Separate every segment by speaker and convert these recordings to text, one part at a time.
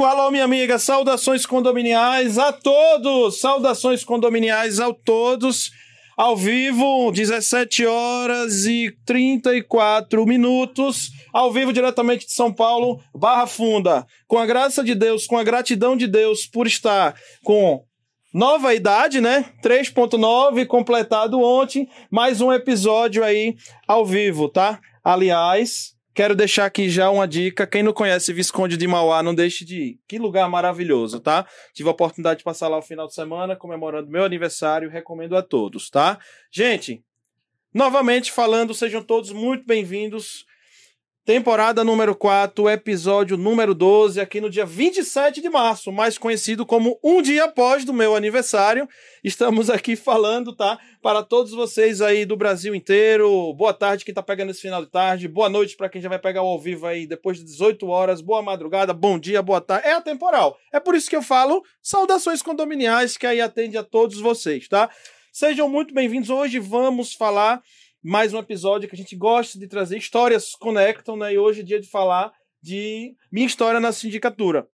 Speaker 1: Amigo, alô, minha amiga, saudações condominiais a todos, saudações condominiais a todos, ao vivo, 17 horas e 34 minutos, ao vivo diretamente de São Paulo, Barra Funda, com a graça de Deus, com a gratidão de Deus por estar com nova idade, né? 3.9, completado ontem, mais um episódio aí ao vivo, tá? Aliás, Quero deixar aqui já uma dica. Quem não conhece Visconde de Mauá, não deixe de ir. Que lugar maravilhoso, tá? Tive a oportunidade de passar lá o final de semana, comemorando meu aniversário. Recomendo a todos, tá? Gente, novamente falando, sejam todos muito bem-vindos Temporada número 4, episódio número 12, aqui no dia 27 de março, mais conhecido como um dia após do meu aniversário. Estamos aqui falando, tá? Para todos vocês aí do Brasil inteiro. Boa tarde quem tá pegando esse final de tarde. Boa noite para quem já vai pegar o ao vivo aí depois de 18 horas. Boa madrugada, bom dia, boa tarde. É atemporal. É por isso que eu falo saudações condominiais que aí atende a todos vocês, tá? Sejam muito bem-vindos. Hoje vamos falar mais um episódio que a gente gosta de trazer. Histórias conectam, né? E hoje é dia de falar de minha história na sindicatura.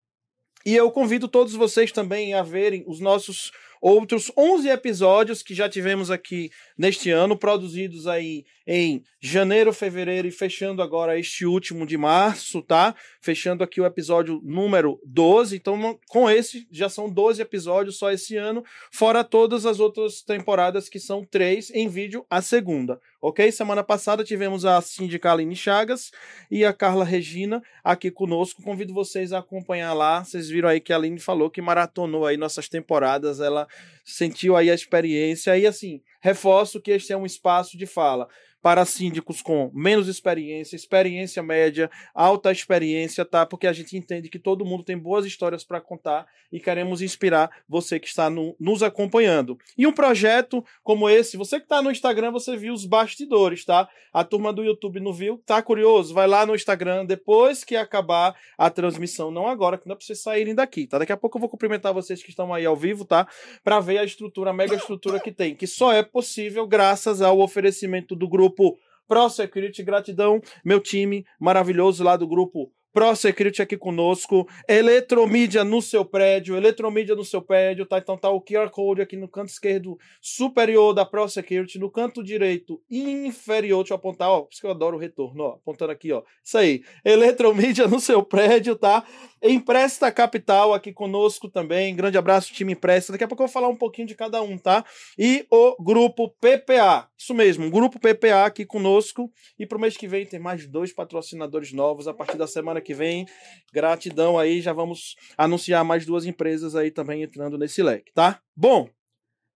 Speaker 1: E eu convido todos vocês também a verem os nossos outros 11 episódios que já tivemos aqui neste ano, produzidos aí em janeiro, fevereiro e fechando agora este último de março, tá? Fechando aqui o episódio número 12. Então, com esse, já são 12 episódios só esse ano, fora todas as outras temporadas que são três em vídeo a segunda, ok? Semana passada tivemos a Síndica Aline Chagas e a Carla Regina aqui conosco. Convido vocês a acompanhar lá. Vocês viram aí que a Aline falou que maratonou aí nossas temporadas, ela sentiu aí a experiência e assim, reforço que este é um espaço de fala para síndicos com menos experiência, experiência média, alta experiência, tá? Porque a gente entende que todo mundo tem boas histórias para contar e queremos inspirar você que está no, nos acompanhando. E um projeto como esse, você que está no Instagram, você viu os bastidores, tá? A turma do YouTube não viu? Tá curioso? Vai lá no Instagram depois que acabar a transmissão, não agora, que não é para vocês saírem daqui, tá? Daqui a pouco eu vou cumprimentar vocês que estão aí ao vivo, tá? Para ver a estrutura, a mega estrutura que tem, que só é possível graças ao oferecimento do grupo grupo Pro Security. Gratidão, meu time maravilhoso lá do grupo ProSecurity aqui conosco, Eletromídia no seu prédio, Eletromídia no seu prédio, tá? Então tá o QR Code aqui no canto esquerdo superior da ProSecurity, no canto direito inferior, deixa eu apontar, ó, por isso que eu adoro o retorno, ó, apontando aqui, ó, isso aí, Eletromídia no seu prédio, tá? Empresta Capital aqui conosco também, grande abraço, time Empresta, daqui a pouco eu vou falar um pouquinho de cada um, tá? E o Grupo PPA, isso mesmo, Grupo PPA aqui conosco, e pro mês que vem tem mais dois patrocinadores novos a partir da semana que vem. Gratidão aí, já vamos anunciar mais duas empresas aí também entrando nesse leque, tá? Bom,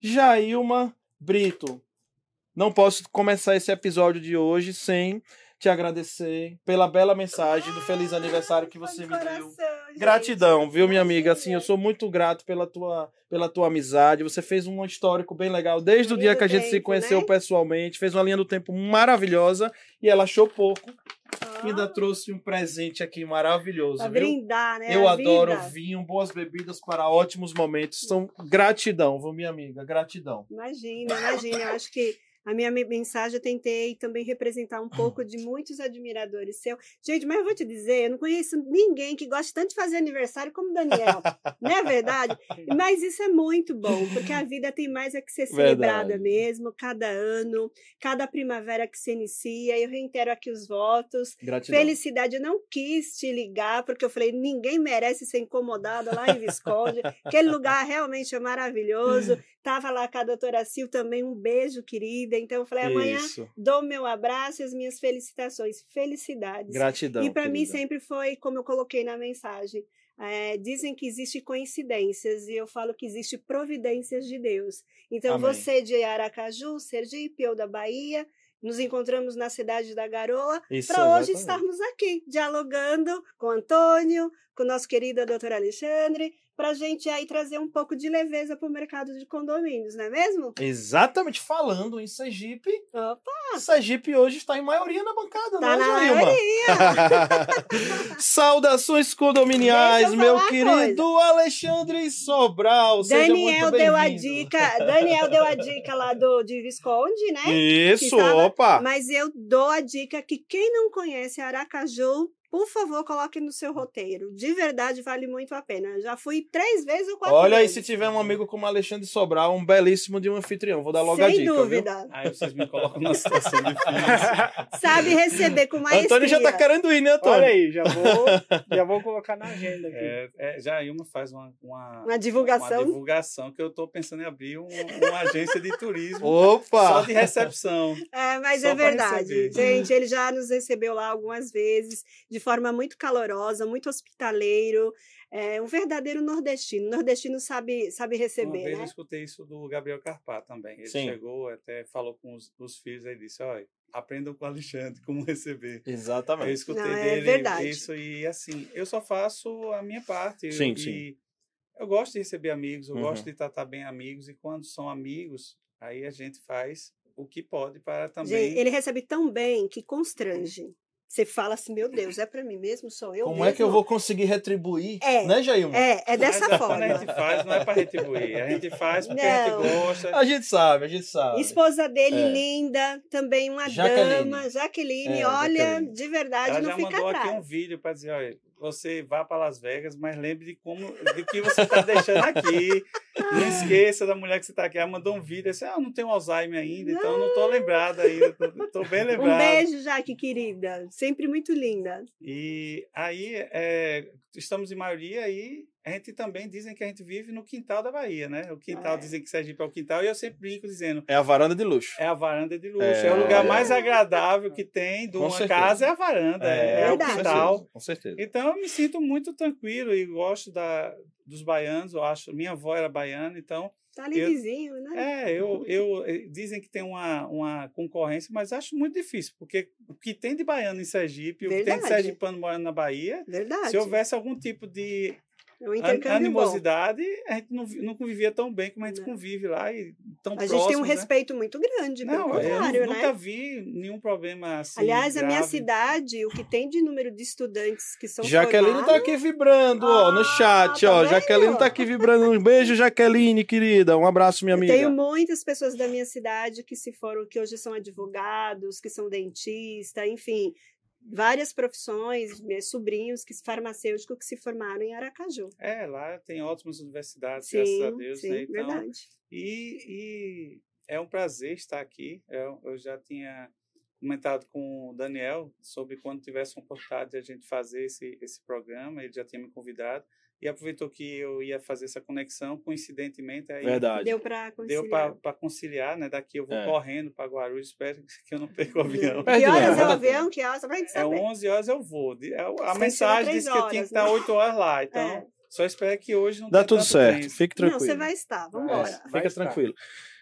Speaker 1: Jailma Brito, não posso começar esse episódio de hoje sem te agradecer pela bela mensagem do feliz aniversário que você me deu. Gratidão, viu, minha amiga? Assim, eu sou muito grato pela tua, pela tua amizade. Você fez um histórico bem legal desde o dia que a gente se conheceu né? pessoalmente. Fez uma linha do tempo maravilhosa e ela achou pouco. Ainda trouxe um presente aqui maravilhoso. Pra
Speaker 2: viu? brindar, né?
Speaker 1: Eu adoro vida. vinho, boas bebidas para ótimos momentos. Então, gratidão, viu, minha amiga? Gratidão.
Speaker 2: Imagina, imagina. Eu acho que a minha mensagem eu tentei também representar um pouco de muitos admiradores seu. Gente, mas eu vou te dizer, eu não conheço ninguém que goste tanto de fazer aniversário como Daniel. não é verdade? Mas isso é muito bom, porque a vida tem mais a que ser celebrada verdade. mesmo, cada ano, cada primavera que se inicia. Eu reitero aqui os votos.
Speaker 1: Gratidão.
Speaker 2: Felicidade, eu não quis te ligar, porque eu falei, ninguém merece ser incomodado lá em Visconde. Aquele lugar realmente é maravilhoso. Tava lá com a doutora Sil também, um beijo, querida. Então eu falei, amanhã Isso. dou meu abraço e as minhas felicitações. Felicidades.
Speaker 1: Gratidão.
Speaker 2: E para mim sempre foi, como eu coloquei na mensagem, é, dizem que existe coincidências e eu falo que existe providências de Deus. Então Amém. você de Aracaju, Sergipe ou da Bahia, nos encontramos na cidade da Garoa para hoje estarmos aqui dialogando com Antônio, com nosso querido doutor Alexandre, para a gente aí trazer um pouco de leveza para o mercado de condomínios, não é mesmo?
Speaker 1: Exatamente, falando em Sergipe.
Speaker 2: Opa!
Speaker 1: Sergipe hoje está em maioria na bancada,
Speaker 2: tá
Speaker 1: não
Speaker 2: é, na
Speaker 1: maioria. Saudações condominiais, meu querido. Alexandre Sobral.
Speaker 2: Daniel deu a dica, Daniel deu a dica lá do de Visconde, né?
Speaker 1: Isso, estava, opa!
Speaker 2: Mas eu dou a dica que quem não conhece Aracaju por favor, coloque no seu roteiro. De verdade, vale muito a pena. Já fui três vezes ou quatro
Speaker 1: Olha
Speaker 2: vezes.
Speaker 1: aí, se tiver um amigo como Alexandre Sobral, um belíssimo de um anfitrião. Vou dar logo
Speaker 2: Sem
Speaker 1: a dica.
Speaker 2: dúvida.
Speaker 1: Viu?
Speaker 3: Aí vocês me colocam numa situação difícil.
Speaker 2: Sabe receber com maestria.
Speaker 1: Antônio já tá querendo ir, né, Antônio?
Speaker 4: Olha aí, já vou, já vou colocar na agenda aqui.
Speaker 3: É, é, já a Ilma faz uma, uma,
Speaker 2: Uma divulgação.
Speaker 3: uma divulgação que eu estou pensando em abrir um- uma agência de turismo
Speaker 1: Opa!
Speaker 3: só de recepção.
Speaker 2: É, mas é verdade. Gente, ele já nos recebeu lá algumas vezes, de forma muito calorosa, muito hospitaleiro. É um verdadeiro nordestino. Nordestino sabe, sabe
Speaker 3: Uma
Speaker 2: receber,
Speaker 3: vez eu
Speaker 2: né?
Speaker 3: escutei isso do Gabriel Carpá também. Ele
Speaker 1: Sim.
Speaker 3: chegou, até falou com os, os filhos e disse: olha, aprendam com o Alexandre como receber. Eu
Speaker 1: Exatamente.
Speaker 3: escutei
Speaker 2: Não, é
Speaker 3: dele
Speaker 2: verdade.
Speaker 3: isso e assim, eu só faço a minha parte.
Speaker 1: Sim,
Speaker 3: e
Speaker 1: sim.
Speaker 3: Eu gosto de receber amigos, eu
Speaker 1: Uhum.
Speaker 3: gosto de tratar bem amigos, e quando são amigos, aí a gente faz o que pode para também.
Speaker 2: Gente, ele recebe tão bem que constrange. Você fala assim, meu Deus, é pra mim mesmo? Sou eu
Speaker 1: Como
Speaker 2: mesmo?
Speaker 1: é que eu vou conseguir retribuir?
Speaker 2: É.
Speaker 1: Né, Jailma?
Speaker 2: É, é dessa
Speaker 3: Mas,
Speaker 2: forma.
Speaker 3: A gente faz, não é para retribuir. A gente faz porque a
Speaker 2: Não.
Speaker 3: gente gosta.
Speaker 1: A gente sabe, a gente sabe.
Speaker 2: Esposa dele,
Speaker 1: É.
Speaker 2: linda, também uma
Speaker 1: Jaqueline.
Speaker 2: dama, Jaqueline.
Speaker 1: É,
Speaker 2: olha,
Speaker 1: Jaqueline.
Speaker 2: de verdade,
Speaker 3: Ela
Speaker 2: não
Speaker 3: já
Speaker 2: fica
Speaker 3: mandou
Speaker 2: atrás.
Speaker 3: aqui um vídeo para dizer, olha, você vá para Las Vegas, mas lembre de como, de que você está deixando aqui. Não esqueça da mulher que você está aqui. Ela mandou um vídeo, assim, ah, eu não tenho Alzheimer ainda, então eu não estou lembrada ainda, estou bem lembrada.
Speaker 2: Um beijo, Jaque, querida. Sempre muito linda.
Speaker 3: E aí, é, estamos em maioria aí, a gente também dizem que a gente vive no quintal da Bahia, né? O quintal,
Speaker 2: É.
Speaker 3: dizem que Sergipe é o quintal, e eu sempre brinco dizendo,
Speaker 1: É a varanda de luxo.
Speaker 3: é a varanda de luxo.
Speaker 1: É,
Speaker 3: É, o lugar mais agradável que tem de
Speaker 1: Com
Speaker 3: uma
Speaker 1: certeza.
Speaker 3: casa, é a varanda, é, é o
Speaker 2: Verdade.
Speaker 3: quintal.
Speaker 1: Com certeza.
Speaker 3: Então eu me sinto muito tranquilo e gosto da, dos baianos, eu acho, minha avó era baiana, então,
Speaker 2: Tá ali
Speaker 3: Eu-
Speaker 2: vizinho, né?
Speaker 3: é, eu, eu eh, dizem que tem uma, uma concorrência, mas acho muito difícil, porque o que tem de baiano em Sergipe, o que tem de
Speaker 2: Verdade.
Speaker 3: sergipano morando na Bahia,
Speaker 2: Verdade.
Speaker 3: se houvesse algum tipo de
Speaker 2: É um
Speaker 3: an-
Speaker 2: intercâmbio bom.
Speaker 3: animosidade, a gente não, não convivia tão bem como a gente
Speaker 2: Não.
Speaker 3: convive lá e tão
Speaker 2: A gente tem um
Speaker 3: né?
Speaker 2: respeito muito grande, pelo
Speaker 3: Não, eu
Speaker 2: contrário,
Speaker 3: nu-
Speaker 2: né?
Speaker 3: nunca vi nenhum problema assim.
Speaker 2: Aliás, a minha
Speaker 3: grave.
Speaker 2: cidade, o que tem de número de estudantes que são
Speaker 1: Jaqueline tá
Speaker 2: formados,
Speaker 1: aqui vibrando, ó, no
Speaker 2: Ah,
Speaker 1: chat,
Speaker 2: tá
Speaker 1: ó.
Speaker 2: vendo?
Speaker 1: Jaqueline tá aqui vibrando. Um beijo, Jaqueline, querida. Um abraço, minha
Speaker 2: Eu
Speaker 1: amiga.
Speaker 2: tenho muitas pessoas da minha cidade que se foram, que hoje são advogados, que são dentistas, enfim, várias profissões, meus sobrinhos que farmacêuticos que se formaram em Aracaju.
Speaker 3: É, lá tem ótimas universidades,
Speaker 2: Sim,
Speaker 3: graças a Deus,
Speaker 2: sim,
Speaker 3: né? Então,
Speaker 2: verdade.
Speaker 3: E, e é um prazer estar aqui. Eu, eu já tinha comentado com o Daniel sobre quando tivesse uma oportunidade de a gente fazer esse, esse programa, ele já tinha me convidado. E aproveitou que eu ia fazer essa conexão, coincidentemente, aí
Speaker 1: Verdade.
Speaker 2: Deu para
Speaker 3: deu
Speaker 2: conciliar.
Speaker 3: para conciliar, né? Daqui eu vou
Speaker 1: É.
Speaker 3: correndo para Guarulhos, espero que eu não perca o avião.
Speaker 2: Que
Speaker 1: não,
Speaker 2: horas é
Speaker 1: vai
Speaker 2: o avião? Que horas? Pra gente
Speaker 3: É
Speaker 2: saber.
Speaker 3: 11 horas eu vou. É, A
Speaker 2: Funciona
Speaker 3: mensagem disse que eu tinha que
Speaker 2: horas,
Speaker 3: estar
Speaker 2: né?
Speaker 3: 8 horas lá. Então,
Speaker 2: É.
Speaker 3: só espero que hoje não
Speaker 1: Dá
Speaker 3: tenha
Speaker 1: tudo
Speaker 3: tanto
Speaker 1: certo.
Speaker 3: trânsito.
Speaker 1: Fique
Speaker 2: Não,
Speaker 1: tranquilo.
Speaker 2: você vai estar.
Speaker 1: É,
Speaker 2: Vamos embora.
Speaker 4: Vai
Speaker 1: fica
Speaker 4: estar.
Speaker 1: tranquilo.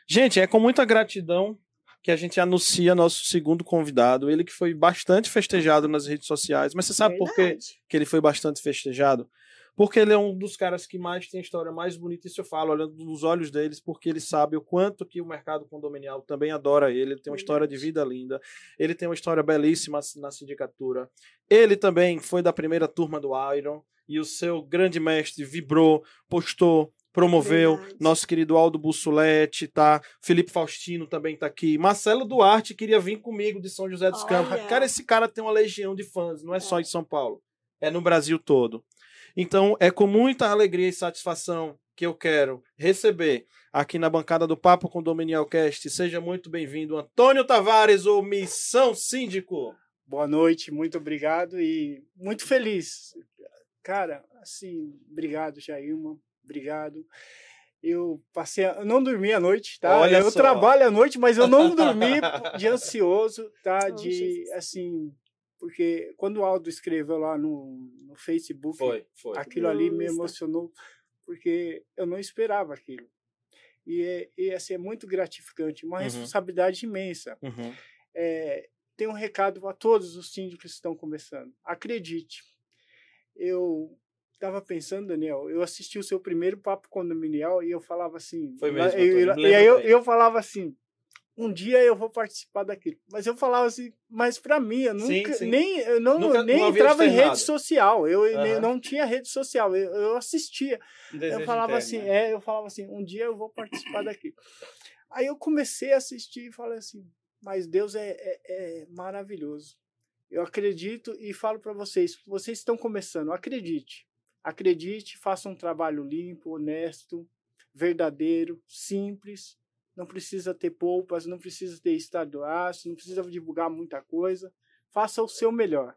Speaker 1: Gente, é com muita gratidão que a gente anuncia nosso segundo convidado. Ele que foi bastante festejado nas redes sociais. Mas você sabe por quê
Speaker 2: Verdade.
Speaker 1: que ele foi bastante festejado? Porque ele é um dos caras que mais tem a história mais bonita, isso eu falo, olhando nos olhos deles, porque ele sabe o quanto que o mercado condominial também adora ele. Ele tem uma história de vida linda, ele tem uma história belíssima na sindicatura. Ele também foi da primeira turma do Iron e o seu grande mestre vibrou, postou, promoveu.
Speaker 2: Verdade.
Speaker 1: Nosso querido Aldo Bussolete, tá? Felipe Faustino também tá aqui. Marcelo Duarte queria vir comigo de São José dos
Speaker 2: Olha.
Speaker 1: Campos. Cara, esse cara tem uma legião de fãs, não é só em São Paulo, é no Brasil todo. Então, é com muita alegria e satisfação que eu quero receber aqui na bancada do Papo Condominial Cast. Seja muito bem-vindo, Antônio Tavares, ou Missão Síndico.
Speaker 4: Boa noite, muito obrigado e muito feliz. Cara, assim, obrigado, Jailma, obrigado. Eu passei, a- eu não dormi à noite, tá?
Speaker 1: Olha
Speaker 4: eu
Speaker 1: só.
Speaker 4: trabalho à noite, mas eu não dormi de ansioso, tá?
Speaker 2: Oh,
Speaker 4: De,
Speaker 2: Jesus.
Speaker 4: assim, porque quando o Aldo escreveu lá no, no Facebook,
Speaker 1: foi.
Speaker 4: aquilo ali me emocionou, porque eu não esperava aquilo. E, é, e assim, é muito gratificante, uma
Speaker 1: Uhum.
Speaker 4: responsabilidade imensa
Speaker 1: Uhum.
Speaker 4: é, tem um recado a todos os síndicos que estão começando. Acredite, eu estava pensando, Daniel, eu assisti o seu primeiro papo condominial e eu falava assim,
Speaker 1: Foi mesmo,
Speaker 4: eu- eu-
Speaker 1: me
Speaker 4: e aí eu, eu falava assim, um dia eu vou participar daquilo. Mas eu falava assim, mas para mim, eu
Speaker 1: Sim,
Speaker 4: nunca,
Speaker 1: sim.
Speaker 4: nem eu não,
Speaker 1: Nunca-
Speaker 4: nem
Speaker 1: não
Speaker 4: entrava em rede social. Eu nem-
Speaker 1: Aham.
Speaker 4: não tinha rede social. Eu, eu assistia eu falava
Speaker 3: interno,
Speaker 4: assim,
Speaker 3: né?
Speaker 4: é, eu falava assim, um dia eu vou participar daqui. Aí eu comecei a assistir e falei assim, mas Deus é, é, é maravilhoso. Eu acredito e falo para vocês, vocês estão começando, acredite. Acredite, faça um trabalho limpo, honesto, verdadeiro, simples. Não precisa ter polpas, não precisa ter estado aço, não precisa divulgar muita coisa. Faça o seu melhor.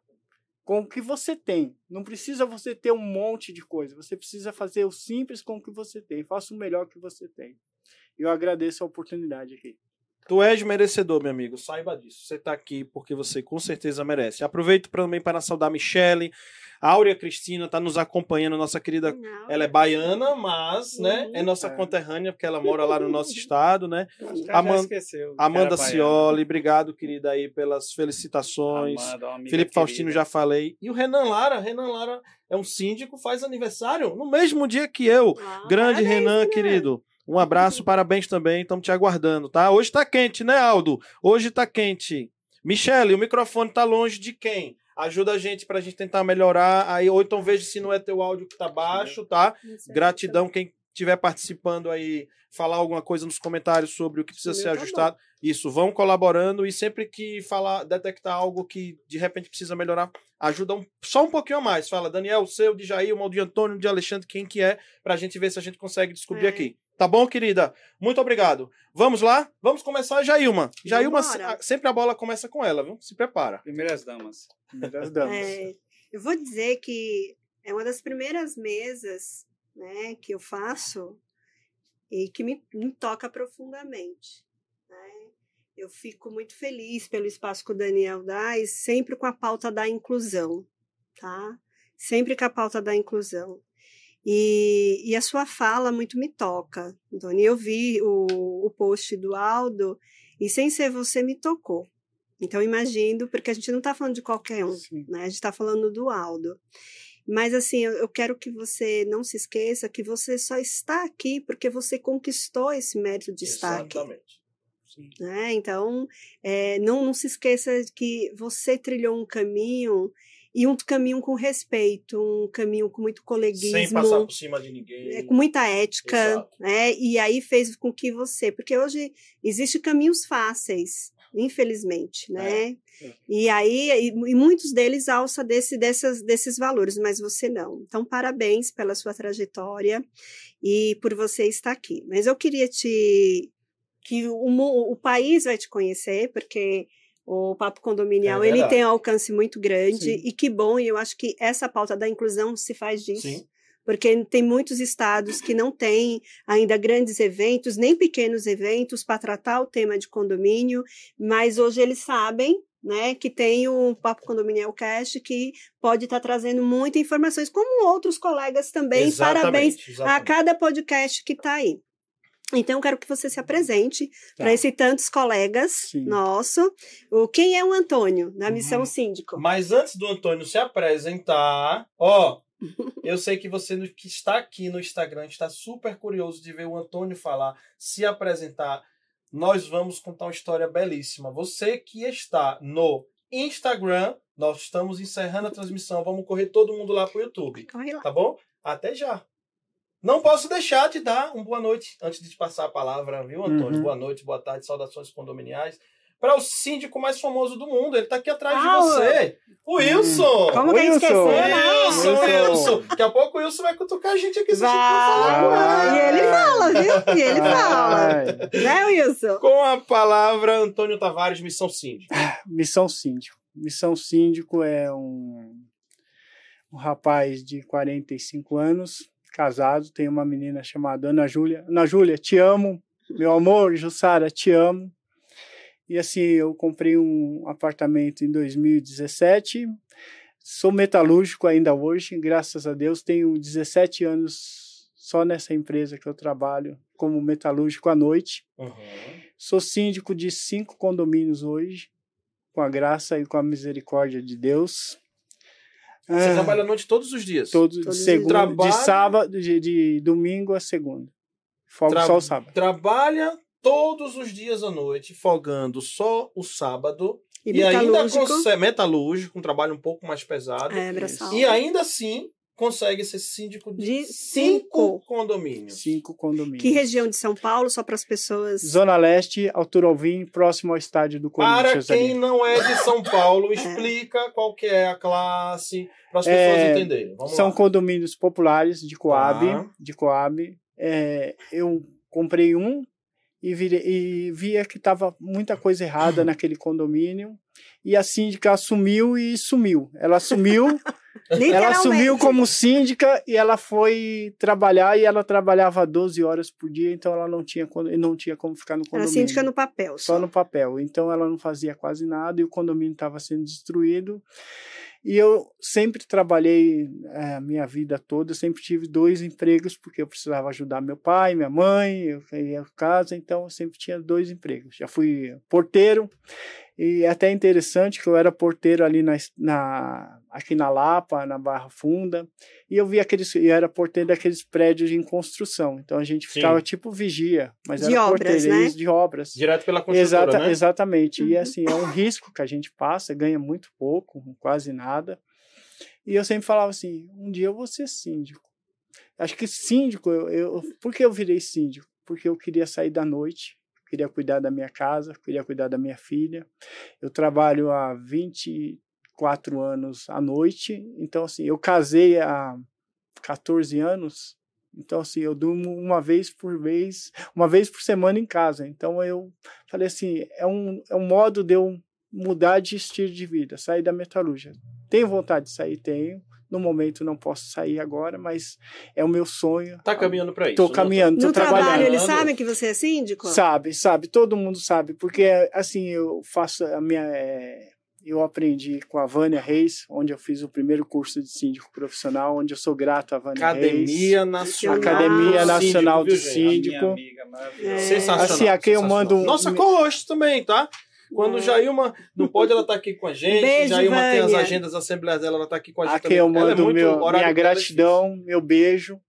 Speaker 4: Com o que você tem. Não precisa você ter um monte de coisa. Você precisa fazer o simples com o que você tem. Faça o melhor que você tem. Eu agradeço a oportunidade aqui.
Speaker 1: Tu és merecedor, meu amigo. Saiba disso. Você está aqui porque você com certeza merece. Aproveito também para saudar a Michele. A Áurea Cristina está nos acompanhando, nossa querida.
Speaker 2: Não.
Speaker 1: Ela é baiana, mas, né, é nossa
Speaker 4: É.
Speaker 1: conterrânea, porque ela mora lá no nosso estado, né? Aman-
Speaker 3: esqueceu. que
Speaker 1: Amanda. Cioli, obrigado, querida, aí, pelas felicitações.
Speaker 3: Amanda,
Speaker 1: Felipe Faustino
Speaker 3: querida.
Speaker 1: já falei. E o Renan Lara, Renan Lara é um síndico, faz aniversário no mesmo dia que eu.
Speaker 2: Ah,
Speaker 1: Grande Renan,
Speaker 2: Renan.
Speaker 1: querido. Um abraço, parabéns também. Estamos te aguardando, tá? Hoje tá quente, né, Aldo? Hoje tá quente. Michele, o microfone tá longe de quem? Ajuda a gente pra gente tentar melhorar. Aí, ou então veja se não é teu áudio que tá baixo, tá? Gratidão quem estiver participando aí, falar alguma coisa nos comentários sobre o que precisa ser ajustado. Isso, vão colaborando e sempre que falar, detectar algo que de repente precisa melhorar, ajuda um- só um pouquinho a mais. Fala, Daniel, o seu, de Jair, o de Antônio, de Alexandre, quem que é, pra gente ver se a gente consegue descobrir
Speaker 2: É.
Speaker 1: aqui. Tá bom, querida? Muito obrigado. Vamos lá? Vamos começar, Jailma. Jailma,
Speaker 2: Vambora.
Speaker 1: se- sempre a bola começa com ela, viu? Se prepara.
Speaker 3: Primeiras damas.
Speaker 4: Das damas.
Speaker 2: É, eu vou dizer que é uma das primeiras mesas né, que eu faço e que me, me toca profundamente. né? Eu fico muito feliz pelo espaço que o Daniel dá e sempre com a pauta da inclusão, tá? Sempre com a pauta da inclusão. E, e a sua fala muito me toca, Doni. Eu vi o, o post do Aldo e sem ser você me tocou. Então, imagino, porque a gente não está falando de qualquer um,
Speaker 4: Sim.
Speaker 2: né? A gente está falando do Aldo. Mas, assim, eu, eu quero que você não se esqueça que você só está aqui porque você conquistou esse mérito de estar aqui.
Speaker 1: Exatamente.
Speaker 2: Né? Então, é, não, não se esqueça que você trilhou um caminho e um caminho com respeito, um caminho com muito coleguismo
Speaker 1: Sem passar por cima de ninguém.
Speaker 2: é, com muita ética,
Speaker 1: Exato.
Speaker 2: né? E aí fez com que você, porque hoje existem caminhos fáceis, infelizmente, né?
Speaker 4: é.
Speaker 2: E aí e, e muitos deles alça desse, dessas, desses valores, mas você não. Então parabéns pela sua trajetória e por você estar aqui. Mas eu queria te que o, o país vai te conhecer, porque o Papo Condominial
Speaker 1: É
Speaker 2: ele tem um alcance muito grande
Speaker 4: Sim.
Speaker 2: e que bom, e eu acho que essa pauta da inclusão se faz disso
Speaker 1: Sim.
Speaker 2: porque tem muitos estados que não têm ainda grandes eventos, nem pequenos eventos para tratar o tema de condomínio, mas hoje eles sabem né, que tem o Papo Condominial Cast que pode estar trazendo muitas informações, como outros colegas também.
Speaker 1: Exatamente,
Speaker 2: Parabéns a
Speaker 1: exatamente.
Speaker 2: cada podcast que está aí. Então, eu quero que você se apresente
Speaker 4: Tá.
Speaker 2: para esses tantos colegas
Speaker 4: Sim.
Speaker 2: nosso. O, quem é o Antônio, na missão
Speaker 4: Uhum.
Speaker 2: síndico?
Speaker 1: Mas antes do Antônio se apresentar, ó, eu sei que você que está aqui no Instagram está super curioso de ver o Antônio falar, se apresentar. Nós vamos contar uma história belíssima. Você que está no Instagram, nós estamos encerrando a transmissão. Vamos correr todo mundo lá pro YouTube,
Speaker 2: Corre lá.
Speaker 1: tá bom? Até já. Não posso deixar de dar uma boa noite antes de te passar a palavra, viu, Antônio?
Speaker 4: Uhum.
Speaker 1: Boa noite, boa tarde, saudações condominiais. Para o síndico mais famoso do mundo, ele está aqui atrás
Speaker 2: Ah,
Speaker 1: de você. O Wilson!
Speaker 2: Como que
Speaker 4: Wilson.
Speaker 2: esqueceu, né?
Speaker 1: Wilson,
Speaker 4: Wilson.
Speaker 1: Wilson. Daqui a pouco o Wilson vai cutucar a gente aqui se falar com
Speaker 2: Vai.
Speaker 1: ele.
Speaker 2: E ele fala, viu? E ele fala. Né, Wilson?
Speaker 1: Com a palavra, Antônio Tavares, Missão Síndico.
Speaker 4: Missão Síndico. Missão Síndico é um, um rapaz de 45 anos, casado, tem uma menina chamada Ana Júlia. Ana Júlia, te amo. Meu amor, Jussara, te amo. E assim, eu comprei um apartamento em 2017. Sou metalúrgico ainda hoje, graças a Deus. Tenho 17 anos só nessa empresa que eu trabalho como metalúrgico à noite.
Speaker 1: Uhum.
Speaker 4: Sou síndico de cinco condomínios hoje, com a graça e com a misericórdia de Deus.
Speaker 1: Você
Speaker 4: Ah,
Speaker 1: trabalha à noite todos os dias.
Speaker 4: todos
Speaker 2: Todos
Speaker 4: de segunda,
Speaker 1: Trabalha-
Speaker 4: de sábado, de, de domingo a segunda. Folgo
Speaker 1: Tra-
Speaker 4: só o sábado.
Speaker 1: Trabalha todos os dias à noite, folgando só o sábado.
Speaker 2: E,
Speaker 1: E, ainda consegue. Metalúrgico, um trabalho um pouco mais pesado.
Speaker 2: É, braçal.
Speaker 1: E ainda assim consegue ser síndico de,
Speaker 2: De
Speaker 1: cinco
Speaker 2: cinco.
Speaker 1: condomínios.
Speaker 4: Cinco condomínios.
Speaker 2: Que região de São Paulo, só para as pessoas.
Speaker 4: Zona Leste, Altura Alvim, próximo ao estádio do
Speaker 1: Para
Speaker 4: Corinthians
Speaker 1: quem
Speaker 4: ali.
Speaker 1: não é de São Paulo, explica qual que é a classe, para as pessoas
Speaker 4: É,
Speaker 1: entenderem. Vamos
Speaker 4: São
Speaker 1: lá.
Speaker 4: condomínios populares de Coab,
Speaker 1: Tá.
Speaker 4: de Coab. É, eu comprei um e, virei- e via que estava muita coisa errada naquele condomínio. E a síndica assumiu e sumiu. Ela assumiu, ela assumiu como síndica e ela foi trabalhar e ela trabalhava 12 horas por dia, então ela não tinha, não tinha como ficar no
Speaker 2: Era
Speaker 4: condomínio.
Speaker 2: síndica no papel. Só.
Speaker 4: só no papel. Então ela não fazia quase nada e o condomínio estava sendo destruído. E eu sempre trabalhei eh, a minha vida toda, sempre tive dois empregos, porque eu precisava ajudar meu pai, minha mãe, eu ia casa, então eu sempre tinha dois empregos. Já fui porteiro, e é até interessante que eu era porteiro ali na, na aqui na Lapa, na Barra Funda, e eu vi aqueles, e era porteiro daqueles prédios em construção. Então a gente
Speaker 1: Sim.
Speaker 4: ficava tipo vigia, mas
Speaker 2: De
Speaker 4: era
Speaker 2: obras,
Speaker 4: porteiro
Speaker 2: né?
Speaker 4: de obras.
Speaker 1: Direto pela construtora,
Speaker 4: Exata,
Speaker 1: né?
Speaker 4: Exatamente. E
Speaker 2: Uhum.
Speaker 4: assim, é um risco que a gente passa, ganha muito pouco, quase nada. E eu sempre falava assim: um dia eu vou ser síndico. Acho que síndico, eu, eu, por que eu virei síndico? Porque eu queria sair da noite, queria cuidar da minha casa, queria cuidar da minha filha. Eu trabalho há 24 anos à noite, então assim, eu casei há 14 anos, então assim, eu durmo uma vez por vez, uma vez por semana em casa. Então eu falei assim, é um, é um modo de eu mudar de estilo de vida, sair da metalúrgica. Tenho vontade de sair, tenho. No momento não posso sair agora, mas é o meu sonho.
Speaker 1: Tá caminhando para isso.
Speaker 4: Tô
Speaker 1: né?
Speaker 4: caminhando, tô
Speaker 2: No trabalho,
Speaker 4: trabalhando.
Speaker 2: eles sabem que você é síndico?
Speaker 4: Sabe, sabe, todo mundo sabe, porque assim eu faço a minha. é, eu aprendi com a Vânia Reis, onde eu fiz o primeiro curso de síndico profissional, onde eu sou grato à Vânia Reis.
Speaker 1: Academia Nacional.
Speaker 4: Academia
Speaker 1: do
Speaker 4: Nacional do
Speaker 1: viu, gente?
Speaker 4: Síndico.
Speaker 3: A minha amiga.
Speaker 2: É.
Speaker 1: Sensacional.
Speaker 4: Assim, aqui eu
Speaker 1: sensacional.
Speaker 4: mando um-
Speaker 1: Nossa co-host também, tá? Quando
Speaker 2: É.
Speaker 1: Jailma não pode, ela tá aqui com a gente.
Speaker 2: Beijo,
Speaker 1: Jailma tem as
Speaker 2: Vânia.
Speaker 1: agendas, as assembleias dela, ela tá aqui com a gente.
Speaker 4: Aqui
Speaker 1: também.
Speaker 4: eu
Speaker 1: é
Speaker 4: mando
Speaker 1: muito-
Speaker 4: meu, minha
Speaker 1: é
Speaker 4: gratidão, meu beijo.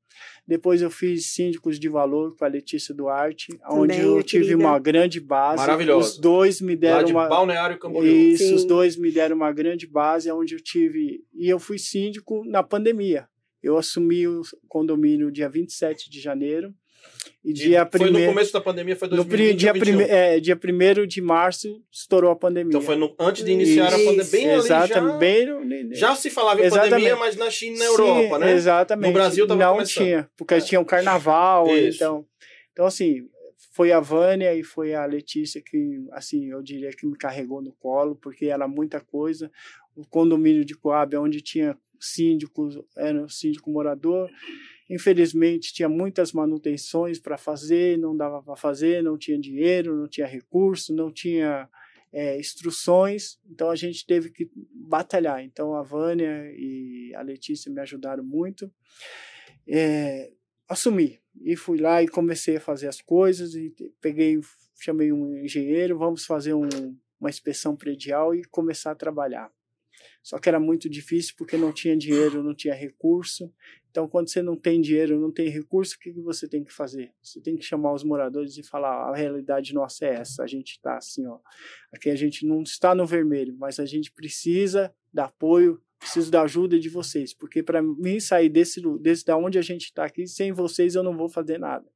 Speaker 4: Depois eu fiz Síndicos de Valor com a Letícia Duarte, onde eu tive
Speaker 2: querida.
Speaker 4: uma grande base.
Speaker 1: Maravilhosa.
Speaker 4: Os dois me.
Speaker 1: Lá
Speaker 4: deram
Speaker 1: de
Speaker 4: uma.
Speaker 1: Balneário Camboriú.
Speaker 4: Isso, os
Speaker 2: Sim.
Speaker 4: dois me deram uma grande base, onde eu tive. E eu fui síndico na pandemia. Eu assumi o condomínio dia 27 de janeiro. E dia
Speaker 1: Foi no
Speaker 4: primeiro.
Speaker 1: começo da pandemia, foi
Speaker 4: No pri-
Speaker 1: 2020
Speaker 4: dia,
Speaker 1: ou 21.
Speaker 4: prime, é, dia 1 de março estourou a pandemia.
Speaker 1: Então foi no- antes de iniciar a
Speaker 2: Isso.
Speaker 1: pandemia, bem
Speaker 4: Exatamente.
Speaker 1: já...
Speaker 4: bem no-
Speaker 1: Já se falava em
Speaker 4: Exatamente.
Speaker 1: pandemia, mas na China e na
Speaker 4: Sim,
Speaker 1: Europa, né?
Speaker 4: Exatamente.
Speaker 1: No Brasil tava
Speaker 4: não
Speaker 1: começando.
Speaker 4: tinha, porque
Speaker 1: É.
Speaker 4: tinha um carnaval,
Speaker 1: Isso.
Speaker 4: então. Então assim, foi a Vânia e foi a Letícia que, assim, eu diria que me carregou no colo, porque era muita coisa. O condomínio de Coab, onde tinha síndicos, era um síndico morador. Infelizmente, tinha muitas manutenções para fazer, não dava para fazer, não tinha dinheiro, não tinha recurso, não tinha é, instruções, então a gente teve que batalhar. Então a Vânia e a Letícia me ajudaram muito. É, assumi e fui lá e comecei a fazer as coisas e peguei, chamei um engenheiro, vamos fazer um, uma inspeção predial e começar a trabalhar. Só que era muito difícil porque não tinha dinheiro, não tinha recurso. Então, quando você não tem dinheiro, não tem recurso, o que, que você tem que fazer? Você tem que chamar os moradores e falar: a realidade nossa é essa. A gente está assim, ó. Aqui a gente não está no vermelho, mas a gente precisa dar apoio, preciso da ajuda de vocês, porque para mim sair desse, desse da onde a gente está aqui, sem vocês eu não vou fazer nada.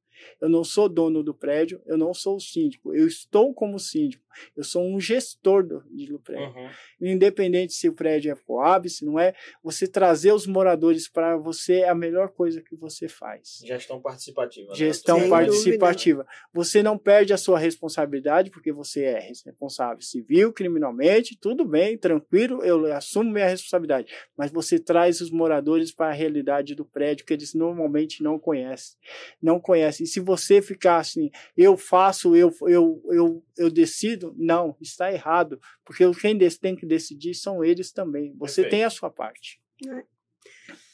Speaker 4: Eu não sou dono do prédio, eu não sou o síndico, eu estou como síndico, eu sou um gestor do, de do prédio
Speaker 1: Uhum.
Speaker 4: independente se o prédio é Coab, se não é, você trazer os moradores para você é a melhor coisa que você faz.
Speaker 1: Gestão participativa. né?
Speaker 4: Gestão
Speaker 2: Sem
Speaker 4: participativa. Você não perde a sua responsabilidade, porque você é responsável civil, criminalmente, tudo bem, tranquilo, eu assumo minha responsabilidade. Mas você traz os moradores para a realidade do prédio que eles normalmente não conhecem. Não conhecem. E se você ficar assim, eu faço, eu, eu, eu, eu decido, não, está errado. Porque quem des- tem que decidir são eles também. Você
Speaker 1: Perfeito.
Speaker 4: tem a sua parte.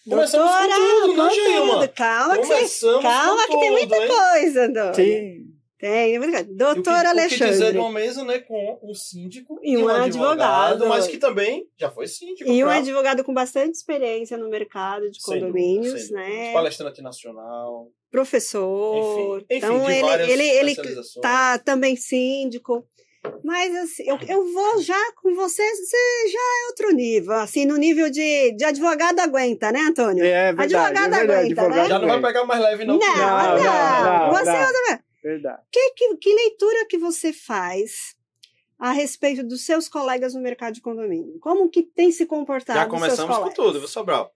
Speaker 1: Começamos com
Speaker 2: Doutora,
Speaker 1: tudo, né,
Speaker 2: com
Speaker 1: Gilma?
Speaker 2: tudo. Calma que, você,
Speaker 1: Começamos
Speaker 2: calma
Speaker 1: com
Speaker 2: que tem
Speaker 1: tudo,
Speaker 2: muita
Speaker 1: hein?
Speaker 2: coisa, Dona.
Speaker 4: Tem.
Speaker 2: Tem,
Speaker 1: o que-
Speaker 2: Doutor
Speaker 1: O que dizer
Speaker 2: Alexandre.
Speaker 1: de uma mesa, né, com um síndico
Speaker 2: E um advogado.
Speaker 1: mas que também já foi síndico.
Speaker 2: E um
Speaker 1: pra-
Speaker 2: advogado com bastante experiência no mercado de
Speaker 1: Sem dúvida,
Speaker 2: condomínios,
Speaker 1: sem dúvida.
Speaker 2: né?
Speaker 1: Palestrante nacional.
Speaker 2: Professor.
Speaker 1: Enfim, enfim,
Speaker 2: então,
Speaker 1: de
Speaker 2: ele, ele, ele tá também síndico. Mas assim, eu, eu vou já com você, você já é outro nível, assim, no nível de, de advogado aguenta, né, Antônio?
Speaker 4: É verdade.
Speaker 2: Advogado
Speaker 4: é verdade,
Speaker 2: aguenta, né?
Speaker 4: advogado
Speaker 1: Já não vai pegar mais leve, não.
Speaker 2: Não, não,
Speaker 4: Não, não, não,
Speaker 2: Você
Speaker 4: não.
Speaker 2: é outra-
Speaker 4: Verdade.
Speaker 2: que, que, que leitura que você faz a respeito dos seus colegas no mercado de condomínio? Como que tem se comportado
Speaker 1: Já
Speaker 2: os seus
Speaker 1: começamos com tudo, viu, Sobral?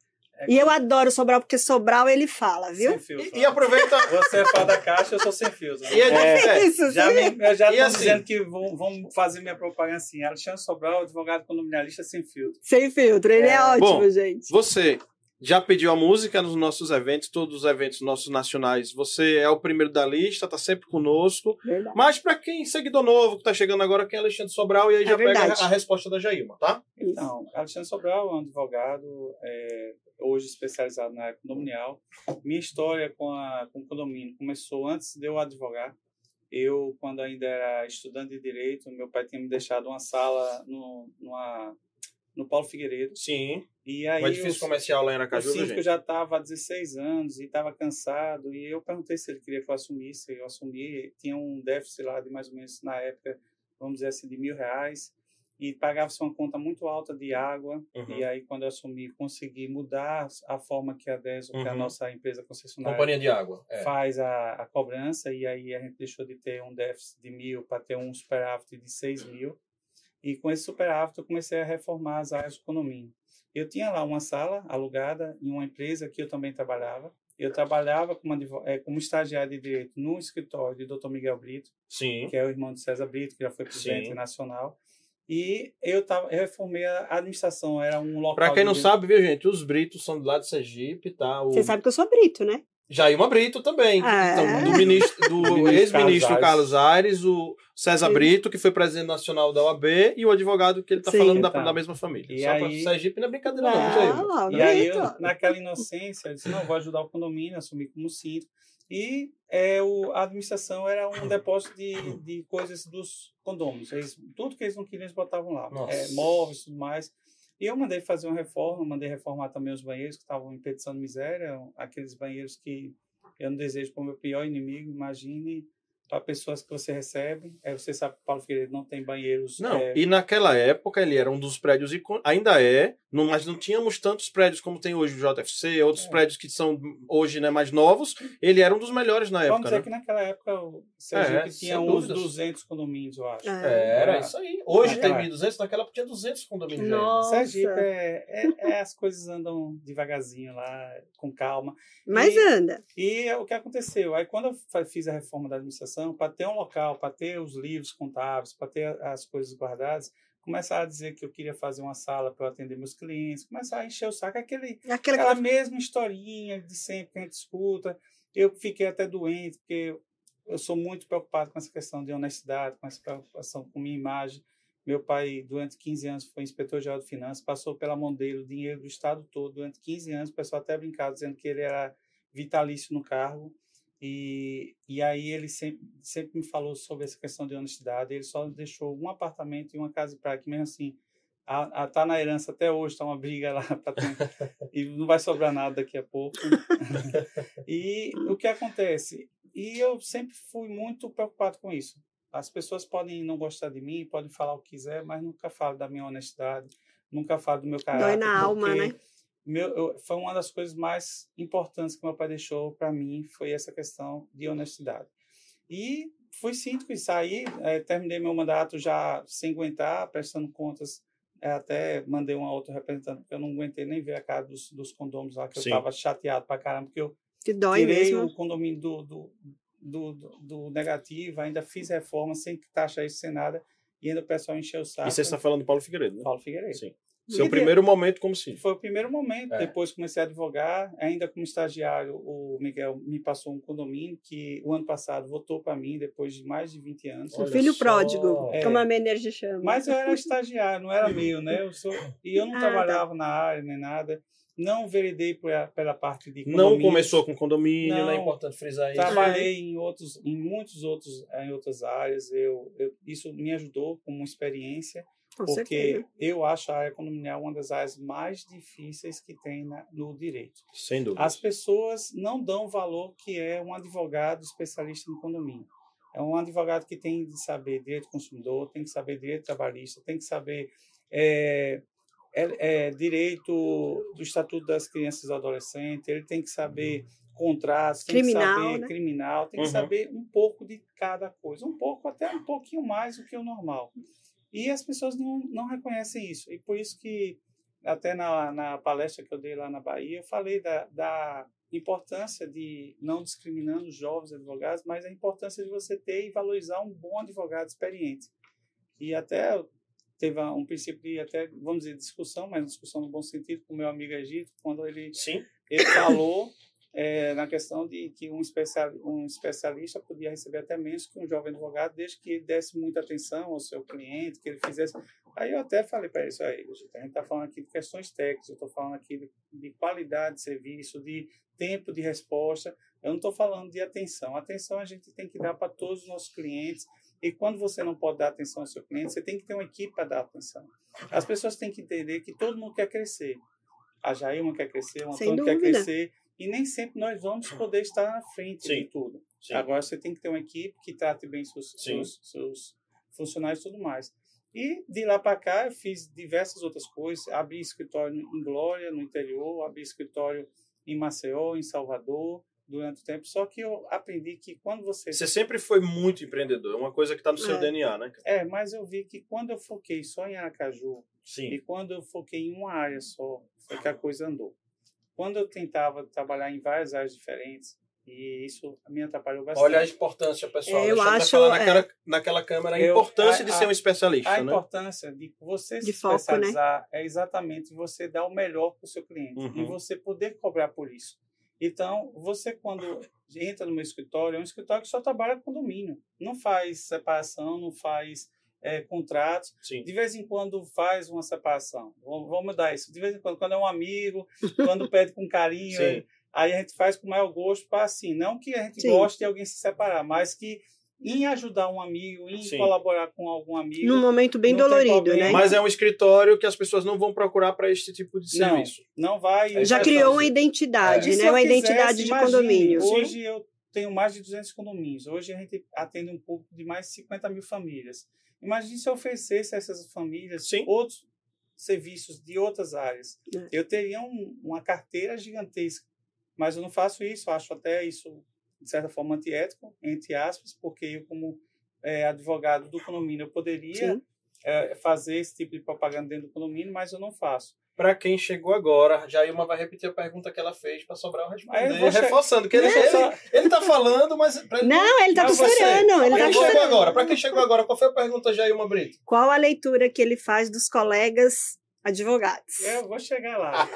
Speaker 2: E eu adoro Sobral, porque Sobral ele fala, viu?
Speaker 3: Sem filtro.
Speaker 1: E, e aproveita.
Speaker 3: Você é fã da caixa, eu sou sem filtro.
Speaker 1: E é,
Speaker 4: É.
Speaker 2: Isso,
Speaker 3: Já,
Speaker 2: sim.
Speaker 3: me, eu já
Speaker 1: assim-
Speaker 3: dizendo que vão, vão fazer minha propaganda assim. Alexandre Sobral, advogado condominialista sem filtro.
Speaker 2: Sem filtro, ele é,
Speaker 3: É,
Speaker 2: ótimo,
Speaker 1: bom,
Speaker 2: gente.
Speaker 1: Você já pediu a música nos nossos eventos, todos os eventos nossos nacionais. Você é o primeiro da lista, tá sempre conosco.
Speaker 2: Verdade.
Speaker 1: Mas para quem seguidor novo que tá chegando agora, quem é Alexandre Sobral, e aí
Speaker 2: É
Speaker 1: já pega
Speaker 2: verdade.
Speaker 1: a, a resposta da Jailma, tá?
Speaker 3: Então, Alexandre Sobral é um advogado, é, hoje especializado na área condominial. Minha história com, a, com o condomínio começou antes de eu advogar. Eu, quando ainda era estudante de direito, meu pai tinha me deixado uma sala no, numa, no Paulo Figueiredo.
Speaker 1: Sim.
Speaker 3: E aí
Speaker 1: Um edifício comercial lá em
Speaker 3: O
Speaker 1: Aracaju, viu,
Speaker 3: síndico já estava há 16 anos e estava cansado. E eu perguntei se ele queria que eu assumisse. Eu assumi. Tinha um déficit lá de mais ou menos, na época, vamos dizer assim, de mil reais. E pagava-se uma conta muito alta de água.
Speaker 1: Uhum.
Speaker 3: E aí, quando eu assumi, consegui mudar a forma que a DESO, que é a
Speaker 1: Uhum.
Speaker 3: nossa empresa concessionária,
Speaker 1: Companhia de água. É.
Speaker 3: faz a, a cobrança. E aí, a gente deixou de ter um déficit de mil para ter um superávit de seis mil. E com esse superávit, eu comecei a reformar as áreas do condomínio. Eu tinha lá uma sala alugada em uma empresa que eu também trabalhava. Eu trabalhava como, eh, como estagiário de direito no escritório de Dr. Miguel Brito,
Speaker 1: Sim.
Speaker 3: que é o irmão de César Brito, que já foi presidente
Speaker 1: Sim.
Speaker 3: nacional. E eu, tava, eu reformei a administração, era um local.
Speaker 1: Pra quem não
Speaker 3: de-
Speaker 1: sabe, viu, gente? Os Britos são do lado de Sergipe, tá? O...
Speaker 2: Você sabe que eu sou Brito, né?
Speaker 1: Jailma Brito também.
Speaker 2: Ah,
Speaker 1: Então,
Speaker 2: é?
Speaker 1: do ministro, do
Speaker 3: Ministro
Speaker 1: ex-ministro
Speaker 3: Carlos
Speaker 1: Carlos Aires, o César
Speaker 2: Sim.
Speaker 1: Brito, que foi presidente nacional da OAB, e o advogado que ele tá
Speaker 2: Sim.
Speaker 1: falando da,
Speaker 3: Então,
Speaker 1: da mesma família.
Speaker 3: e
Speaker 1: Só
Speaker 3: aí-
Speaker 1: Sergipe não é brincadeira, não, Jailma.
Speaker 2: Não,
Speaker 3: E aí, eu, naquela inocência, eu disse, não, vou ajudar o condomínio, assumi como síndico. E é, o, a administração era um depósito de, de coisas dos condôminos. Eles, tudo que eles não queriam, eles botavam lá. É, móveis e tudo mais. E eu mandei fazer uma reforma, mandei reformar também os banheiros que estavam em petição de miséria, aqueles banheiros que eu não desejo para o meu pior inimigo. Imagine para pessoas que você recebe. É, você sabe que Paulo Figueiredo não tem banheiros.
Speaker 1: Não,
Speaker 3: é,
Speaker 1: e naquela época ele era um dos prédios icônicos, ainda é, não, mas não tínhamos tantos prédios como tem hoje o JFC, outros
Speaker 3: É.
Speaker 1: prédios que são hoje né, mais novos, ele era um dos melhores na
Speaker 3: Vamos
Speaker 1: época,
Speaker 3: dizer
Speaker 1: né?
Speaker 3: que naquela época o Sergipe
Speaker 1: É,
Speaker 3: tinha uns
Speaker 1: dúvidas.
Speaker 3: 200 condomínios, eu acho.
Speaker 2: É.
Speaker 1: Era isso aí. Hoje tem 1.200, naquela época tinha 200 condomínios. já.
Speaker 2: Nossa.
Speaker 3: Sergipe é, é, é as coisas andam devagarzinho lá, com calma.
Speaker 2: Mas
Speaker 3: E-
Speaker 2: anda.
Speaker 3: E é o que aconteceu? Aí, quando eu fiz a reforma da administração, para ter um local, para ter os livros contábeis, para ter as coisas guardadas, começaram a dizer que eu queria fazer uma sala para eu atender meus clientes, começaram a encher o saco, aquele,
Speaker 2: Aquela
Speaker 3: aquela mesma historinha de sempre que a gente escuta. Eu fiquei até doente, porque eu sou muito preocupado com essa questão de honestidade, com essa preocupação com minha imagem. Meu pai, durante 15 anos, foi inspetor-geral de finanças, passou pela mão dele o dinheiro do estado todo durante 15 anos. O pessoal até brincava dizendo que ele era vitalício no cargo. E, e aí ele sempre, sempre me falou sobre essa questão de honestidade. Ele só deixou um apartamento e uma casa praia, que mesmo assim, a, a, tá na herança até hoje, tá uma briga lá ter, e não vai sobrar nada daqui a pouco. e o que acontece? E eu sempre fui muito preocupado com isso. As pessoas podem não gostar de mim, podem falar o que quiser, mas nunca falo da minha honestidade, nunca falo do meu caráter.
Speaker 2: Dói na alma, né?
Speaker 3: Meu, eu- foi uma das coisas mais importantes que meu pai deixou para mim, foi essa questão de honestidade. E fui síndico e saí, eh, terminei meu mandato já sem aguentar, prestando contas, eh, até mandei uma outra representante, porque eu não aguentei nem ver a cara dos, dos condôminos lá, que
Speaker 1: Sim.
Speaker 3: eu estava chateado para caramba, porque eu
Speaker 2: Que dói
Speaker 3: tirei
Speaker 2: mesmo.
Speaker 3: o condomínio do, do, do, do- do negativo, ainda fiz reforma sem taxa isso, sem nada, e ainda o pessoal encheu o saco.
Speaker 1: E você está falando de Paulo Figueiredo, né?
Speaker 3: Paulo Figueiredo.
Speaker 1: Sim. Seu
Speaker 3: E
Speaker 1: primeiro momento como síndico.
Speaker 3: Foi o primeiro momento.
Speaker 1: É.
Speaker 3: Depois comecei a advogar. Ainda como estagiário, o Miguel me passou um condomínio que o ano passado votou para mim, depois de mais de 20 anos.
Speaker 2: O
Speaker 1: Olha
Speaker 2: filho
Speaker 1: só.
Speaker 2: pródigo,
Speaker 3: É.
Speaker 2: como a Menerge chama.
Speaker 3: Mas eu era estagiário, não era meu, né? Eu sou... E eu não
Speaker 2: Ah, tá.
Speaker 3: trabalhava na área nem nada. Não veredei por- pela parte de
Speaker 1: Não
Speaker 3: condomínios.
Speaker 1: começou com condomínio,
Speaker 3: Não.
Speaker 1: né? É importante frisar isso.
Speaker 3: Trabalhei em outros, em muitos outros, em outras áreas. Eu, eu- isso me ajudou como experiência
Speaker 2: Com
Speaker 3: porque
Speaker 2: certeza.
Speaker 3: eu acho a área condominial uma das áreas mais difíceis que tem na- no direito.
Speaker 1: Sem dúvida.
Speaker 3: As pessoas não dão valor que é um advogado especialista em condomínio. É um advogado que tem de saber direito do consumidor, tem que saber direito trabalhista, tem que saber é, é, é, direito do Estatuto das Crianças e Adolescentes, ele tem que saber contratos, tem
Speaker 2: criminal,
Speaker 3: que saber
Speaker 2: né?
Speaker 3: criminal, tem
Speaker 1: Uhum.
Speaker 3: que saber um pouco de cada coisa, um pouco, até um pouquinho mais do que o normal. E as pessoas não, não reconhecem isso. E por isso que, até na, na palestra que eu dei lá na Bahia, eu falei da, da importância de, não discriminando jovens advogados, mas a importância de você ter e valorizar um bom advogado experiente. E até teve um princípio de, até, vamos dizer, discussão, mas discussão no bom sentido, com o meu amigo Egito, quando ele
Speaker 1: Sim.
Speaker 3: ele falou é, na questão de que um, especial, um especialista podia receber até menos que um jovem advogado, desde que ele desse muita atenção ao seu cliente, que ele fizesse. Aí eu até falei para isso aí, a gente está falando aqui de questões técnicas, eu estou falando aqui de, de qualidade de serviço, de tempo de resposta, eu não estou falando de atenção. Atenção a gente tem que dar para todos os nossos clientes, e quando você não pode dar atenção ao seu cliente, você tem que ter uma equipe para dar atenção. As pessoas têm que entender que todo mundo quer crescer. A Jailma quer crescer, o Antônio quer crescer, e nem sempre nós vamos poder estar na frente
Speaker 1: Sim.
Speaker 3: de tudo.
Speaker 1: Sim.
Speaker 3: Agora você tem que ter uma equipe que trate bem seus, seus, seus funcionários e tudo mais. E de lá para cá eu fiz diversas outras coisas. Abri escritório em Glória, no interior, abri escritório em Maceió, em Salvador, durante o tempo. Só que eu aprendi que quando você.
Speaker 1: Você sempre foi muito empreendedor, é uma coisa que está no seu
Speaker 2: É.
Speaker 1: DNA, né?
Speaker 3: É, mas eu vi que quando eu foquei só em Aracaju
Speaker 1: Sim.
Speaker 3: e quando eu foquei em uma área só, foi que a coisa andou. Quando eu tentava trabalhar em várias áreas diferentes, e isso me atrapalhou bastante.
Speaker 1: Olha a importância, pessoal.
Speaker 2: Eu
Speaker 1: Deixa
Speaker 2: acho,
Speaker 1: falar
Speaker 2: é.
Speaker 1: naquela, naquela câmera a
Speaker 3: Eu-
Speaker 1: importância
Speaker 3: a-
Speaker 1: de ser um especialista,
Speaker 3: A
Speaker 1: né?
Speaker 3: importância de você
Speaker 2: De
Speaker 3: se
Speaker 2: foco, né?
Speaker 3: especializar é exatamente você dar o melhor para o seu cliente
Speaker 1: Uhum.
Speaker 3: e você poder cobrar por isso. Então, você quando entra no meu escritório, é um escritório que só trabalha com domínio, não faz separação, não faz é, contratos.
Speaker 1: Sim.
Speaker 3: De vez em quando faz uma separação. Vamos vamos mudar isso. De vez em quando, quando é um amigo, quando pede com carinho,
Speaker 1: Sim.
Speaker 3: aí a gente faz com o maior gosto para assim, não que a gente
Speaker 2: Sim.
Speaker 3: goste de alguém se separar, mas que em ajudar um amigo, em
Speaker 1: Sim.
Speaker 3: colaborar com algum amigo,
Speaker 2: Num momento bem
Speaker 3: Não
Speaker 2: dolorido, né?
Speaker 1: Mas é um escritório que as pessoas não vão procurar para este tipo de
Speaker 3: Não.
Speaker 1: serviço.
Speaker 3: não vai.
Speaker 2: Já
Speaker 3: vai
Speaker 2: criou
Speaker 3: fazer.
Speaker 2: uma identidade,
Speaker 3: se
Speaker 2: né? Uma
Speaker 3: quisesse,
Speaker 2: identidade de
Speaker 3: imagine,
Speaker 2: condomínio.
Speaker 3: Hoje eu tenho mais de 200 condomínios. Hoje a gente atende um público de mais de 50 mil famílias. Imagine se eu oferecesse a essas famílias
Speaker 1: Sim.
Speaker 3: outros serviços de outras áreas.
Speaker 2: É.
Speaker 3: Eu teria um- uma carteira gigantesca. Mas eu não faço isso. Eu acho até isso, de certa forma, antiético, entre aspas, porque eu, como eh, advogado do condomínio, eu poderia eh, fazer esse tipo de propaganda dentro do condomínio, mas eu não faço.
Speaker 1: Para quem chegou agora, Jailma vai repetir a pergunta que ela fez para Sobral
Speaker 3: Aí
Speaker 1: responder,
Speaker 3: vou che-
Speaker 1: reforçando que ele,
Speaker 3: só-
Speaker 1: ele, ele tá falando, mas pra
Speaker 2: Não, ele tá
Speaker 3: você-
Speaker 2: costurando, ele tá
Speaker 1: quem chegou agora, para quem chegou agora, qual foi a pergunta, Jailma Brito?
Speaker 2: Qual a leitura que ele faz dos colegas advogados?
Speaker 3: Eu vou chegar lá.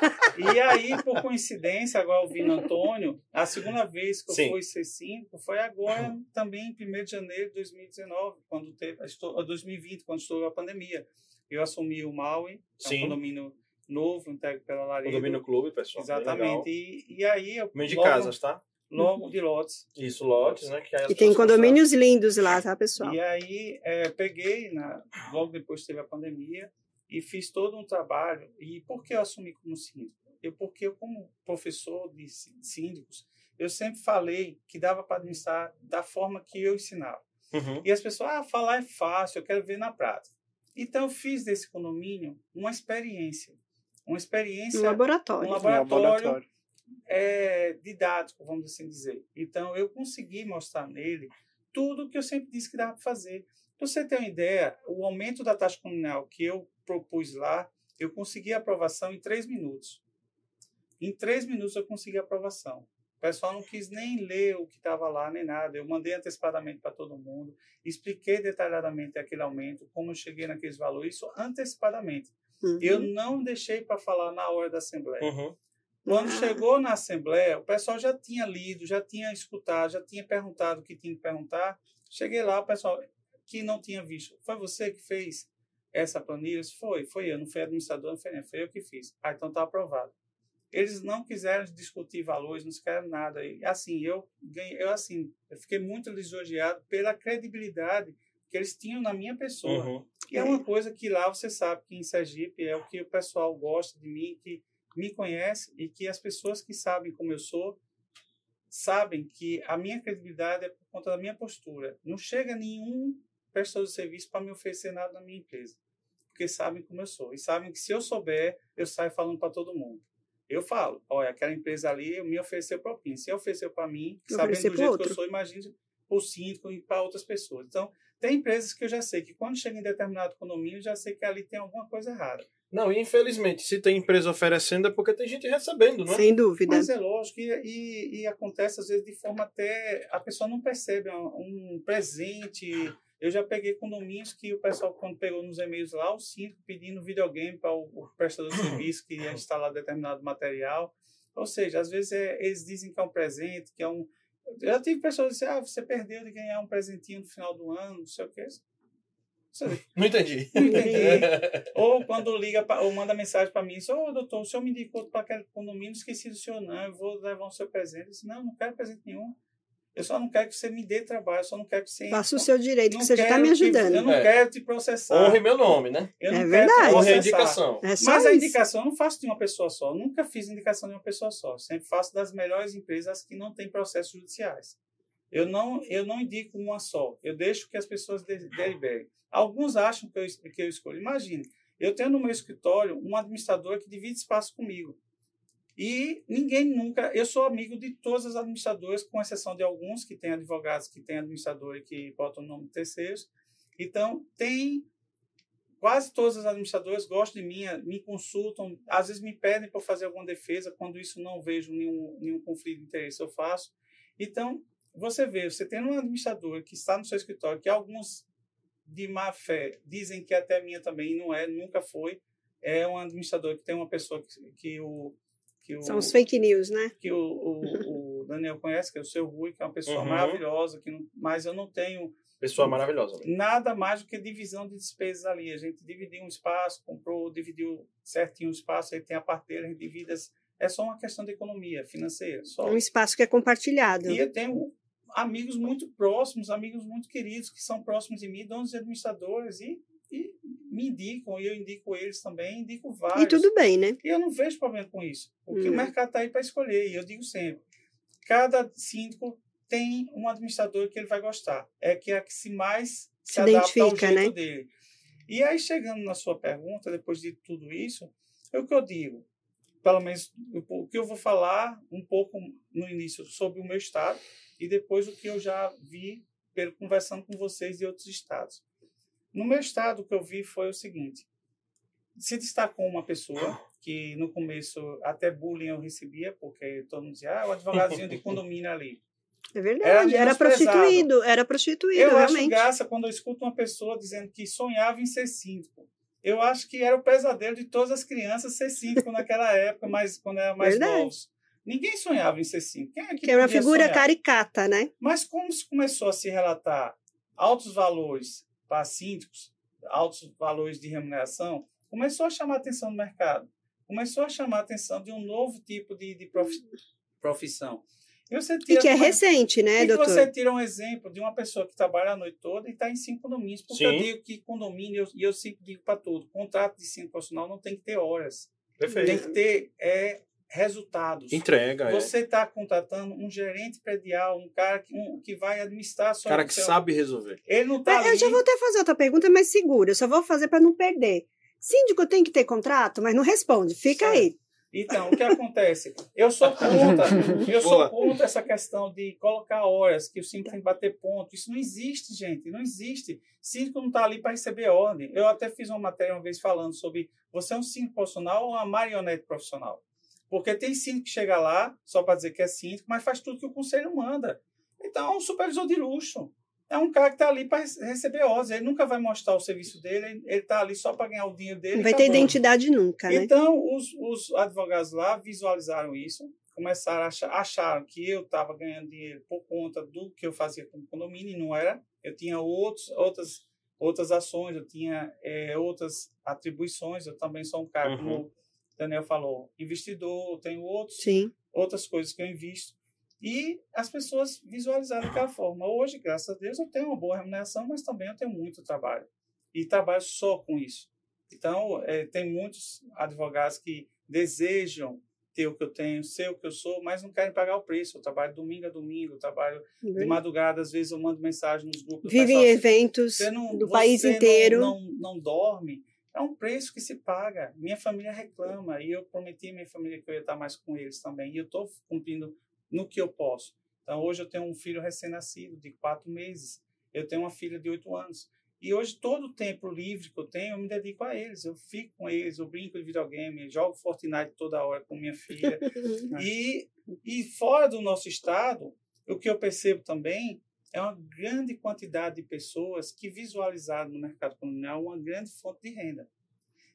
Speaker 3: E aí, por coincidência, agora ouvindo Antônio, a segunda vez que eu
Speaker 1: Sim.
Speaker 3: fui C5 foi agora, também em 1 de janeiro de 2019, quando teve, estou- 2020, quando estourou a pandemia. Eu assumi o Maui, é um condomínio novo, entregue pela Laredo.
Speaker 1: Condomínio Clube, pessoal.
Speaker 3: Exatamente. E, e aí, eu,
Speaker 1: Meio de
Speaker 3: logo,
Speaker 1: casas, tá?
Speaker 3: logo de lotes.
Speaker 1: Isso, lotes, né? Que aí as
Speaker 2: E tem condomínios lindos lá, tá, pessoal?
Speaker 3: E aí, é, peguei, na, logo depois teve a pandemia, e fiz todo um trabalho. E por que eu assumi como síndico? Eu, porque eu, como professor de sí- síndicos, eu sempre falei que dava para administrar da forma que eu ensinava.
Speaker 1: Uhum.
Speaker 3: E as pessoas, ah, falar é fácil, eu quero ver na prática. Então, eu fiz desse condomínio uma experiência. Uma experiência
Speaker 2: Um laboratório.
Speaker 3: um laboratório,
Speaker 4: laboratório.
Speaker 3: é, didático, vamos assim dizer. Então, eu consegui mostrar nele tudo o que eu sempre disse que dava para fazer. Para você ter uma ideia, o aumento da taxa comunal que eu propus lá, eu consegui a aprovação em três minutos. Em três minutos eu consegui a aprovação. O pessoal não quis nem ler o que estava lá, nem nada. Eu mandei antecipadamente para todo mundo, expliquei detalhadamente aquele aumento, como eu cheguei naqueles valores, isso antecipadamente.
Speaker 2: Uhum.
Speaker 3: Eu não deixei para falar na hora da Assembleia.
Speaker 1: Uhum.
Speaker 3: Quando
Speaker 2: Ah.
Speaker 3: chegou na Assembleia, o pessoal já tinha lido, já tinha escutado, já tinha perguntado o que tinha que perguntar. Cheguei lá, o pessoal que não tinha visto. Foi você que fez essa planilha? Foi, foi eu. Não foi administrador, não foi nem. Foi eu que fiz. Ah, então está aprovado. Eles não quiseram discutir valores, não quiseram nada. E, assim, eu ganhei, eu assim, eu fiquei muito lisonjeado pela credibilidade que eles tinham na minha pessoa.
Speaker 1: Uhum.
Speaker 3: E é uma coisa que lá você sabe que em Sergipe é o que o pessoal gosta de mim, que me conhece e que as pessoas que sabem como eu sou sabem que a minha credibilidade é por conta da minha postura. Não chega nenhum prestador de serviço para me oferecer nada na minha empresa, porque sabem como eu sou e sabem que se eu souber, eu saio falando para todo mundo. Eu falo, olha, aquela empresa ali me ofereceu propina. Se ofereceu para mim,
Speaker 2: Eu
Speaker 3: sabendo do jeito
Speaker 2: outro.
Speaker 3: que eu sou, imagine o síndico e para outras pessoas. Então, tem empresas que eu já sei que quando chega em determinado condomínio, já sei que ali tem alguma coisa errada.
Speaker 1: Não, e infelizmente, se tem empresa oferecendo é porque tem gente recebendo, não é?
Speaker 2: Sem dúvida.
Speaker 3: Mas é lógico, e, e, e acontece às vezes de forma até. A pessoa não percebe um, um presente. Eu já peguei condomínios que o pessoal, quando pegou nos e-mails lá, o síndico pedindo videogame para o, o prestador de serviço que ia instalar determinado material. Ou seja, às vezes é, eles dizem que é um presente, que é um. Eu já tive pessoas que dizem, ah, você perdeu de ganhar um presentinho no final do ano, não sei o quê.
Speaker 1: Não entendi.
Speaker 3: não entendi. Ou quando liga pra, ou manda mensagem para mim, diz, ô doutor, o senhor me indicou para aquele condomínio, esqueci do senhor, não, eu vou levar o seu presente. Eu disse, não, não quero presente nenhum. Eu só não quero que você me dê trabalho, eu só não quero que você.
Speaker 2: Faça o seu direito,
Speaker 3: não
Speaker 2: que você já está me
Speaker 3: que-
Speaker 2: ajudando.
Speaker 3: eu não
Speaker 1: É.
Speaker 3: quero te processar.
Speaker 1: Honre meu nome, né?
Speaker 3: Eu
Speaker 2: É
Speaker 3: não quero te
Speaker 2: verdade.
Speaker 1: Honre a indicação.
Speaker 2: É só
Speaker 3: Mas a indicação eu não faço de uma pessoa só. Eu nunca fiz indicação de uma pessoa só. Sempre faço das melhores empresas que não têm processos judiciais. Eu não, eu não indico uma só. Eu deixo que as pessoas de- deliberem. Alguns acham que eu, que eu escolho. Imagine, eu tenho no meu escritório um administrador que divide espaço comigo. E ninguém nunca. Eu sou amigo de todas as administradoras, com exceção de alguns que têm advogados que têm administrador e que botam o nome de terceiros. Então, tem quase todas as administradoras gostam de mim, me consultam, às vezes me pedem para fazer alguma defesa, quando isso não vejo nenhum, nenhum conflito de interesse, eu faço. Então, você vê, você tem um administrador que está no seu escritório, que alguns de má fé dizem que até minha também não é, nunca foi, é um administrador que tem uma pessoa que, que o o,
Speaker 2: São os fake news, né?
Speaker 3: que o, o, o Daniel conhece, que é o seu Rui, que é uma pessoa
Speaker 1: Uhum.
Speaker 3: maravilhosa, que não, mas eu não tenho
Speaker 1: Pessoa maravilhosa. velho.
Speaker 3: nada mais do que divisão de despesas ali. A gente dividiu um espaço, comprou, dividiu certinho o espaço, aí tem a parte dele, a gente divide. É só uma questão de economia financeira. Só.
Speaker 2: Um espaço que é compartilhado.
Speaker 3: E eu tenho amigos muito próximos, amigos muito queridos, que são próximos de mim, donos de administradores, e, e me indicam, e eu indico eles também, indico vários.
Speaker 2: E tudo bem, né?
Speaker 3: E eu não vejo problema com isso, porque
Speaker 2: Não.
Speaker 3: o mercado está aí para escolher. E eu digo sempre: cada síndico tem um administrador que ele vai gostar. É que é a que se mais se,
Speaker 2: Se
Speaker 3: adapta ao
Speaker 2: identifica,
Speaker 3: jeito
Speaker 2: né?
Speaker 3: dele. E aí, chegando na sua pergunta, depois de tudo isso, é o que eu digo. Pelo menos o que eu vou falar um pouco no início sobre o meu estado e depois o que eu já vi pelo conversando com vocês de outros estados. No meu estado, o que eu vi foi o seguinte: se destacou uma pessoa que no começo até bullying eu recebia, porque todo mundo dizia, ah, o advogadozinho de condomínio ali.
Speaker 2: É
Speaker 3: Era
Speaker 2: verdade. Era,
Speaker 3: menosprezado.
Speaker 2: prostituído. Era prostituído,
Speaker 3: Eu acho
Speaker 2: realmente.
Speaker 3: graça quando eu escuto uma pessoa dizendo que sonhava em ser síndico. Eu acho que era o pesadelo de todas as crianças ser síndico naquela época, mas quando era mais
Speaker 2: Verdade.
Speaker 3: novos. Ninguém sonhava em ser síndico. Quem é que
Speaker 2: Que é uma figura
Speaker 3: sonhar?
Speaker 2: caricata, né?
Speaker 3: Mas como se começou a se relatar altos valores para síndicos, altos valores de remuneração, começou a chamar a atenção do mercado. Começou a chamar a atenção de um novo tipo de, de profi- profissão. E, você
Speaker 2: E
Speaker 3: tira
Speaker 2: que é
Speaker 3: uma-
Speaker 2: recente, né,
Speaker 3: e que
Speaker 2: doutor?
Speaker 3: você tira um exemplo de uma pessoa que trabalha a noite toda e está em cinco condomínios. Porque eu
Speaker 1: Sim.
Speaker 3: digo que condomínio, e eu, eu sempre digo para todo, contrato de cinco profissional não tem que ter horas.
Speaker 1: Perfeito.
Speaker 3: Tem que ter é, resultados.
Speaker 1: Entrega, é.
Speaker 3: Você está contratando um gerente predial, um cara que, um, que vai administrar a sua
Speaker 1: Cara que
Speaker 3: seu-
Speaker 1: sabe resolver.
Speaker 3: Ele não está
Speaker 2: Mas
Speaker 3: ali.
Speaker 2: Eu já vou até fazer outra pergunta mais segura. Eu só vou fazer para não perder. Síndico tem que ter contrato, mas não responde. Fica
Speaker 3: Certo.
Speaker 2: aí.
Speaker 3: Então, o que acontece? Eu sou contra, eu sou contra essa questão de colocar horas, que o síndico tem que bater ponto. Isso não existe, gente, não existe. Síndico não está ali para receber ordem. Eu até fiz uma matéria uma vez falando sobre você é um síndico profissional ou uma marionete profissional. Porque tem síndico que chega lá só para dizer que é síndico, mas faz tudo que o conselho manda. Então, é um supervisor de luxo. É um cara que está ali para receber ordens. Ele nunca vai mostrar o serviço dele, ele está ali só para ganhar o dinheiro dele.
Speaker 2: Não vai ter identidade nunca, né?
Speaker 3: Então, os, os advogados lá visualizaram isso, começaram a achar, acharam que eu estava ganhando dinheiro por conta do que eu fazia com o condomínio, e não era. Eu tinha outros, outras, outras ações, eu tinha é, outras atribuições, eu também sou um cara,
Speaker 1: Uhum.
Speaker 3: como Daniel falou, investidor, tenho outros,
Speaker 2: Sim.
Speaker 3: outras coisas que eu invisto. E as pessoas visualizaram daquela forma. Hoje, graças a Deus, eu tenho uma boa remuneração, mas também eu tenho muito trabalho. E trabalho só com isso. Então, eh, tem muitos advogados que desejam ter o que eu tenho, ser o que eu sou, mas não querem pagar o preço. Eu trabalho domingo a domingo, eu trabalho de madrugada, às vezes eu mando mensagem nos grupos.
Speaker 2: Vive em eventos não, do país inteiro.
Speaker 3: Não, não, não dorme. É um preço que se paga. Minha família reclama e eu prometi à minha família que eu ia estar mais com eles também. E eu estou cumprindo no que eu posso. Então, hoje eu tenho um filho recém-nascido de quatro meses. Eu tenho uma filha de oito anos. E hoje, todo o tempo livre que eu tenho, eu me dedico a eles. Eu fico com eles, eu brinco de videogame, jogo Fortnite toda hora com minha filha. e, e fora do nosso estado, o que eu percebo também é uma grande quantidade de pessoas que visualizaram no mercado colonial uma grande fonte de renda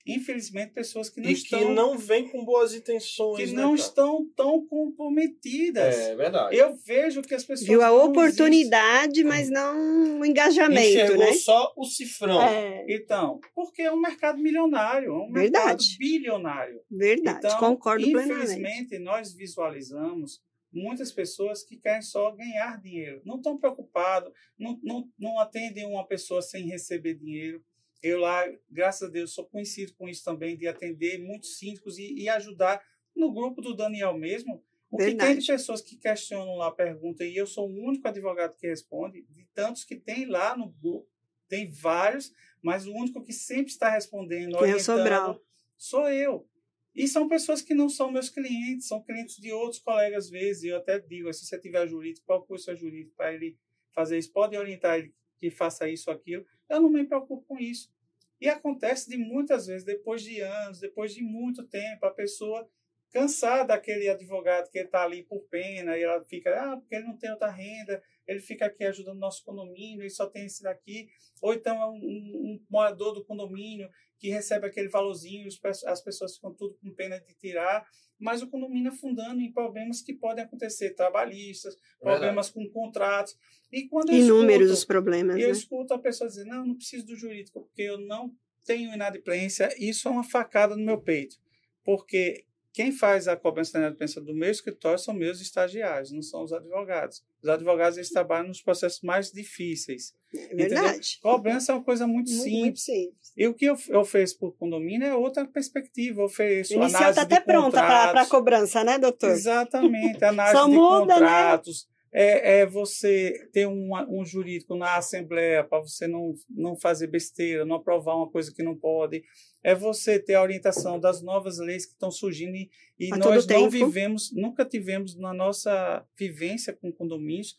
Speaker 3: infelizmente, pessoas que não
Speaker 1: e
Speaker 3: estão.
Speaker 1: que não vêm com boas intenções.
Speaker 3: Que
Speaker 1: né,
Speaker 3: não
Speaker 1: cara?
Speaker 3: estão tão comprometidas.
Speaker 1: É verdade.
Speaker 3: Eu vejo que as pessoas.
Speaker 2: Viu a oportunidade, existe. mas não o engajamento.
Speaker 1: Enxergou
Speaker 2: né?
Speaker 1: só o cifrão.
Speaker 2: É.
Speaker 3: Então, porque é um mercado milionário, é um
Speaker 2: Verdade.
Speaker 3: mercado bilionário.
Speaker 2: Verdade,
Speaker 3: então,
Speaker 2: concordo plenamente.
Speaker 3: Infelizmente, nós visualizamos muitas pessoas que querem só ganhar dinheiro. Não estão preocupados, não, não, não atendem uma pessoa sem receber dinheiro. Eu lá, graças a Deus, sou conhecido com isso também, de atender muitos síndicos e, e ajudar no grupo do Daniel mesmo. O que tem de pessoas que questionam lá a pergunta, e eu sou o único advogado que responde, de tantos que tem lá no grupo, tem vários, mas o único que sempre está respondendo,
Speaker 2: orientando,
Speaker 3: sou eu. E são pessoas que não são meus clientes, são clientes de outros colegas às vezes. Eu até digo, se você tiver jurídico, qual curso é jurídico para ele fazer isso? Pode orientar ele que faça isso ou aquilo. Eu não me preocupo com isso. E acontece de muitas vezes, depois de anos, depois de muito tempo, a pessoa cansar daquele advogado que está ali por pena, e ela fica, ah, porque ele não tem outra renda, ele fica aqui ajudando o nosso condomínio, e só tem esse daqui. Ou então é um, um, morador do condomínio que recebe aquele valorzinho, as pessoas ficam tudo com pena de tirar, mas o condomínio afundando em problemas que podem acontecer, trabalhistas, problemas Verdade. com contratos. E quando eu
Speaker 2: Inúmeros
Speaker 3: escuto,
Speaker 2: os problemas.
Speaker 3: Eu
Speaker 2: né?
Speaker 3: escuto a pessoa dizer, não, não preciso do jurídico, porque eu não tenho inadimplência, isso é uma facada no meu peito. Porque quem faz a cobrança da inadimplência do meu escritório são meus estagiários, não são os advogados. Os advogados eles trabalham nos processos mais difíceis.
Speaker 2: É verdade.
Speaker 3: Entendeu? Cobrança é uma coisa muito,
Speaker 2: muito
Speaker 3: simples.
Speaker 2: Muito simples.
Speaker 3: E o que eu ofereço por condomínio é outra perspectiva. Eu ofereço
Speaker 2: Inicial
Speaker 3: análise
Speaker 2: está até
Speaker 3: de
Speaker 2: pronta para a
Speaker 3: contratos.
Speaker 2: cobrança, né, doutor?
Speaker 3: Exatamente. Análise
Speaker 2: Só
Speaker 3: de
Speaker 2: muda, né?
Speaker 3: contratos. É, é você ter um, um jurídico na Assembleia para você não, não fazer besteira, não aprovar uma coisa que não pode. É você ter a orientação das novas leis que estão surgindo e, e nós não
Speaker 2: tempo.
Speaker 3: vivemos, nunca tivemos na nossa vivência com condomínios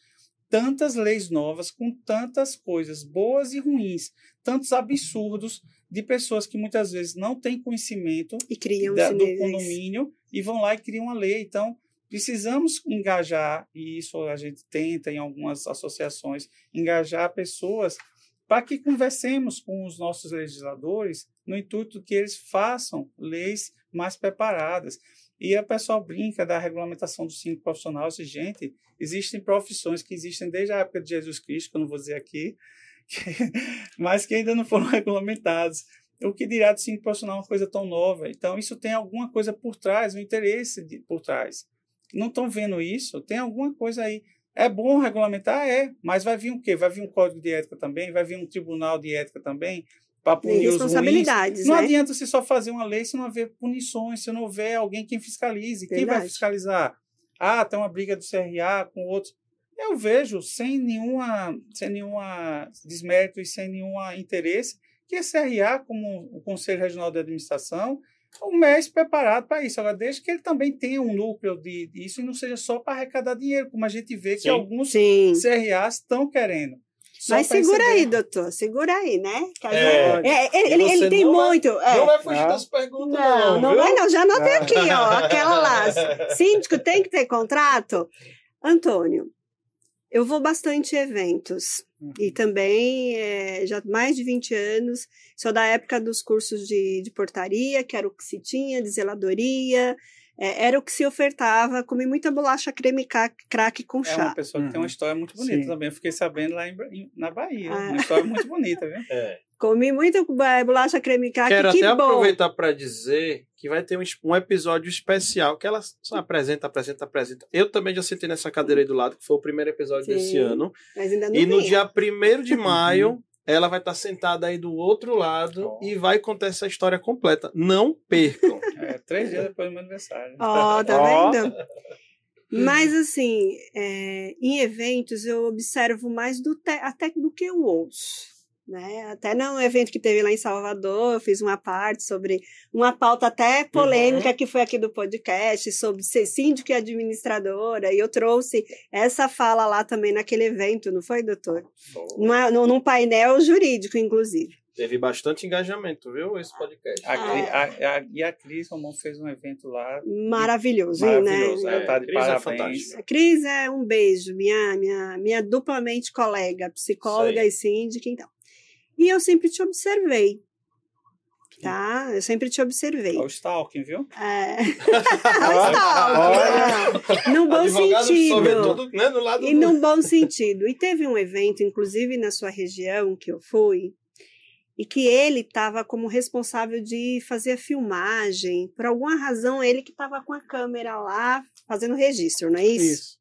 Speaker 3: tantas leis novas, com tantas coisas boas e ruins, tantos absurdos de pessoas que muitas vezes não têm conhecimento
Speaker 2: E criam
Speaker 3: da, do
Speaker 2: níveis.
Speaker 3: condomínio e vão lá e criam uma lei. Então, precisamos engajar, e isso a gente tenta em algumas associações, engajar pessoas para que conversemos com os nossos legisladores no intuito que eles façam leis mais preparadas. E a pessoal brinca da regulamentação do síndico profissional. Assim, gente, existem profissões que existem desde a época de Jesus Cristo, que eu não vou dizer aqui, que- mas que ainda não foram regulamentados. O que dirá do síndico profissional é uma coisa tão nova? Então, isso tem alguma coisa por trás, um interesse de- por trás. Não estão vendo isso? Tem alguma coisa aí. É bom regulamentar? É, mas vai vir o quê? Vai vir um código de ética também? Vai vir um tribunal de ética também? Para punir os ruins?
Speaker 2: responsabilidades,
Speaker 3: Não
Speaker 2: né?
Speaker 3: adianta você só fazer uma lei se não houver punições, se não houver alguém que fiscalize. Quem vai
Speaker 2: Verdade.
Speaker 3: fiscalizar? Ah, tem uma briga do CRA com outros. Eu vejo, sem nenhuma, sem nenhuma desmérito e sem nenhum interesse, que a CRA, como o Conselho Regional de Administração, o MES preparado para isso. Agora, desde que ele também tenha um núcleo de, disso e não seja só para arrecadar dinheiro, como a gente vê que
Speaker 1: Sim.
Speaker 3: alguns
Speaker 2: Sim.
Speaker 3: CRAs estão querendo. Só
Speaker 2: Mas segura
Speaker 3: receber.
Speaker 2: aí, doutor. Segura aí, né? Que
Speaker 1: É.
Speaker 2: gente- é, ele, ele, tem
Speaker 1: não vai-
Speaker 2: muito. é.
Speaker 1: Não vai fugir
Speaker 4: Ah.
Speaker 1: das perguntas,
Speaker 2: Não,
Speaker 1: não.
Speaker 2: não
Speaker 1: viu?
Speaker 2: vai não. Já anotei
Speaker 4: Ah.
Speaker 2: aqui, ó. Aquela lá. Síndico tem que ter contrato? Antônio, eu vou bastante eventos. E também, é, já mais de 20 anos, sou da época dos cursos de, de portaria, que era o que se tinha, de zeladoria, é, era o que se ofertava. Comi muita bolacha creme ca- crack com
Speaker 3: É
Speaker 2: chá.
Speaker 3: uma pessoa que tem uma
Speaker 4: Uhum.
Speaker 3: história muito bonita
Speaker 4: Sim.
Speaker 3: também. Eu fiquei sabendo lá em- na Bahia.
Speaker 2: Ah.
Speaker 3: Uma história muito bonita, viu?
Speaker 1: É.
Speaker 2: Comi muita eh, bolacha creme crack,
Speaker 1: Quero
Speaker 2: que
Speaker 1: até
Speaker 2: bom.
Speaker 1: aproveitar para dizer que vai ter um, um episódio especial que ela só apresenta, apresenta, apresenta. Eu também já sentei nessa cadeira aí do lado, que foi o primeiro episódio
Speaker 2: Sim.
Speaker 1: desse ano.
Speaker 2: Mas ainda não
Speaker 1: E no dia 1 de maio ela vai estar sentada aí do outro lado
Speaker 3: Oh.
Speaker 1: e vai contar essa história completa. Não percam.
Speaker 3: É, três dias depois do meu aniversário.
Speaker 2: Ó, tá
Speaker 4: Ó.
Speaker 2: vendo? Mas, assim, é, em eventos eu observo mais do te- até do que eu ouço. Né? Até num evento que teve lá em Salvador, eu fiz uma parte sobre uma pauta até polêmica que foi aqui do podcast, sobre ser síndico e administradora, e eu trouxe essa fala lá também naquele evento, não foi, doutor? Numa, num, painel jurídico, inclusive.
Speaker 1: Teve bastante engajamento, viu? Esse podcast.
Speaker 3: A, Cri-
Speaker 2: Ah.
Speaker 3: a- a- e a Cris Romão fez um evento lá
Speaker 2: Maravilhoso,
Speaker 3: maravilhoso.
Speaker 2: né?
Speaker 3: Ela tá de
Speaker 1: Cris é
Speaker 3: parabéns.
Speaker 1: fantástica.
Speaker 2: A Cris é um beijo, minha, minha, minha duplamente colega, psicóloga e síndica, então. E eu sempre te observei, tá? Eu sempre te observei.
Speaker 3: Olha o Stalking, viu?
Speaker 2: É... Stalker, no bom
Speaker 1: Advogado
Speaker 2: sentido.
Speaker 1: tudo, né, no lado
Speaker 2: E
Speaker 1: do...
Speaker 2: num bom sentido. E teve um evento, inclusive na sua região, que eu fui, e que ele estava como responsável de fazer a filmagem. Por alguma razão, ele que estava com a câmera lá, fazendo registro, não é isso?
Speaker 4: Isso.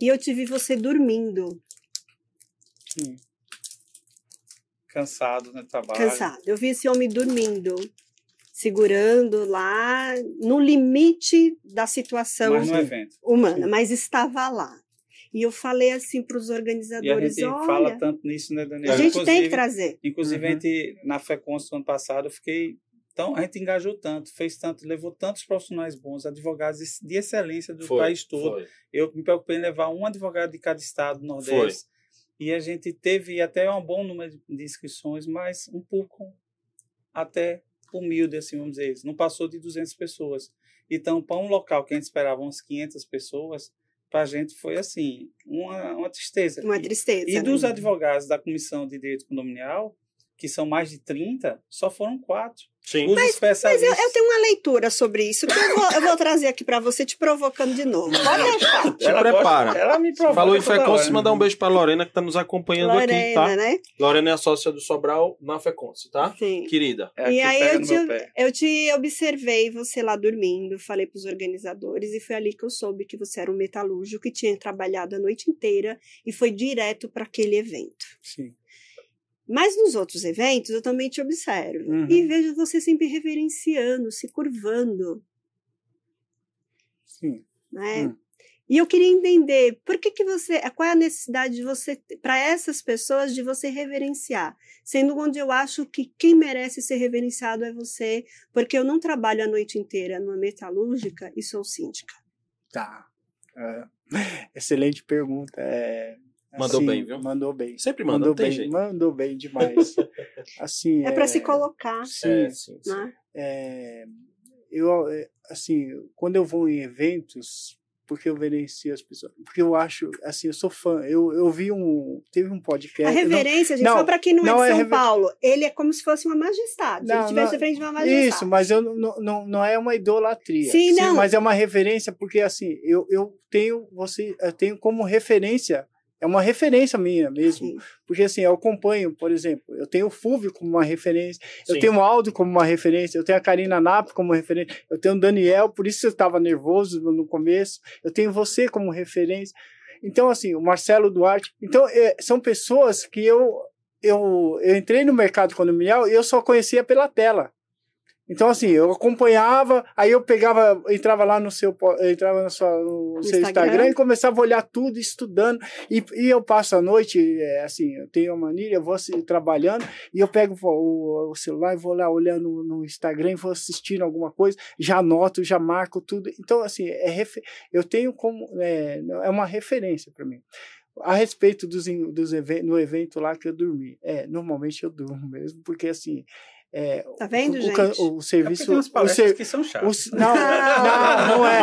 Speaker 2: E eu te vi você dormindo,
Speaker 4: Sim.
Speaker 3: Cansado no trabalho.
Speaker 2: cansado. Eu vi esse homem dormindo, segurando lá, no limite da situação
Speaker 3: Mas
Speaker 2: humana, mas estava lá. E eu falei assim para os
Speaker 3: E a
Speaker 2: organizadores:
Speaker 3: gente
Speaker 2: olha,
Speaker 3: fala tanto nisso, né, Daniel?
Speaker 2: a gente tem
Speaker 3: Inclusive-
Speaker 2: que trazer.
Speaker 3: Inclusive,
Speaker 4: Uhum.
Speaker 3: a gente, na FECONS do ano passado, eu fiquei. Então, a gente engajou tanto, fez tanto, levou tantos profissionais bons, advogados de excelência do
Speaker 1: Foi,
Speaker 3: país todo.
Speaker 1: foi.
Speaker 3: Eu me preocupei em levar um advogado de cada estado do Nordeste. E a gente teve até um bom número de- inscrições, mas um pouco até humilde, assim, vamos dizer. Não passou de 200 pessoas. Então, para um local que a gente esperava umas 500 pessoas, para a gente foi, assim, uma, uma tristeza.
Speaker 2: Uma
Speaker 3: E-
Speaker 2: tristeza.
Speaker 3: e
Speaker 2: né?
Speaker 3: dos advogados da Comissão de Direito Condominial, que são mais de 30, só foram quatro.
Speaker 1: Sim.
Speaker 3: Os
Speaker 2: Mas eu,
Speaker 3: especialistas.
Speaker 2: eu tenho uma leitura sobre isso que eu vou, eu vou trazer aqui para você, te provocando de novo. Pode deixar.
Speaker 1: Se prepara.
Speaker 3: ela me provoca
Speaker 1: Falou em Feconce,
Speaker 3: hora.
Speaker 1: mandar um beijo pra Lorena que tá nos acompanhando
Speaker 2: Lorena,
Speaker 1: aqui, tá?
Speaker 2: né?
Speaker 1: Lorena é a sócia do Sobral na Feconce, tá?
Speaker 2: Sim.
Speaker 1: Querida.
Speaker 3: É,
Speaker 2: E aí eu te, eu te observei, você lá dormindo, falei para os organizadores, e foi ali que eu soube que você era um metalúrgico que tinha trabalhado a noite inteira e foi direto para aquele evento.
Speaker 4: Sim.
Speaker 2: Mas nos outros eventos eu também te observo
Speaker 4: Uhum.
Speaker 2: e vejo você sempre reverenciando, se curvando,
Speaker 4: Sim.
Speaker 2: né?
Speaker 4: Hum.
Speaker 2: E eu queria entender por que, que você. Qual é a necessidade de você, para essas pessoas, de você reverenciar? Sendo onde eu acho que quem merece ser reverenciado é você, porque eu não trabalho a noite inteira numa metalúrgica e sou síndica.
Speaker 4: Tá. É, excelente pergunta. É,
Speaker 1: Mandou bem, viu?
Speaker 4: Mandou bem.
Speaker 1: Sempre manda,
Speaker 4: mandou
Speaker 1: não tem
Speaker 4: bem,
Speaker 1: jeito.
Speaker 4: mandou bem demais. assim,
Speaker 2: É, para se colocar,
Speaker 4: Sim,
Speaker 1: É, sim, sim.
Speaker 2: né?
Speaker 4: é, eu é, assim, quando eu vou em eventos, porque eu verencio as pessoas, porque eu acho, assim, eu sou fã. Eu, eu vi um, teve um podcast.
Speaker 2: A
Speaker 4: eu não-
Speaker 2: reverência, gente,
Speaker 4: não,
Speaker 2: só para quem não,
Speaker 4: não
Speaker 2: é
Speaker 4: é
Speaker 2: de São
Speaker 4: rever-
Speaker 2: Paulo, ele é como se fosse uma majestade. Se ele
Speaker 4: Não,
Speaker 2: estivesse
Speaker 4: não,
Speaker 2: à frente de uma majestade.
Speaker 4: Isso, mas eu não, não, não é uma idolatria.
Speaker 2: Sim, não.
Speaker 4: Mas é uma referência, porque assim, eu, eu tenho você, eu tenho como referência, é uma referência minha mesmo.
Speaker 2: Sim.
Speaker 4: Porque assim, eu acompanho, por exemplo, eu tenho o Fulvio como uma referência, eu
Speaker 1: Sim.
Speaker 4: tenho o Aldo como uma referência, eu tenho a Karina Nap como referência, eu tenho o Daniel, por isso eu estava nervoso no no começo, eu tenho você como referência. Então, assim, o Marcelo Duarte. Então, é, são pessoas que eu, eu, eu entrei no mercado condominial e eu só conhecia pela tela. Então, assim, eu acompanhava, aí eu pegava, entrava lá no seu, entrava no, sua, no seu
Speaker 2: Instagram.
Speaker 4: Instagram e começava a olhar tudo, estudando. E, e eu passo a noite, é, assim, eu tenho uma mania, eu vou assim, trabalhando e eu pego o, o celular e vou lá olhando no, Instagram e vou assistindo alguma coisa, já anoto, já marco tudo. Então, assim, é refe- eu tenho como, é, é uma referência para mim. A respeito dos, dos eventos, no evento lá que eu dormi, é, normalmente eu durmo mesmo, porque assim, é,
Speaker 2: Tá vendo,
Speaker 4: o,
Speaker 2: gente?
Speaker 4: o
Speaker 3: É porque
Speaker 4: serviço.
Speaker 3: umas
Speaker 4: o ser-
Speaker 3: que são
Speaker 4: o
Speaker 3: chatas.
Speaker 4: s- não, não, não é.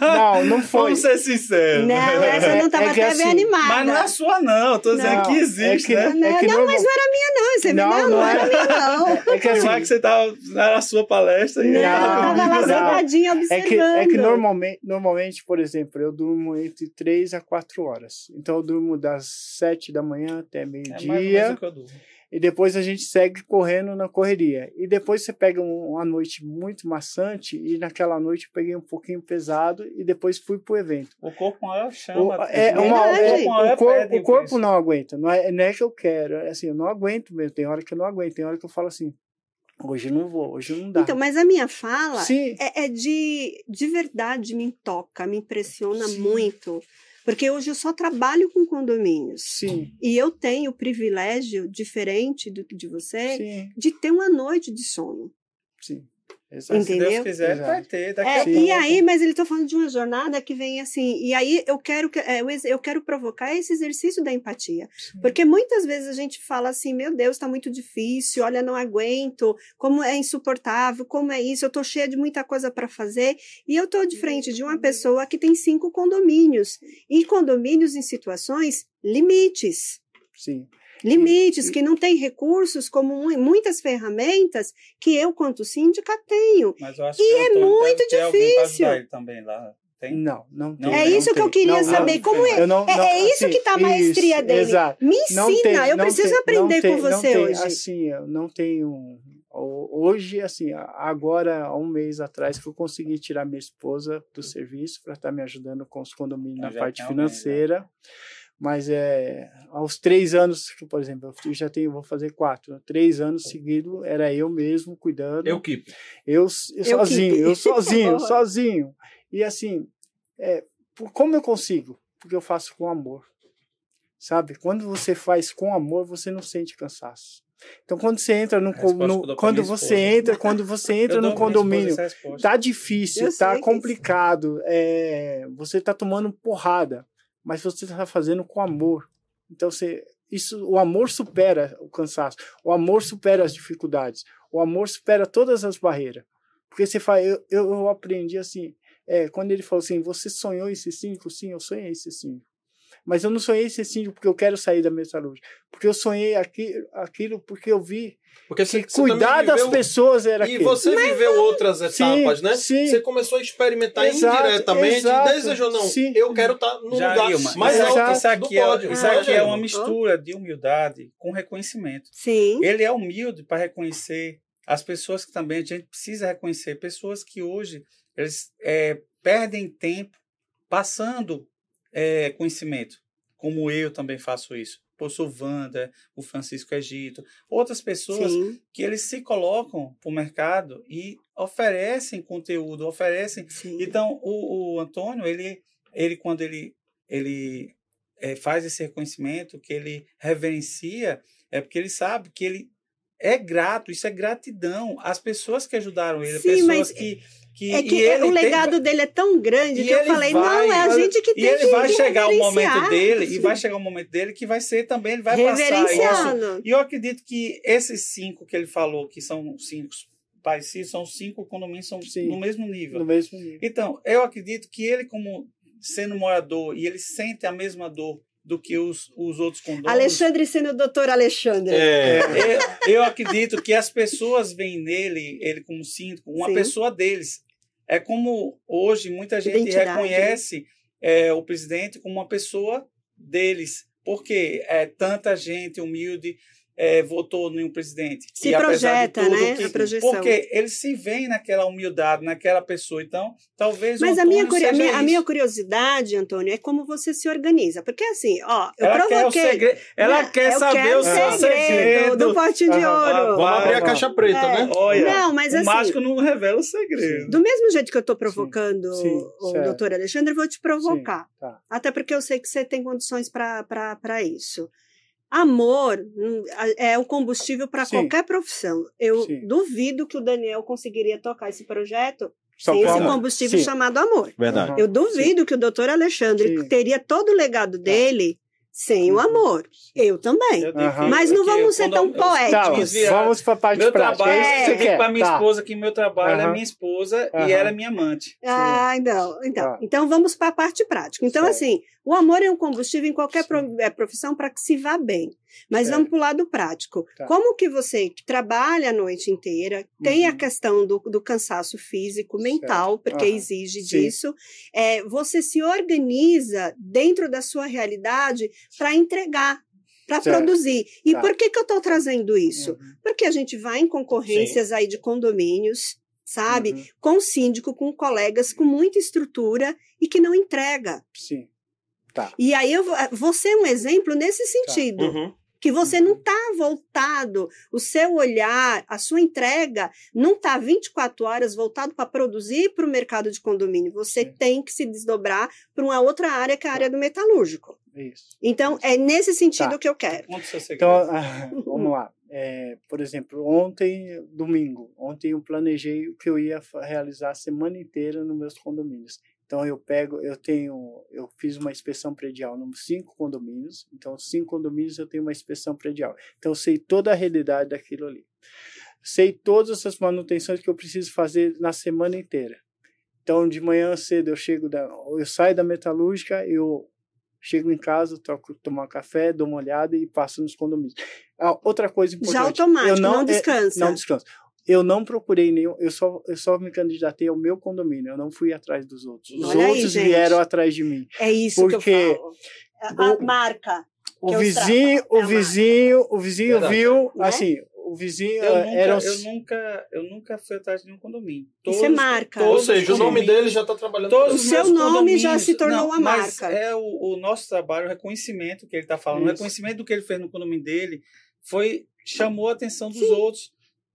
Speaker 4: Não, não foi.
Speaker 3: Vamos ser sinceros.
Speaker 2: Não, essa não estava
Speaker 4: É
Speaker 2: até
Speaker 4: assim,
Speaker 2: bem animada.
Speaker 3: Mas não é sua, não. Tô dizendo
Speaker 4: Não,
Speaker 3: que existe,
Speaker 4: é que-
Speaker 3: né?
Speaker 2: Não,
Speaker 4: é que
Speaker 2: não,
Speaker 4: normal-
Speaker 2: mas não era minha, não. Você
Speaker 4: Não,
Speaker 2: não, não,
Speaker 4: não
Speaker 2: não era
Speaker 4: era.
Speaker 2: minha, não.
Speaker 4: É que assim,
Speaker 3: que você tava na sua palestra e
Speaker 2: Não, eu
Speaker 4: Não,
Speaker 2: tava lá
Speaker 4: não.
Speaker 2: sentadinha
Speaker 4: é
Speaker 2: observando.
Speaker 4: que, é que normalmente, normalmente, por exemplo, eu durmo entre 3 a 4 horas. Então eu durmo das 7 da manhã até
Speaker 3: É mais ou menos
Speaker 4: meio-dia.
Speaker 3: o que eu durmo.
Speaker 4: E depois a gente segue correndo na correria. E depois você pega uma noite muito maçante, e naquela noite eu peguei um pouquinho pesado, e depois fui pro evento.
Speaker 3: O corpo maior chama.
Speaker 4: O, é, uma, é, o, corpo, o corpo não aguenta, não é, não é que eu quero, é assim, eu não aguento mesmo, tem hora que eu não aguento, tem hora que eu falo assim, Hoje não vou, hoje não dá.
Speaker 2: Então, mas a minha fala é, é, de, de verdade, me toca, me impressiona Sim. muito. Porque hoje eu só trabalho com condomínios.
Speaker 4: Sim.
Speaker 2: E eu tenho o privilégio, diferente do de você, Sim. de ter uma noite de sono.
Speaker 4: Sim.
Speaker 3: Exato. Entendeu? Se Deus quiser, Exato. vai ter. Daqui
Speaker 2: é, e aí, mas ele está falando de uma jornada que vem assim. E aí eu quero, é, eu quero provocar esse exercício da empatia. Sim. Porque muitas vezes a gente fala assim: meu Deus, está muito difícil, olha, não aguento, como é insuportável, como é isso, eu estou cheia de muita coisa para fazer. E eu estou de frente de uma pessoa que tem cinco condomínios. E condomínios em situações limites.
Speaker 4: Sim
Speaker 2: limites, que não tem recursos como muitas ferramentas que eu, quanto síndica, tenho. e é muito difícil.
Speaker 3: também lá.
Speaker 4: Tem? Não, não tem.
Speaker 2: É isso
Speaker 4: não
Speaker 2: que eu queria não, saber. Não, como é? Não, é, é isso assim, que está a maestria isso, dele. Exato. Me ensina, tem, eu preciso tem, aprender com você
Speaker 4: tem,
Speaker 2: hoje.
Speaker 4: Assim, eu não tenho. Hoje, assim, agora, há um mês atrás, que eu consegui tirar minha esposa do serviço para estar tá me ajudando com os condomínios na parte financeira. Mês, né? Mas é aos três anos, por exemplo, eu já tenho, vou fazer quatro, três anos seguidos era eu mesmo cuidando.
Speaker 1: Eu keep.
Speaker 4: Eu, eu, eu sozinho, keep. eu sozinho, sozinho. E assim, é, como eu consigo? Porque eu faço com amor, sabe? Quando você faz com amor, você não sente cansaço. Então quando você entra no, no quando você entra, quando você entra no condomínio, tá difícil, eu tá complicado, é, você tá tomando porrada mas você está fazendo com amor. Então você, isso, o amor supera o cansaço, o amor supera as dificuldades, o amor supera todas as barreiras. Porque você faz, eu, eu aprendi assim, é, quando ele falou assim, você sonhou esse síndico? Sim, eu sonhei esse síndico. Mas eu não sonhei esse síndico porque eu quero sair da metalúrgica. Porque eu sonhei aqui, aquilo porque eu vi porque você, que cuidar viveu, das pessoas era
Speaker 1: E aquilo. você Mas, viveu outras etapas,
Speaker 4: sim,
Speaker 1: né?
Speaker 4: Sim.
Speaker 1: Você começou a experimentar exato, indiretamente
Speaker 4: exato,
Speaker 1: e desejou, não, sim. eu quero estar no Já, lugar
Speaker 3: Ilma, mais alto isso aqui, é, pódio, isso aqui é uma mistura de humildade com reconhecimento.
Speaker 2: Sim.
Speaker 3: Ele é humilde para reconhecer as pessoas que também a gente precisa reconhecer, pessoas que hoje eles é, perdem tempo passando é, conhecimento, como eu também faço isso. Pô, sou Wanda, o Francisco Egito, outras pessoas Sim. que eles se colocam para o mercado e oferecem conteúdo, oferecem. Sim. Então, o, o, Antônio, ele, ele quando ele, ele é, faz esse reconhecimento, que ele reverencia, é porque ele sabe que ele é grato, isso é gratidão às pessoas que ajudaram ele, Sim, pessoas mas... que que,
Speaker 2: é que o legado tem... dele é tão grande que eu falei, vai, não, é a gente que tem
Speaker 3: E ele vai chegar
Speaker 2: o
Speaker 3: momento dele, e vai chegar o momento dele que vai ser também, ele vai passar isso. E eu acredito que esses cinco que ele falou, que são cinco parecidos, são cinco condomínios são Sim, no mesmo nível.
Speaker 4: No mesmo nível.
Speaker 3: Então, eu acredito que ele, como sendo morador, e ele sente a mesma dor do que os, os outros condomínios.
Speaker 2: Alexandre sendo o doutor Alexandre.
Speaker 3: É. eu, eu, acredito que as pessoas veem nele, ele como síndico, uma Sim. pessoa deles. É como hoje muita gente Identidade. reconhece é, o presidente como uma pessoa deles. Porque é tanta gente humilde, é, votou no presidente.
Speaker 2: Se e, projeta, né? Que, a projeção.
Speaker 3: Porque eles se veem naquela humildade, naquela pessoa. Então, talvez.
Speaker 2: Mas a minha, a, minha, a minha, curiosidade, Antônio, é como você se organiza. Porque assim, ó, eu
Speaker 3: ela
Speaker 2: provoquei.
Speaker 3: Quer segre... Ela quer saber o seu segredo.
Speaker 2: Do potinho de ouro.
Speaker 1: Vamos abrir a caixa preta, é. né?
Speaker 3: Olha, não, mas o assim. O mágico não revela o segredo.
Speaker 2: Do mesmo jeito que eu estou provocando sim, sim, o certo. doutor Alexandre, eu vou te provocar. Sim, tá. Até porque eu sei que você tem condições para isso. Amor hum, é o combustível para qualquer profissão. Eu Sim. duvido que o Daniel conseguiria tocar esse projeto Só sem esse combustível Sim. chamado amor.
Speaker 1: Verdade.
Speaker 2: Eu duvido Sim. que o doutor Alexandre teria todo o legado tá. dele sem o amor. Eu também. Eu uhum. Mas não vamos ser tão poéticos.
Speaker 4: Tá, vamos para a parte
Speaker 3: meu
Speaker 4: prática.
Speaker 3: Trabalho, é. Eu digo para minha tá. esposa que meu trabalho uhum. é minha esposa uhum. e ela é minha amante.
Speaker 2: Ah, então. Então, tá. então vamos para a parte prática. Então, assim, o amor é um combustível em qualquer é, profissão para que se vá bem. Mas é. vamos para o lado prático. Tá. Como que você que trabalha a noite inteira, tem uhum. a questão do, do cansaço físico, mental, certo. porque uhum. exige Sim. disso, é, você se organiza dentro da sua realidade para entregar para produzir. E tá. por que, que eu estou trazendo isso? Uhum. Porque a gente vai em concorrências Sim. aí de condomínios, sabe? Uhum. Com síndico, com colegas, com muita estrutura e que não entrega.
Speaker 4: Sim. Tá.
Speaker 2: E aí eu vou ser um exemplo nesse tá. sentido. Tá. Uhum que você não está voltado, o seu olhar, a sua entrega não está 24 horas voltado para produzir para o mercado de condomínio. Você Sim. tem que se desdobrar para uma outra área que é a área do metalúrgico.
Speaker 4: Isso.
Speaker 2: Então,
Speaker 4: Isso.
Speaker 2: é nesse sentido tá. que eu quero.
Speaker 4: Então, vamos lá. É, por exemplo, ontem, domingo, ontem eu planejei o que eu ia realizar a semana inteira nos meus condomínios. Então eu pego, eu tenho, eu fiz uma inspeção predial nos cinco condomínios. Então cinco condomínios eu tenho uma inspeção predial. Então eu sei toda a realidade daquilo ali. Sei todas as manutenções que eu preciso fazer na semana inteira. Então de manhã cedo eu chego da, eu saio da metalúrgica, eu chego em casa, troco, tomo um café, dou uma olhada e passo nos condomínios. Ah, outra coisa importante.
Speaker 2: Já automático, eu não, não descansa.
Speaker 4: É, não descanso eu não procurei nenhum, eu só, eu só me candidatei ao meu condomínio, eu não fui atrás dos outros. Os Olha outros aí, vieram atrás de mim.
Speaker 2: É isso porque que eu falo. A, a marca.
Speaker 4: O vizinho, o, é vizinho o vizinho, viu, né? assim, o vizinho
Speaker 3: eu nunca, era eu nunca eu nunca fui atrás de nenhum condomínio.
Speaker 2: Todos, Isso é marca.
Speaker 1: Ou seja, o nome dele já está trabalhando.
Speaker 2: o seu nome já se tornou não, uma marca.
Speaker 3: é o, o, nosso trabalho, o reconhecimento que ele está falando, Isso. o reconhecimento do que ele fez no condomínio dele foi chamou a atenção dos Sim. outros.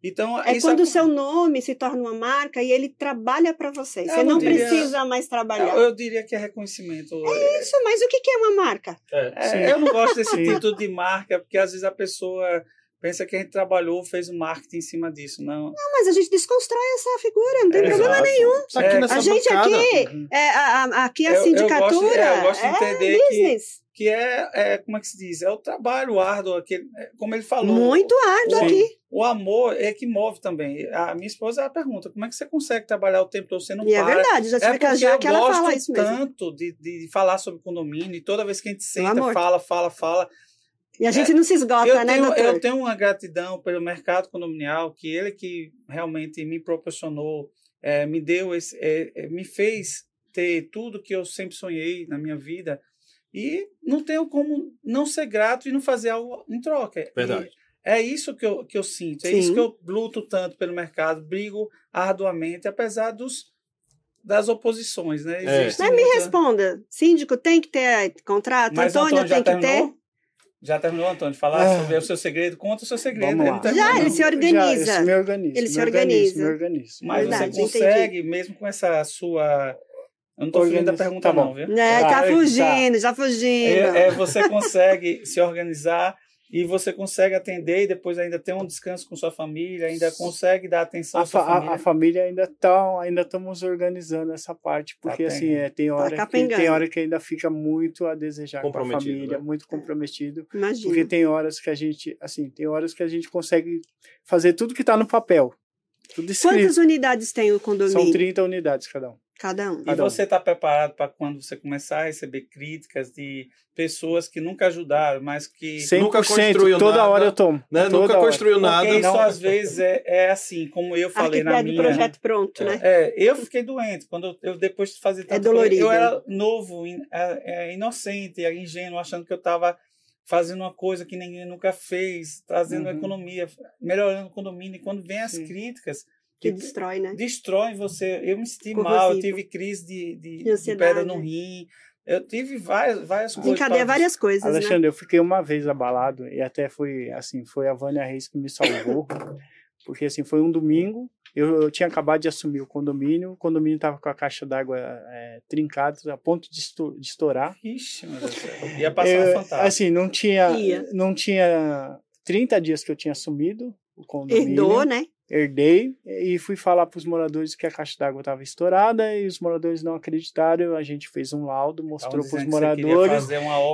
Speaker 3: Então,
Speaker 2: é quando o seu nome se torna uma marca e ele trabalha para você. Você não, não diria, precisa mais trabalhar.
Speaker 3: Eu, eu, diria que é reconhecimento.
Speaker 2: É isso, mas o que é uma marca?
Speaker 3: É, é, eu não gosto desse título de marca, porque às vezes a pessoa pensa que a gente trabalhou, fez um marketing em cima disso. Não,
Speaker 2: não mas a gente desconstrói essa figura, não tem é, problema exato. nenhum.
Speaker 1: É,
Speaker 2: a gente
Speaker 1: bancada.
Speaker 2: aqui, uhum. é, a, a, aqui a eu, sindicatura. Eu gosto,
Speaker 3: é, eu gosto de entender business. que que é, é, como é que se diz? É o trabalho árduo, aquele, é, como ele falou.
Speaker 2: Muito árduo
Speaker 3: o,
Speaker 2: aqui.
Speaker 3: O amor é que move também. A minha esposa ela pergunta: como é que você consegue trabalhar o tempo todo? Você não
Speaker 2: e
Speaker 3: é
Speaker 2: para? é verdade, já tive é que ela fala isso
Speaker 3: mesmo. tanto de, de falar sobre condomínio, e toda vez que a gente senta, fala, fala, fala.
Speaker 2: E a gente é, não se esgota,
Speaker 3: eu
Speaker 2: né,
Speaker 3: tenho,
Speaker 2: doutor?
Speaker 3: Eu tenho uma gratidão pelo mercado condominial, que ele que realmente me proporcionou, é, me deu esse, é, me fez ter tudo que eu sempre sonhei na minha vida e não tenho como não ser grato e não fazer algo em troca.
Speaker 1: Verdade.
Speaker 3: E é isso que eu, que eu sinto, é Sim. isso que eu luto tanto pelo mercado, brigo arduamente, apesar dos, das oposições, né?
Speaker 2: É. Mas me responda, síndico tem que ter contrato, Mas Antônio, Antônio tem que ter?
Speaker 3: Já terminou, Antônio, de falar ah. sobre o seu segredo? Conta o seu segredo.
Speaker 2: Ele já, ele se organiza.
Speaker 4: Já, ele se organiza.
Speaker 2: Ele se organiza.
Speaker 4: Me organiza.
Speaker 3: Mas Verdade, você consegue, entendi. mesmo com essa sua eu não tô fugindo da pergunta, tá não, viu?
Speaker 2: É, tá, tá fugindo, tá. já fugindo.
Speaker 3: É, é, você consegue se organizar e você consegue atender e depois ainda ter um descanso com sua família, ainda consegue dar atenção
Speaker 4: a
Speaker 3: à sua família.
Speaker 4: A, a família ainda tá, ainda estamos organizando essa parte, tá porque tá assim, é, tem tá hora tá que tem hora que ainda fica muito a desejar com a família, né? muito comprometido.
Speaker 2: Imagina.
Speaker 4: Porque tem horas que a gente, assim, tem horas que a gente consegue fazer tudo que está no papel. Tudo escrito.
Speaker 2: Quantas unidades tem o condomínio?
Speaker 4: São 30 unidades cada um.
Speaker 2: Cada um.
Speaker 3: E você está preparado para quando você começar a receber críticas de pessoas que nunca ajudaram, mas que
Speaker 4: nunca construiu toda nada, hora eu tomo.
Speaker 1: Né? Nunca construiu nada.
Speaker 3: Porque isso às vezes é, é assim, como eu falei na minha.
Speaker 2: projeto pronto, né?
Speaker 3: É, eu fiquei doente quando eu, eu depois de fazer é tanto
Speaker 2: é dolorido.
Speaker 3: eu era novo, in, é, é, inocente, ingênuo, achando que eu estava fazendo uma coisa que ninguém nunca fez, trazendo uhum. economia, melhorando o condomínio. E quando vem as Sim. críticas,
Speaker 2: que destrói, né?
Speaker 3: Destrói você. Eu me senti Corrosivo. mal, eu tive crise de, de, de, pedra no rim. Eu tive várias, várias coisas.
Speaker 2: Encadeia várias coisas.
Speaker 4: Né? Alexandre, né? eu fiquei uma vez abalado e até foi assim, foi a Vânia Reis que me salvou. porque assim, foi um domingo, eu, eu, tinha acabado de assumir o condomínio, o condomínio estava com a caixa d'água é, trincada, a ponto de, de estourar.
Speaker 3: Ixi, meu Deus do céu. Ia passar eu, fantasma.
Speaker 4: Assim, não tinha, não tinha 30 dias que eu tinha assumido o condomínio.
Speaker 2: Herdou, né?
Speaker 4: Herdei e fui falar para os moradores que a caixa d'água estava estourada e os moradores não acreditaram. A gente fez um laudo, mostrou para os moradores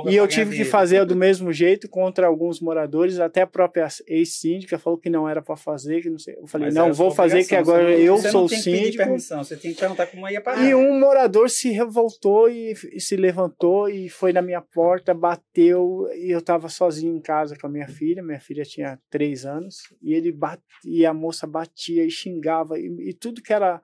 Speaker 4: e eu tive que fazer do mesmo jeito contra alguns moradores. Até a própria ex-síndica falou que não era para fazer, que não sei. Eu falei Mas não, vou fazer que agora eu sou síndico.
Speaker 3: Permissão, você tem que perguntar como ia parar.
Speaker 4: E um morador se revoltou e, e se levantou e foi na minha porta, bateu e eu estava sozinho em casa com a minha filha. Minha filha tinha três anos e ele bate, e a moça batia e xingava e, e tudo que era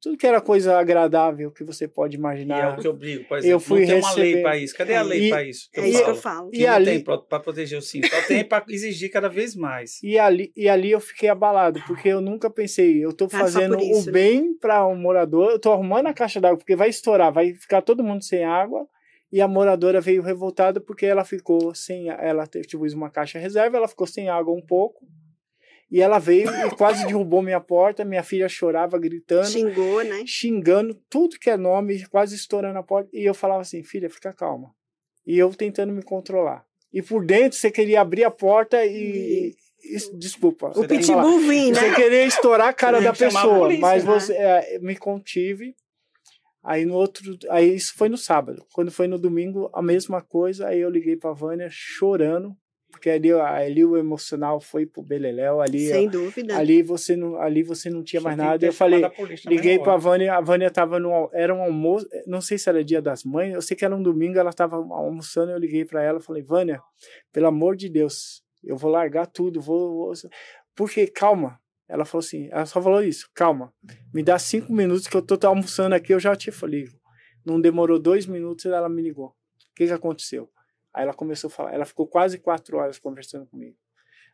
Speaker 4: tudo que era coisa agradável que você pode
Speaker 3: E é
Speaker 4: imaginar.
Speaker 3: o que eu brigo, por exemplo.
Speaker 4: Eu fui
Speaker 3: não tem uma lei
Speaker 4: receber-
Speaker 3: para isso. Cadê a lei
Speaker 4: E-
Speaker 3: para isso?
Speaker 2: É isso que eu falo.
Speaker 3: Que
Speaker 4: E
Speaker 3: não
Speaker 4: ali-
Speaker 3: tem para proteger o síndico. Só tem para exigir cada vez mais.
Speaker 4: E ali, e ali eu fiquei abalado, porque eu nunca pensei, eu
Speaker 2: Ah, só
Speaker 4: fazendo
Speaker 2: isso,
Speaker 4: o
Speaker 2: né?
Speaker 4: bem para o morador, eu tô arrumando a caixa d'água, porque vai estourar, vai ficar todo mundo sem água, e a moradora veio revoltada porque ela ficou sem, ela teve tipo, uma caixa reserva, ela ficou sem água um pouco, e ela veio e quase derrubou minha porta, minha filha chorava, gritando,
Speaker 2: Xingou, né?
Speaker 4: xingando tudo que é nome, quase estourando a porta. E eu falava assim, filha, fica calma. E eu tentando me controlar. E por dentro você queria abrir a porta e. e- desculpa.
Speaker 2: O pitbull vim, né?
Speaker 4: Você queria estourar a cara da pessoa,
Speaker 3: polícia,
Speaker 4: mas
Speaker 2: né?
Speaker 4: você é, me contive. Aí no outro, aí isso foi no sábado. Quando foi no domingo, a mesma coisa. Aí eu liguei para Vânia chorando, porque ali, ali o emocional foi pro beleléu, ali
Speaker 2: Sem dúvida.
Speaker 4: ali você não, ali você não tinha
Speaker 3: Só
Speaker 4: mais nada. Eu falei,
Speaker 3: a
Speaker 4: Liguei pra
Speaker 3: hora.
Speaker 4: Vânia, a Vânia tava no. Era um almoço, não sei se era dia das mães, eu sei que era um domingo, ela tava almoçando, eu liguei pra ela falei, Vânia, pelo amor de Deus, eu vou largar tudo, vou. vou... Porque, calma. Ela falou assim, ela só falou isso, calma, me dá cinco minutos que eu tô almoçando aqui, eu já te falei. Não demorou dois minutos, ela me ligou. O que, que aconteceu? Aí ela começou a falar, ela ficou quase quatro horas conversando comigo.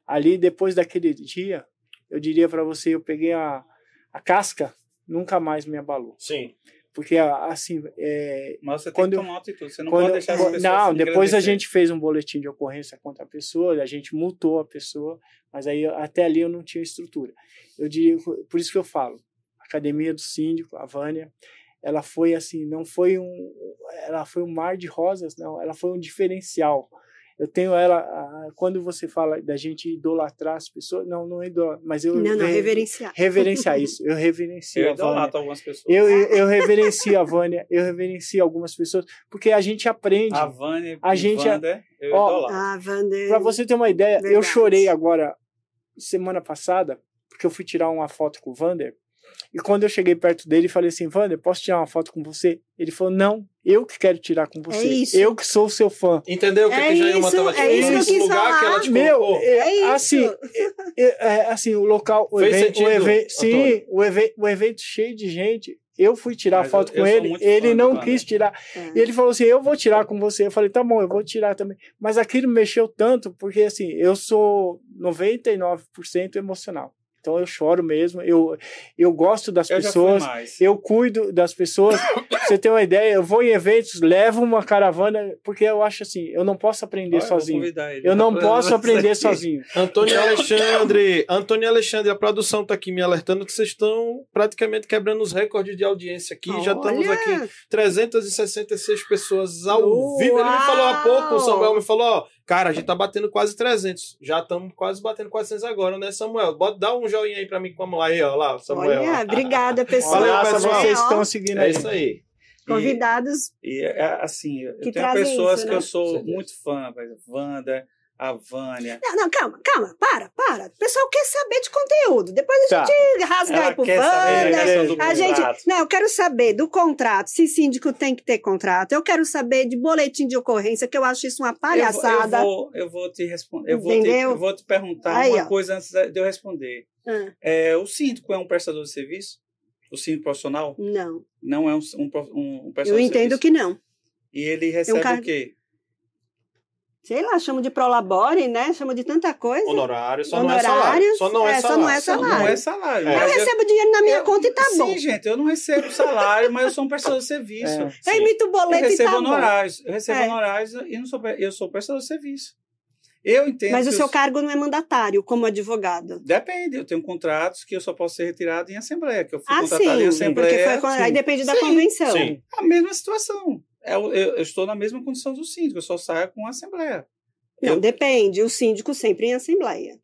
Speaker 4: Ali, depois daquele dia, eu diria pra você, eu peguei a, a casca, nunca mais me abalou.
Speaker 1: Sim.
Speaker 4: Porque, assim, é,
Speaker 3: Mas você
Speaker 4: Quando
Speaker 3: tem
Speaker 4: eu-
Speaker 3: que tomar atitude. Você não pode deixar as pessoas
Speaker 4: não, depois a gente fez um boletim de ocorrência contra a pessoa, a gente multou a pessoa, mas aí até ali eu não tinha estrutura. Eu diria, por isso que eu falo, academia do síndico, a Vânia, ela foi assim, não foi um, ela foi um mar de rosas, não, ela foi um diferencial. Eu tenho ela, quando você fala da gente idolatrar as pessoas, não, não é idolatrar, mas eu
Speaker 2: Não, não,
Speaker 4: re-
Speaker 2: reverenciar.
Speaker 4: reverenciar isso, eu reverencio
Speaker 3: Eu
Speaker 4: a Vânia.
Speaker 3: algumas pessoas.
Speaker 4: Eu, eu, eu reverencio a Vânia, eu reverencio algumas pessoas, porque a gente aprende.
Speaker 3: A Vânia
Speaker 4: A gente-
Speaker 3: Wander, eu
Speaker 4: Ó,
Speaker 3: idolato.
Speaker 2: Ah, Wander.
Speaker 4: Pra você ter uma ideia, eu
Speaker 2: Verdade.
Speaker 4: chorei agora, semana passada, porque eu fui tirar uma foto com o Vander. E quando eu cheguei perto dele, falei assim: Vander, posso tirar uma foto com você? Ele falou: Não, eu que quero tirar com você.
Speaker 2: isso.
Speaker 4: Eu que sou seu fã.
Speaker 1: Entendeu o que,
Speaker 2: É
Speaker 1: que Jailma
Speaker 2: isso,
Speaker 1: tava
Speaker 2: é isso eu
Speaker 1: lugar que ela
Speaker 2: falar.
Speaker 1: te
Speaker 4: Meu,
Speaker 1: colocou.
Speaker 4: é,
Speaker 2: É isso.
Speaker 4: assim, é, é, assim, o local, o
Speaker 1: Fez
Speaker 4: evento,
Speaker 1: sentido,
Speaker 4: o evento, sim, o, evento, o evento cheio de gente. Eu fui tirar
Speaker 3: Mas
Speaker 4: foto
Speaker 3: eu- eu
Speaker 4: com
Speaker 3: sou
Speaker 4: ele, ele não
Speaker 3: Vander.
Speaker 4: quis tirar.
Speaker 2: É.
Speaker 4: E ele falou assim: Eu vou tirar com você. Eu falei: Tá bom, eu vou tirar também. Mas aquilo mexeu tanto, porque assim, eu sou 99% emocional. Então eu choro mesmo, eu, eu gosto das
Speaker 3: Eu
Speaker 4: pessoas, eu cuido das pessoas. Você ter uma ideia, eu vou em eventos, levo uma caravana, porque eu acho assim: eu não posso aprender
Speaker 3: Olha, eu
Speaker 4: sozinho.
Speaker 3: convidar ele
Speaker 4: Eu não posso aprender sozinho.
Speaker 1: Antônio Alexandre, Antônio Alexandre, a produção tá aqui me alertando que vocês estão praticamente quebrando os recordes de audiência aqui. Já estamos aqui 366 pessoas ao vivo. Ele me falou há pouco, o Samuel me falou, ó, cara, a gente tá batendo quase 300. Já estamos quase batendo 400 agora, né, Samuel? Bota, dá um joinha aí pra mim, vamos lá aí, ó, lá, Samuel.
Speaker 2: Olha, obrigada, pessoal.
Speaker 1: Valeu, pessoal.
Speaker 4: vocês estão seguindo
Speaker 1: É
Speaker 4: aí.
Speaker 1: isso aí.
Speaker 2: Convidados.
Speaker 3: E é assim, eu
Speaker 2: Que
Speaker 3: tenho pessoas
Speaker 2: isso,
Speaker 3: que
Speaker 2: né?
Speaker 3: eu sou
Speaker 1: Certeza.
Speaker 3: muito fã, por exemplo, Wanda, a Vânia.
Speaker 2: Não, não, calma, calma, para, para. O pessoal quer saber de conteúdo. Depois a
Speaker 4: Tá.
Speaker 2: gente rasga
Speaker 3: Ela
Speaker 2: aí pro
Speaker 3: saber a
Speaker 2: gente, não, eu quero saber do contrato, se síndico tem que ter contrato. Eu quero saber de boletim de ocorrência, que eu acho isso uma palhaçada.
Speaker 3: Eu vou, eu vou, eu vou te responder. Eu vou te,
Speaker 2: Entendeu?
Speaker 3: eu vou te perguntar
Speaker 2: Aí,
Speaker 3: uma
Speaker 2: ó.
Speaker 3: coisa antes de eu responder.
Speaker 2: Ah,
Speaker 3: É, o síndico é um prestador de serviço? O síndico profissional
Speaker 2: não,
Speaker 3: não é um, um, um
Speaker 2: eu
Speaker 3: prestador de
Speaker 2: entendo
Speaker 3: serviço?
Speaker 2: que não.
Speaker 3: E ele recebe
Speaker 2: car-
Speaker 3: o quê?
Speaker 2: Sei lá, chamo de prolabore, né? Chamo de tanta coisa.
Speaker 1: Honorário, só não é
Speaker 2: Honorários,
Speaker 1: salário. Só não é,
Speaker 2: é, só
Speaker 1: salário.
Speaker 2: não é
Speaker 3: Não, não
Speaker 2: salário.
Speaker 3: é salário.
Speaker 1: É.
Speaker 2: Eu recebo dinheiro na minha
Speaker 3: eu-
Speaker 2: conta e tá
Speaker 3: sim,
Speaker 2: bom.
Speaker 3: gente, eu não recebo salário, mas eu sou um prestador de serviço.
Speaker 4: É.
Speaker 2: Eu
Speaker 1: Sim.
Speaker 2: emito o
Speaker 3: Eu
Speaker 2: boleto e
Speaker 3: recebo
Speaker 2: tá bom.
Speaker 3: honorários. Eu recebo
Speaker 2: É.
Speaker 3: honorários e não sou, eu sou prestador de serviço. Eu entendo.
Speaker 2: Mas o seu
Speaker 3: eu-
Speaker 2: cargo não é mandatário, como advogado.
Speaker 3: Depende, eu tenho contratos que eu só posso ser retirado em assembleia, que eu fui
Speaker 2: Ah,
Speaker 3: contratado em
Speaker 2: sim,
Speaker 3: assembleia.
Speaker 2: porque foi,
Speaker 4: sim.
Speaker 2: aí depende da
Speaker 3: Sim,
Speaker 2: convenção.
Speaker 1: sim.
Speaker 3: A mesma situação. Eu, eu- eu estou na mesma condição do síndico, eu só saio com a assembleia.
Speaker 2: Não,
Speaker 3: Eu-
Speaker 2: depende. O síndico sempre em assembleia,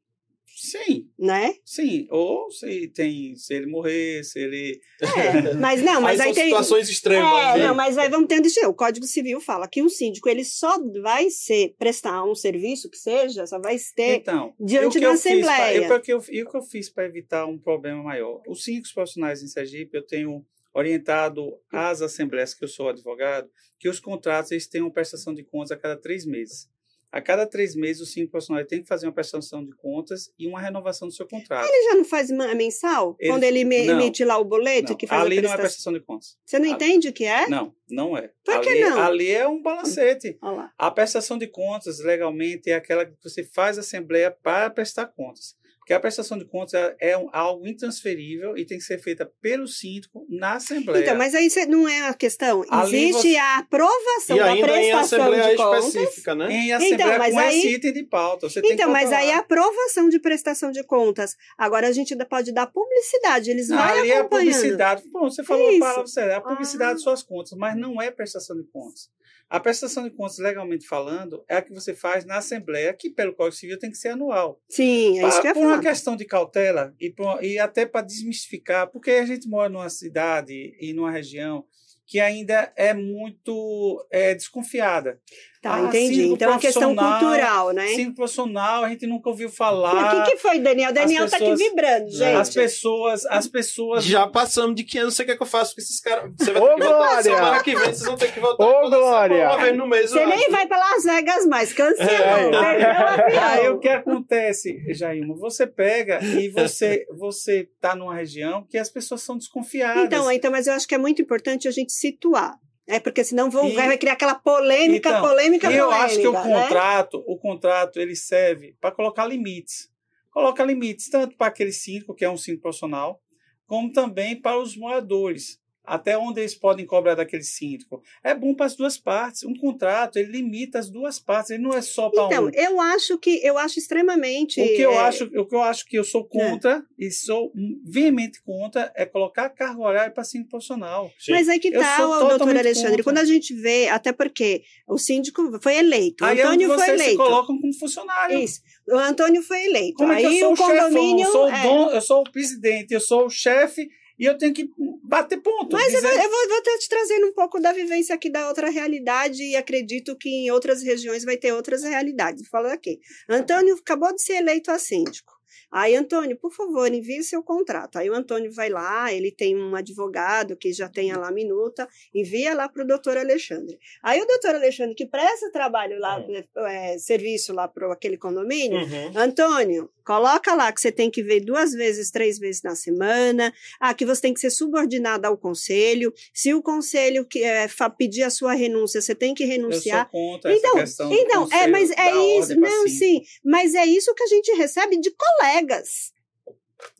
Speaker 3: Sim,
Speaker 2: né?
Speaker 3: sim. Ou se tem, se ele morrer, se ele.
Speaker 2: É, mas não, mas
Speaker 1: aí
Speaker 2: aí tem.
Speaker 1: situações extremas.
Speaker 2: É,
Speaker 1: né?
Speaker 2: não, mas aí vamos ter um destino. O Código Civil fala que um síndico ele só vai ser prestar um serviço que seja, só vai ter
Speaker 3: Então,
Speaker 2: diante
Speaker 3: o que
Speaker 2: da
Speaker 3: eu fiz pra-
Speaker 2: Assembleia.
Speaker 3: e o que eu- E o que eu fiz para evitar um problema maior? Os síndicos profissionais em Sergipe, eu tenho orientado às assembleias que eu sou advogado, que os contratos eles têm uma prestação de contas a cada três meses. A cada três meses, o síndico profissional tem que fazer uma prestação de contas e uma renovação do seu contrato.
Speaker 2: Ele já não faz mensal? Ele, quando ele emite lá o boleto
Speaker 3: não,
Speaker 2: que faz
Speaker 3: ali
Speaker 2: a
Speaker 3: não é prestação de contas.
Speaker 2: Você não entende o que é?
Speaker 3: Não, não é.
Speaker 2: Por
Speaker 3: que
Speaker 2: ali, não?
Speaker 3: Ali é um balancete. A prestação de contas, legalmente, é aquela que você faz a assembleia para prestar contas. Porque a prestação de contas é, é algo intransferível e tem que ser feita pelo síndico na Assembleia.
Speaker 2: Então, mas aí não é a questão. Existe você... a aprovação
Speaker 1: e
Speaker 2: da
Speaker 1: ainda
Speaker 2: prestação
Speaker 1: em Assembleia
Speaker 2: de contas.
Speaker 1: específica, né?
Speaker 3: Em Assembleia
Speaker 2: então, mas
Speaker 3: com
Speaker 2: aí...
Speaker 3: esse item de pauta. Você
Speaker 2: então, mas aí
Speaker 3: a
Speaker 2: aprovação de prestação de contas. Agora a gente pode dar publicidade. Eles
Speaker 3: não,
Speaker 2: vão
Speaker 3: ali
Speaker 2: acompanhando.
Speaker 3: é a publicidade. Bom, você falou
Speaker 2: Isso.
Speaker 3: a palavra séria. É a publicidade
Speaker 2: Ah.
Speaker 3: de suas contas, mas não é prestação de contas. A prestação de contas, legalmente falando, é a que você faz na Assembleia, que pelo Código Civil tem que ser anual.
Speaker 2: Sim, é isso
Speaker 3: Pa-
Speaker 2: que ia
Speaker 3: por uma questão de cautela e, por- e até para desmistificar, porque a gente mora numa cidade e numa região que ainda é muito é, desconfiada.
Speaker 2: Tá,
Speaker 3: Ah,
Speaker 2: entendi. Então é uma questão cultural, né?
Speaker 3: Síndico profissional, a gente nunca ouviu
Speaker 2: Mas
Speaker 3: falar.
Speaker 2: O que, que foi, Daniel? Daniel
Speaker 3: as
Speaker 2: tá aqui
Speaker 3: pessoas-
Speaker 2: vibrando, gente.
Speaker 3: As pessoas, as pessoas
Speaker 1: Já passamos de 500, você quer que eu faça com esses caras? Você vai
Speaker 4: Ô,
Speaker 1: ter que voltar
Speaker 4: Glória!
Speaker 1: semana que vem, vocês vão ter que voltar
Speaker 4: Ô, Glória!
Speaker 1: uma vez no mês.
Speaker 2: Você nem
Speaker 1: acho.
Speaker 2: vai para Las Vegas mais, cancelou,
Speaker 1: É.
Speaker 2: perdeu o.
Speaker 3: Aí o que acontece, Jailma? Você pega e você você tá numa região que as pessoas são desconfiadas.
Speaker 2: Então, então, mas eu acho que é muito importante a gente situar. É porque senão vão,
Speaker 3: E-
Speaker 2: vai criar aquela polêmica,
Speaker 3: Então,
Speaker 2: polêmica,
Speaker 3: eu
Speaker 2: polêmica.
Speaker 3: acho que o
Speaker 2: né?
Speaker 3: contrato, o contrato ele serve para colocar limites. Coloca limites tanto para aquele síndico, que é um síndico profissional, como também para os moradores. Até onde eles podem cobrar daquele síndico. É bom para as duas partes. Um contrato, ele limita as duas partes, ele não é só para
Speaker 2: Então,
Speaker 3: um.
Speaker 2: eu acho que eu acho extremamente.
Speaker 3: O que eu
Speaker 2: é,
Speaker 3: acho, o que eu acho que eu sou contra e sou veemente contra é colocar carga horária para síndico profissional.
Speaker 1: Sim.
Speaker 2: Mas aí que
Speaker 3: Eu
Speaker 2: tá, doutor Alexandre,
Speaker 3: contra.
Speaker 2: quando a gente vê, até porque o síndico foi eleito, o
Speaker 3: Aí é onde
Speaker 2: Antônio foi
Speaker 3: vocês se
Speaker 2: eleito.
Speaker 3: colocam como funcionário.
Speaker 2: Isso. O Antônio foi eleito.
Speaker 3: Como é que
Speaker 2: aí
Speaker 3: eu sou
Speaker 2: o
Speaker 3: o chefão?
Speaker 2: condomínio.
Speaker 3: Eu sou, o
Speaker 2: é.
Speaker 3: dono, eu sou o presidente, eu sou o chefe e eu tenho que bater ponto.
Speaker 2: Mas eu
Speaker 3: dizer-
Speaker 2: vou, eu vou, vou estar te trazendo um pouco da vivência aqui da outra realidade e acredito que em outras regiões vai ter outras realidades. Fala aqui. Antônio acabou de ser eleito a síndico. Aí, Antônio, por favor, envie seu contrato. Aí o Antônio vai lá, ele tem um advogado que já tem lá a minuta, envia lá para o doutor Alexandre. Aí o doutor Alexandre, que presta trabalho lá, é, serviço lá para aquele condomínio,
Speaker 1: Uhum.
Speaker 2: Antônio, coloca lá que você tem que ver duas vezes, três vezes na semana. Ah, que você tem que ser subordinado ao conselho. Se o conselho que, é, pedir a sua renúncia, você tem que renunciar. Então, Então, é, mas é isso. Não, sim. Mas é isso que a gente recebe de colegas.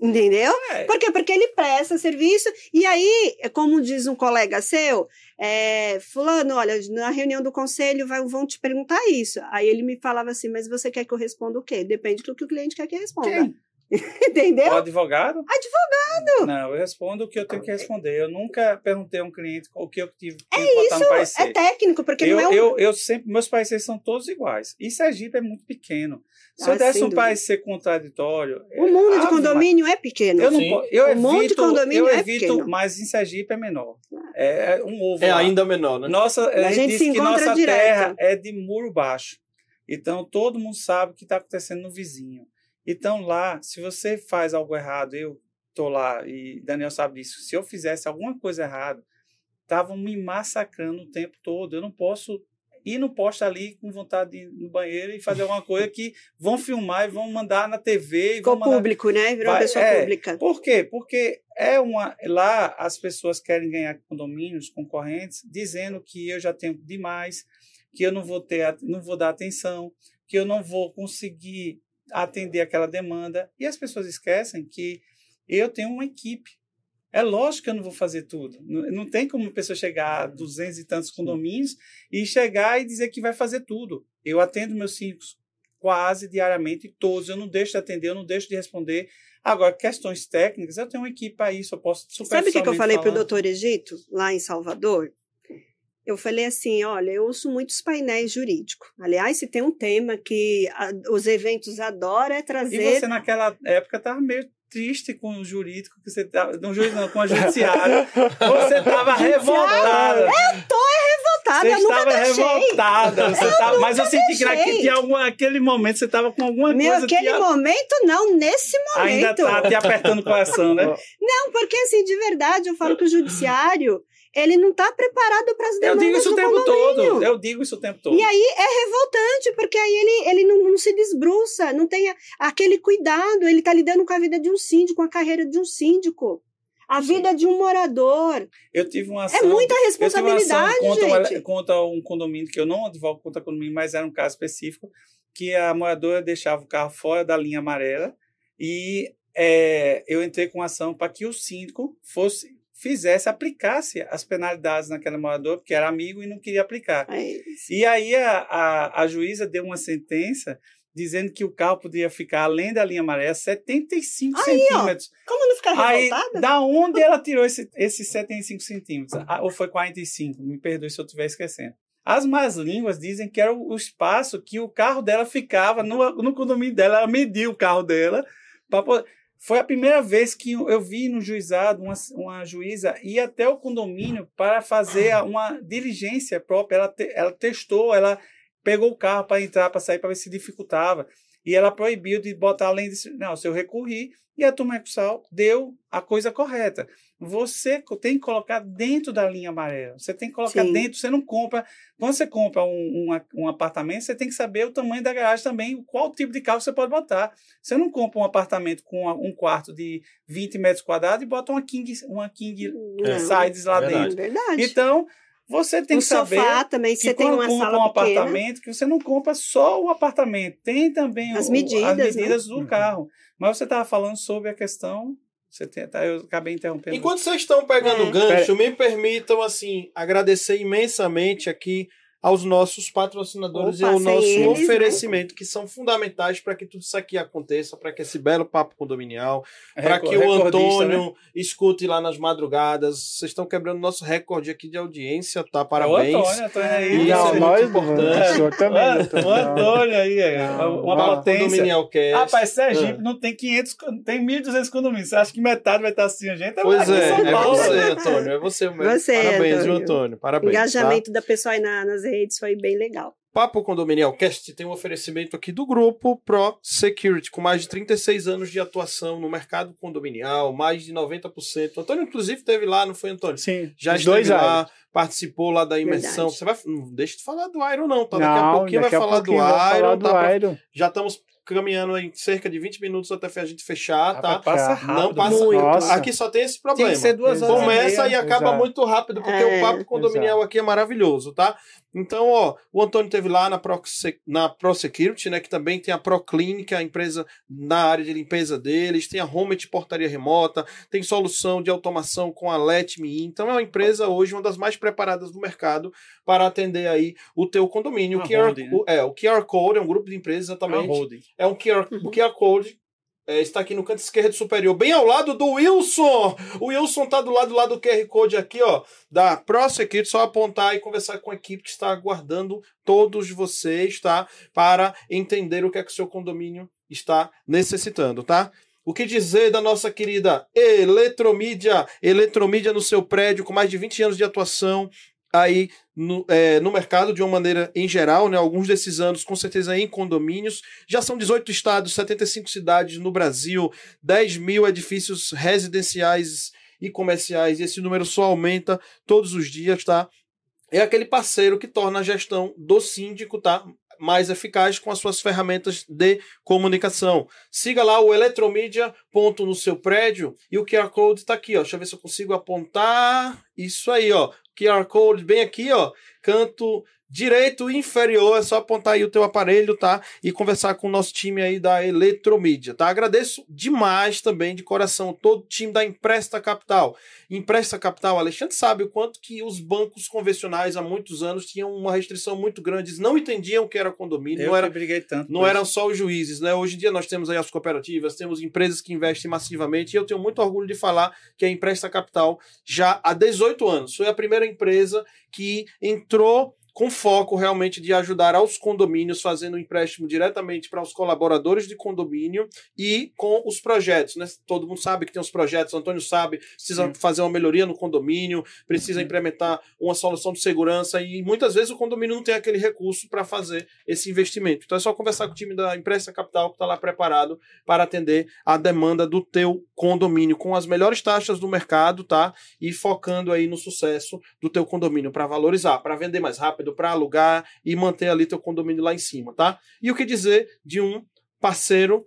Speaker 2: Entendeu?
Speaker 3: É,
Speaker 2: Por quê? Porque ele presta serviço, e aí, como diz um colega seu, é, fulano, olha, na reunião do conselho vai, vão te perguntar isso. Aí ele me falava assim, mas você quer que eu responda o quê? Depende do que o cliente quer que eu responda.
Speaker 3: Quem?
Speaker 2: Entendeu?
Speaker 3: O advogado?
Speaker 2: Advogado!
Speaker 3: Não, eu respondo o que eu tenho que responder. Eu nunca perguntei a um cliente o que eu tive que
Speaker 2: É
Speaker 3: botar no
Speaker 2: isso,
Speaker 3: parecer.
Speaker 2: é técnico, porque
Speaker 3: eu,
Speaker 2: não é um...
Speaker 3: eu, eu sempre, meus pareceres são todos iguais. E Sergipe é muito pequeno. Se
Speaker 2: Ah,
Speaker 3: eu desse um
Speaker 2: dúvida.
Speaker 3: parecer contraditório.
Speaker 2: O mundo de
Speaker 3: Ave
Speaker 2: condomínio é pequeno.
Speaker 3: Eu não
Speaker 1: Sim.
Speaker 3: eu
Speaker 2: O mundo de
Speaker 3: evito,
Speaker 2: condomínio
Speaker 3: eu
Speaker 2: é
Speaker 3: evito,
Speaker 2: pequeno.
Speaker 3: mas em Sergipe é menor. É um ovo.
Speaker 1: É
Speaker 3: lá.
Speaker 1: ainda menor, né?
Speaker 3: Nossa,
Speaker 2: A
Speaker 3: a
Speaker 2: gente
Speaker 3: gente
Speaker 2: se
Speaker 3: diz que
Speaker 2: encontra
Speaker 3: nossa
Speaker 2: direto.
Speaker 3: terra é de muro baixo. Então todo mundo sabe o que está acontecendo no vizinho. Então lá, se você faz algo errado, eu tô lá e Daniel sabe disso. Se eu fizesse alguma coisa errada, estavam me massacrando o tempo todo. Eu não posso ir no posto ali com vontade de ir no banheiro e fazer alguma coisa que vão filmar e vão mandar na TV. E
Speaker 2: Ficou
Speaker 3: mandar...
Speaker 2: público, né? Virou uma
Speaker 3: Vai-
Speaker 2: pessoa
Speaker 3: é.
Speaker 2: pública.
Speaker 3: Por quê? Porque é uma lá as pessoas querem ganhar condomínios concorrentes, dizendo que eu já tenho demais, que eu não vou ter, não vou dar atenção, que eu não vou conseguir atender aquela demanda. E as pessoas esquecem que eu tenho uma equipe. É lógico que eu não vou fazer tudo. Não, tem como uma pessoa chegar a duzentos e tantos condomínios e chegar e dizer que vai fazer tudo. Eu atendo meus síndicos quase diariamente, todos. Eu não deixo de atender, eu não deixo de responder. Agora, questões técnicas, eu tenho uma equipe para isso, eu posso
Speaker 2: Sabe o que, que eu falei para o doutor Egito, lá em Salvador? Eu falei assim: olha, eu ouço muitos painéis jurídicos. Aliás, se tem um tema que a- os eventos adoram é
Speaker 3: E
Speaker 2: trazer.
Speaker 3: você naquela época estava meio triste com o jurídico que você estava. Não, jurídico não, com a judiciária. você estava revoltada.
Speaker 2: revoltada,
Speaker 3: Você
Speaker 2: eu nunca
Speaker 3: estava revoltada. Você tava, mas eu senti que naquele, tinha algum, naquele momento você estava com alguma
Speaker 2: Meu,
Speaker 3: coisa
Speaker 2: aquele
Speaker 3: que a-
Speaker 2: momento, não, nesse
Speaker 3: ainda
Speaker 2: momento.
Speaker 3: tá te apertando o coração, né?
Speaker 2: Não, porque assim, de verdade, eu falo que o judiciário ele não está preparado para as
Speaker 3: Eu
Speaker 2: demandas
Speaker 3: digo isso o tempo
Speaker 2: condomínio.
Speaker 3: todo. Eu digo isso o tempo todo.
Speaker 2: E aí é revoltante, porque aí ele, ele não, não se desbruça, não tem a- aquele cuidado, ele está lidando com a vida de um síndico, com a carreira de um síndico, a vida de um morador.
Speaker 3: Eu tive uma
Speaker 2: É
Speaker 3: ação.
Speaker 2: muita
Speaker 3: eu tive uma ação
Speaker 2: responsabilidade,
Speaker 3: contra, contra um condomínio, que eu não advogo contra condomínio, mas era um caso específico, que a moradora deixava o carro fora da linha amarela e é, eu entrei com ação para que o síndico fosse fizesse, aplicasse as penalidades naquela moradora, porque era amigo e não queria aplicar.
Speaker 2: É.
Speaker 3: E aí a, a, a juíza deu uma sentença dizendo que o carro poderia ficar além da linha amarela 75
Speaker 2: Aí, ó.
Speaker 3: centímetros.
Speaker 2: Como não ficar
Speaker 3: Aí,
Speaker 2: revoltada?
Speaker 3: da onde ela tirou esse, esses 75 centímetros? Ah, ou foi 45? Me perdoe se eu estiver esquecendo. As más línguas dizem que era o espaço que o carro dela ficava no, no condomínio dela. Ela mediu o carro dela. pra Foi a primeira vez que eu vi no juizado uma, uma juíza ir até o condomínio para fazer uma diligência própria. Ela, te- ela testou, ela pegou o carro para entrar, para sair, para ver se dificultava. E ela proibiu de botar além disso. Não, se eu recorri, e a turma Ecossal deu a coisa correta. Você tem que colocar dentro da linha amarela. Você tem que colocar
Speaker 2: Sim.
Speaker 3: dentro. Você não compra. Quando você compra um, um, um apartamento, você tem que saber o tamanho da garagem também, qual tipo de carro você pode botar. Você não compra um apartamento com uma- um quarto de 20 metros quadrados e bota uma King, uma king
Speaker 2: Não,
Speaker 3: sides lá
Speaker 1: verdade.
Speaker 3: dentro.
Speaker 2: é verdade.
Speaker 3: Então, você tem
Speaker 2: o
Speaker 3: que saber
Speaker 2: sofá também,
Speaker 3: que
Speaker 2: você tem
Speaker 3: quando
Speaker 2: uma
Speaker 3: compra
Speaker 2: sala
Speaker 3: um
Speaker 2: pequena.
Speaker 3: apartamento, que você não compra só o apartamento, tem também
Speaker 2: As
Speaker 3: o-
Speaker 2: medidas,
Speaker 3: as
Speaker 2: né?
Speaker 3: medidas do
Speaker 1: Uhum.
Speaker 3: carro. Mas você estava falando sobre a questão. Você tem, tá, eu acabei interrompendo.
Speaker 1: Enquanto vocês estão pegando
Speaker 2: É.
Speaker 1: o gancho, me permitam, assim, agradecer imensamente aqui aos nossos patrocinadores
Speaker 2: Opa,
Speaker 1: e ao nosso
Speaker 2: eles, né?
Speaker 1: oferecimento, que são fundamentais para que tudo isso aqui aconteça, para que esse belo papo condominial, para
Speaker 3: Recor-
Speaker 1: que o
Speaker 3: recordista,
Speaker 1: Antônio
Speaker 3: né?
Speaker 1: escute lá nas madrugadas. Vocês estão quebrando nosso recorde aqui de audiência, tá?
Speaker 3: É o
Speaker 1: Parabéns.
Speaker 3: Antônio, Antônio aí.
Speaker 1: Isso
Speaker 4: não,
Speaker 1: é
Speaker 4: nós
Speaker 1: importante.
Speaker 4: Também.
Speaker 3: O
Speaker 4: não.
Speaker 3: Antônio aí, é uma
Speaker 4: não.
Speaker 3: potência.
Speaker 1: Condominial Cast.
Speaker 3: Rapaz, Sergipe
Speaker 1: Ah.
Speaker 3: não tem 500, con- tem 1.200 condomínios. Você acha que metade vai estar assim, a gente?
Speaker 1: Pois é,
Speaker 3: São
Speaker 1: é
Speaker 3: Paulo.
Speaker 1: você, Antônio. É você mesmo.
Speaker 2: Você,
Speaker 1: Parabéns,
Speaker 2: Antônio.
Speaker 1: Antônio?
Speaker 2: O
Speaker 1: Parabéns. tá?
Speaker 2: engajamento da pessoa aí na- nas redes foi bem legal.
Speaker 1: Papo Condominial Cast tem um oferecimento aqui do grupo Pro Security, com mais de 36 anos de atuação no mercado condominial, mais de 90%. Antônio, inclusive, esteve lá, não foi, Antônio?
Speaker 4: Sim,
Speaker 1: Já esteve
Speaker 4: dois
Speaker 1: lá,
Speaker 4: anos.
Speaker 1: participou lá da imersão.
Speaker 2: Verdade.
Speaker 1: Você vai. Não deixa de falar do Iron, não, tá? Daqui a
Speaker 4: Não,
Speaker 1: pouquinho vai
Speaker 4: daqui a
Speaker 1: falar do
Speaker 4: pouquinho vai
Speaker 1: Iron.
Speaker 4: falar
Speaker 1: tá?
Speaker 4: do
Speaker 1: Pra-
Speaker 4: Iron.
Speaker 1: Já estamos caminhando em cerca de 20 minutos até a gente fechar, tá?
Speaker 3: Rapaz, passa
Speaker 4: Não
Speaker 3: rápido.
Speaker 1: não passa
Speaker 2: muito.
Speaker 4: Nossa.
Speaker 1: Aqui só tem esse problema.
Speaker 3: Tem que ser duas horas
Speaker 1: Começa
Speaker 3: e
Speaker 1: e acaba
Speaker 4: Exato.
Speaker 1: muito rápido, porque
Speaker 2: É,
Speaker 1: o papo condominial aqui é maravilhoso, tá? Então, ó, o Antônio teve lá na, Pro, na ProSecurity, né? Que também tem a ProClinic, a empresa na área de limpeza deles, tem a Home portaria remota, tem solução de automação com a Let Me In. Então é uma empresa hoje uma das mais preparadas do mercado para atender aí o teu condomínio. O
Speaker 3: Uma
Speaker 1: QR,
Speaker 3: holding, né?
Speaker 1: o- é, o QR Code é um grupo de empresas
Speaker 3: Ah,
Speaker 1: exatamente. É um QR,
Speaker 2: Uhum.
Speaker 1: QR Code é, está aqui no canto esquerdo superior, bem ao lado do Wilson. O Wilson tá do lado lá do QR Code aqui, ó, da ProSecurity, só apontar e conversar com a equipe que está aguardando todos vocês, tá? Para entender o que é que o seu condomínio está necessitando, tá? O que dizer da nossa querida Eletromídia? Eletromídia no seu prédio, com mais de 20 anos de atuação aí no, é, no mercado de uma maneira em geral, né? Alguns desses anos, com certeza, em condomínios. Já são 18 estados, 75 cidades no Brasil, 10 mil edifícios residenciais e comerciais, e esse número só aumenta todos os dias, tá? É aquele parceiro que torna a gestão do síndico, tá? Mais eficaz com as suas ferramentas de comunicação. Siga lá o eletromídia ponto no seu prédio e o QR Code está aqui, ó. Deixa eu ver se eu consigo apontar. Isso aí, ó. QR Code bem aqui, ó. Canto direito inferior, é só apontar aí o teu aparelho, tá? E conversar com o nosso time aí da Eletromídia, tá? Agradeço demais também de coração todo o time da Empresta Capital. Empresta Capital, Alexandre sabe o quanto que os bancos convencionais há muitos anos tinham uma restrição muito grande, eles não entendiam o que era condomínio,
Speaker 3: Eu
Speaker 1: não era
Speaker 3: briguei tanto.
Speaker 1: não eram só os juízes, né? Hoje em dia nós temos aí as cooperativas, temos empresas que investem massivamente e eu tenho muito orgulho de falar que a Empresta Capital já há 18 anos foi a primeira empresa que entrou com foco realmente de ajudar aos condomínios, fazendo um empréstimo diretamente para os colaboradores de condomínio e com os projetos. Né? Todo mundo sabe que tem os projetos, o Antônio sabe, precisa fazer uma melhoria no condomínio, precisa uhum. implementar uma solução de segurança e muitas vezes o condomínio não tem aquele recurso para fazer esse investimento. Então é só conversar com o time da Empresa Capital que está lá preparado para atender a demanda do teu condomínio com as melhores taxas do mercado, tá? E focando aí no sucesso do teu condomínio para valorizar, para vender mais rápido, para alugar e manter ali teu condomínio lá em cima, tá? E o que dizer de um parceiro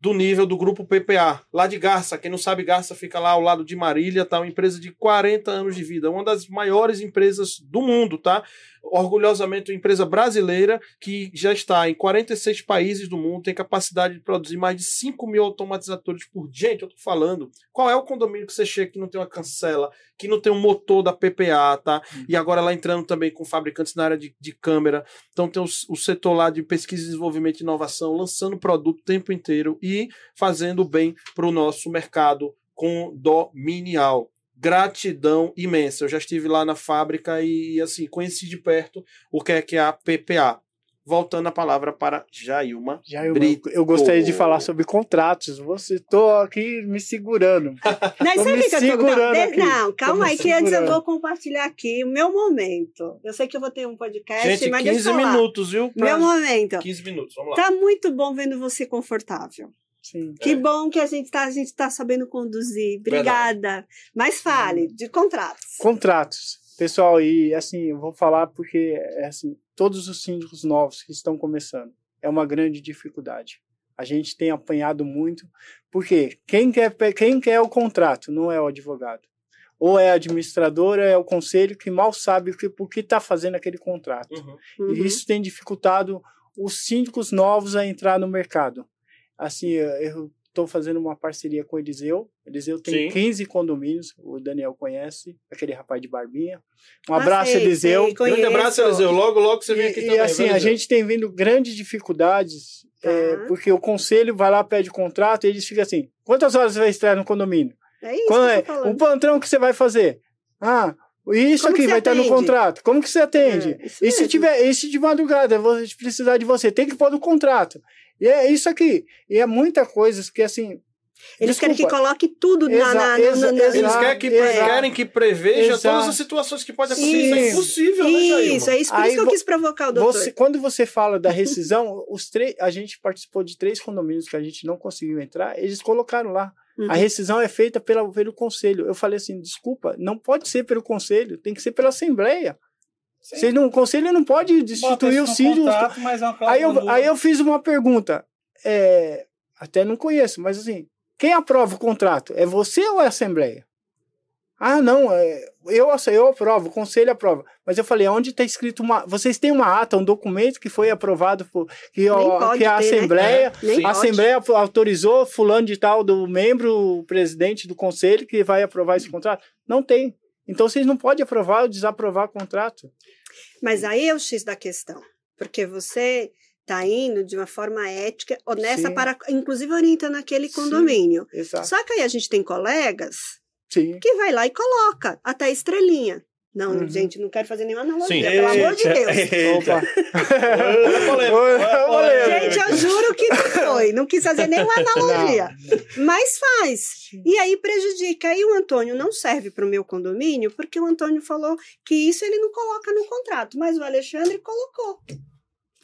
Speaker 1: do nível do grupo PPA, lá de Garça. Quem não sabe, Garça fica lá ao lado de Marília, tá? Uma empresa de 40 anos de vida, uma das maiores empresas do mundo, tá? orgulhosamente uma empresa brasileira que já está em 46 países do mundo, tem capacidade de produzir mais de 5 mil automatizadores por dia. Gente, eu tô falando. Qual é o condomínio que você chega que não tem uma cancela, que não tem um motor da PPA, tá? Uhum. E agora lá entrando também com fabricantes na área de, de câmera. Então tem o, o setor lá de pesquisa, desenvolvimento e inovação, lançando produto o tempo inteiro e fazendo bem para o nosso mercado condominial gratidão imensa. Eu já estive lá na fábrica e, assim, conheci de perto o que é que é a PPA. Voltando a palavra para Jailma.
Speaker 4: Jailma, Brito. eu gostaria de falar sobre contratos. Você tô aqui me segurando.
Speaker 2: Não, sabe que segurando eu tô... Não, calma aí, que antes eu vou compartilhar aqui o meu momento. Eu sei que eu vou ter um podcast,
Speaker 1: Gente,
Speaker 2: mas
Speaker 1: 15 minutos, viu?
Speaker 2: Meu momento.
Speaker 1: 15 minutos, vamos lá.
Speaker 2: Tá muito bom vendo você confortável. Sim. Que é. bom que a gente está a gente tá sabendo conduzir. Obrigada. Verdade. Mas fale de contratos.
Speaker 4: Contratos. Pessoal, e assim, eu vou falar porque é assim, todos os síndicos novos que estão começando, é uma grande dificuldade. A gente tem apanhado muito, porque quem quer, quem quer o contrato não é o advogado. Ou é a administradora, é o conselho que mal sabe o que, por que está fazendo aquele contrato. Uhum. E uhum. isso tem dificultado os síndicos novos a entrar no mercado assim, eu estou fazendo uma parceria com o Eliseu. Eliseu tem Sim. 15 condomínios, o Daniel conhece, aquele rapaz de barbinha. Um ah, abraço, sei, Eliseu.
Speaker 1: Sei, Grande abraço, Eliseu. Logo, logo você vem aqui
Speaker 4: e,
Speaker 1: também.
Speaker 4: E assim, a gente tem vindo grandes dificuldades, é, tá. é, porque o conselho vai lá, pede contrato, e eles ficam assim, quantas horas você vai estar no condomínio?
Speaker 2: É isso Quando
Speaker 4: é? O patrão que você vai fazer? Ah, isso Como aqui vai atende? estar no contrato. Como que você atende? É, e se tiver, e se de madrugada você precisar de você, tem que pôr no contrato. E é isso aqui. E é muita coisa que, assim,
Speaker 2: eles Desculpa. querem que coloque tudo na,
Speaker 1: exa,
Speaker 2: na,
Speaker 1: exa, na, Eles querem que, querem que preveja Exato. todas as situações que podem acontecer. Isso é impossível,
Speaker 2: isso, né, Isso, é isso. Por Aí, isso que eu quis provocar o doutor.
Speaker 4: Você, quando você fala da rescisão, os três, a gente participou de três condomínios que a gente não conseguiu entrar, eles colocaram lá. Uhum. A rescisão é feita pela, pelo conselho. Eu falei assim, desculpa, não pode ser pelo conselho, tem que ser pela assembleia. Vocês não, o conselho não pode destituir o síndico. É aí, eu, aí eu fiz uma pergunta é, até não conheço, mas assim, quem aprova o contrato? É você ou é a Assembleia? Ah, não, é, eu, eu aprovo, o conselho aprova. Mas eu falei, onde está escrito uma. Vocês têm uma ata, um documento que foi aprovado por. Que, ó, que a ter, né? Assembleia. Né? A Assembleia autorizou fulano de tal, do membro, o presidente do conselho, que vai aprovar esse contrato? Não tem. Então vocês não podem aprovar ou desaprovar o contrato.
Speaker 2: Mas aí é o X da questão. Porque você está indo de uma forma ética, honesta, Sim. para inclusive orientando aquele condomínio.
Speaker 4: Sim, exato.
Speaker 2: Só que aí a gente tem colegas
Speaker 4: Sim.
Speaker 2: que vai lá e coloca até estrelinha. Não, uhum. gente, não quero fazer nenhuma analogia, Sim. pelo Eita. amor de Deus. Opa. gente, eu juro que não foi. Não quis fazer nenhuma analogia. Não. Mas faz. E aí prejudica. Aí o Antônio não serve para o meu condomínio, porque o Antônio falou que isso ele não coloca no contrato, mas o Alexandre colocou.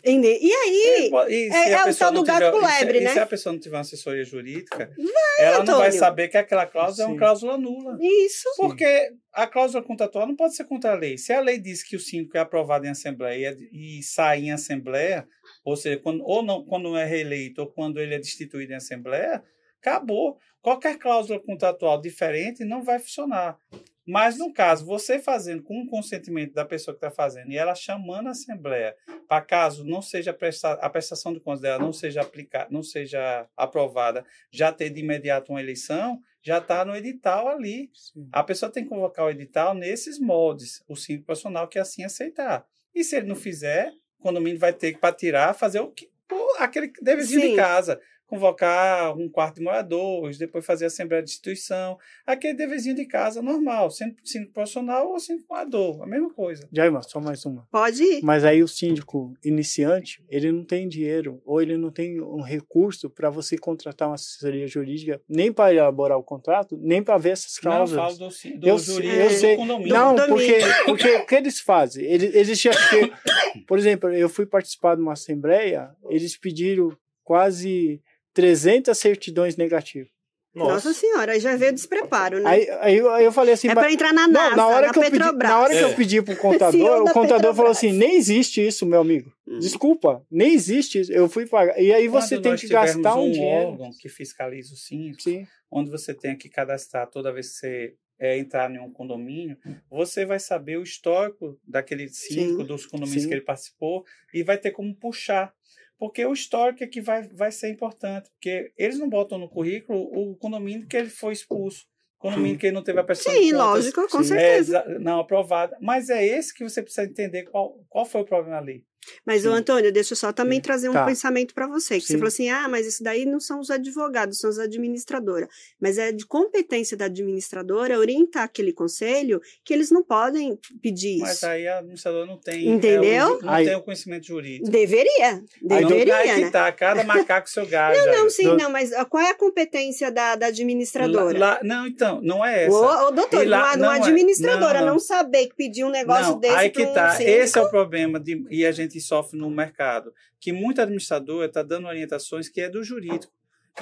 Speaker 2: E aí, e é, é o tal do gato tiver, lebre,
Speaker 3: e
Speaker 2: né?
Speaker 3: E se a pessoa não tiver uma assessoria jurídica, vai, ela Antônio. não vai saber que aquela cláusula Sim. é uma cláusula nula.
Speaker 2: Isso.
Speaker 3: Porque Sim. a cláusula contratual não pode ser contra a lei. Se a lei diz que o síndico é aprovado em assembleia e sai em assembleia, ou seja, quando, ou não, quando não é reeleito ou quando ele é destituído em assembleia, acabou. Qualquer cláusula contratual diferente não vai funcionar. Mas, no caso, você fazendo com o consentimento da pessoa que está fazendo e ela chamando a Assembleia para caso não seja presta, a prestação de contas dela não seja aplicada, não seja aprovada, já ter de imediato uma eleição, já está no edital ali. Sim. A pessoa tem que convocar o edital nesses moldes, o síndico profissional que assim aceitar. E se ele não fizer, o condomínio vai ter que, para tirar, fazer o que aquele devezinho de casa convocar um quarto de moradores, depois fazer a assembleia de instituição, aquele deverzinho de casa normal, sendo síndico profissional ou síndico morador, a mesma coisa.
Speaker 4: Jaima, só mais uma.
Speaker 2: Pode ir.
Speaker 4: Mas aí o síndico iniciante, ele não tem dinheiro ou ele não tem um recurso para você contratar uma assessoria jurídica, nem para elaborar o contrato, nem para ver essas
Speaker 3: Não, eu
Speaker 4: cláusulas.
Speaker 3: falo do, do
Speaker 4: Eu,
Speaker 3: jurídico
Speaker 4: eu sei.
Speaker 3: condomínio.
Speaker 4: Não, porque, porque o que eles fazem? Eles, eles tinham que, por exemplo, eu fui participar de uma assembleia, eles pediram quase 300 certidões negativas.
Speaker 2: Nossa, senhora, aí já veio despreparo, né?
Speaker 4: Aí, aí, eu- aí eu falei assim,
Speaker 2: é para entrar na
Speaker 4: não,
Speaker 2: NASA,
Speaker 4: na hora
Speaker 2: na
Speaker 4: que eu pedi,
Speaker 2: Petrobras.
Speaker 4: na hora que
Speaker 1: É.
Speaker 4: eu pedi pro contador, o contador falou
Speaker 2: Petrobras.
Speaker 4: assim, nem existe isso, meu amigo.
Speaker 2: Hum.
Speaker 4: Desculpa, nem existe isso. Eu fui pagar. E aí você
Speaker 3: Quando
Speaker 4: tem
Speaker 3: nós
Speaker 4: que gastar
Speaker 3: tivermos
Speaker 4: um dinheiro.
Speaker 3: órgão que fiscaliza o síndico,
Speaker 4: Sim.
Speaker 3: onde você tem que cadastrar toda vez que você é, entrar em um condomínio, você vai saber o histórico daquele síndico,
Speaker 2: Sim.
Speaker 3: dos condomínios
Speaker 4: Sim.
Speaker 3: que ele participou, e vai ter como puxar. Porque o histórico é que vai, vai ser importante. Porque eles não botam no currículo o condomínio que ele foi expulso. Condomínio que ele não teve a prestação de
Speaker 2: Sim,
Speaker 3: contas,
Speaker 2: lógico, com
Speaker 3: é,
Speaker 2: certeza.
Speaker 3: exa- não aprovada. Mas é esse que você precisa entender qual, qual foi o problema ali.
Speaker 2: Mas, o. Antônio, deixa eu só também
Speaker 3: Sim.
Speaker 2: trazer um
Speaker 4: Tá.
Speaker 2: pensamento para você. Que você falou assim: ah, mas isso daí não são os advogados, são os administradores. Mas é de competência da administradora orientar aquele conselho que eles não podem pedir
Speaker 3: Mas
Speaker 2: isso.
Speaker 3: aí a administradora não tem,
Speaker 2: Entendeu?
Speaker 3: é, o- não
Speaker 4: Aí-
Speaker 3: tem o conhecimento jurídico.
Speaker 2: Deveria,
Speaker 3: não-
Speaker 2: deveria,
Speaker 3: aí que
Speaker 2: né?
Speaker 3: tá, cada macaco seu galho.
Speaker 2: Não,
Speaker 3: aí.
Speaker 2: não, sim,
Speaker 4: Do-
Speaker 2: não, mas qual é a competência da, da administradora?
Speaker 3: Lá- lá- não, então, não é essa.
Speaker 2: Ô, ô, doutor,
Speaker 3: lá-
Speaker 2: uma, uma
Speaker 3: não é-
Speaker 2: administradora
Speaker 3: não,
Speaker 2: não,
Speaker 3: não.
Speaker 2: saber que pedir um negócio
Speaker 3: não,
Speaker 2: desse
Speaker 3: aí que
Speaker 2: um
Speaker 3: tá.
Speaker 2: síndico,
Speaker 3: Esse é o problema de, e a gente sofre no mercado, que muita administradora está dando orientações que é do jurídico.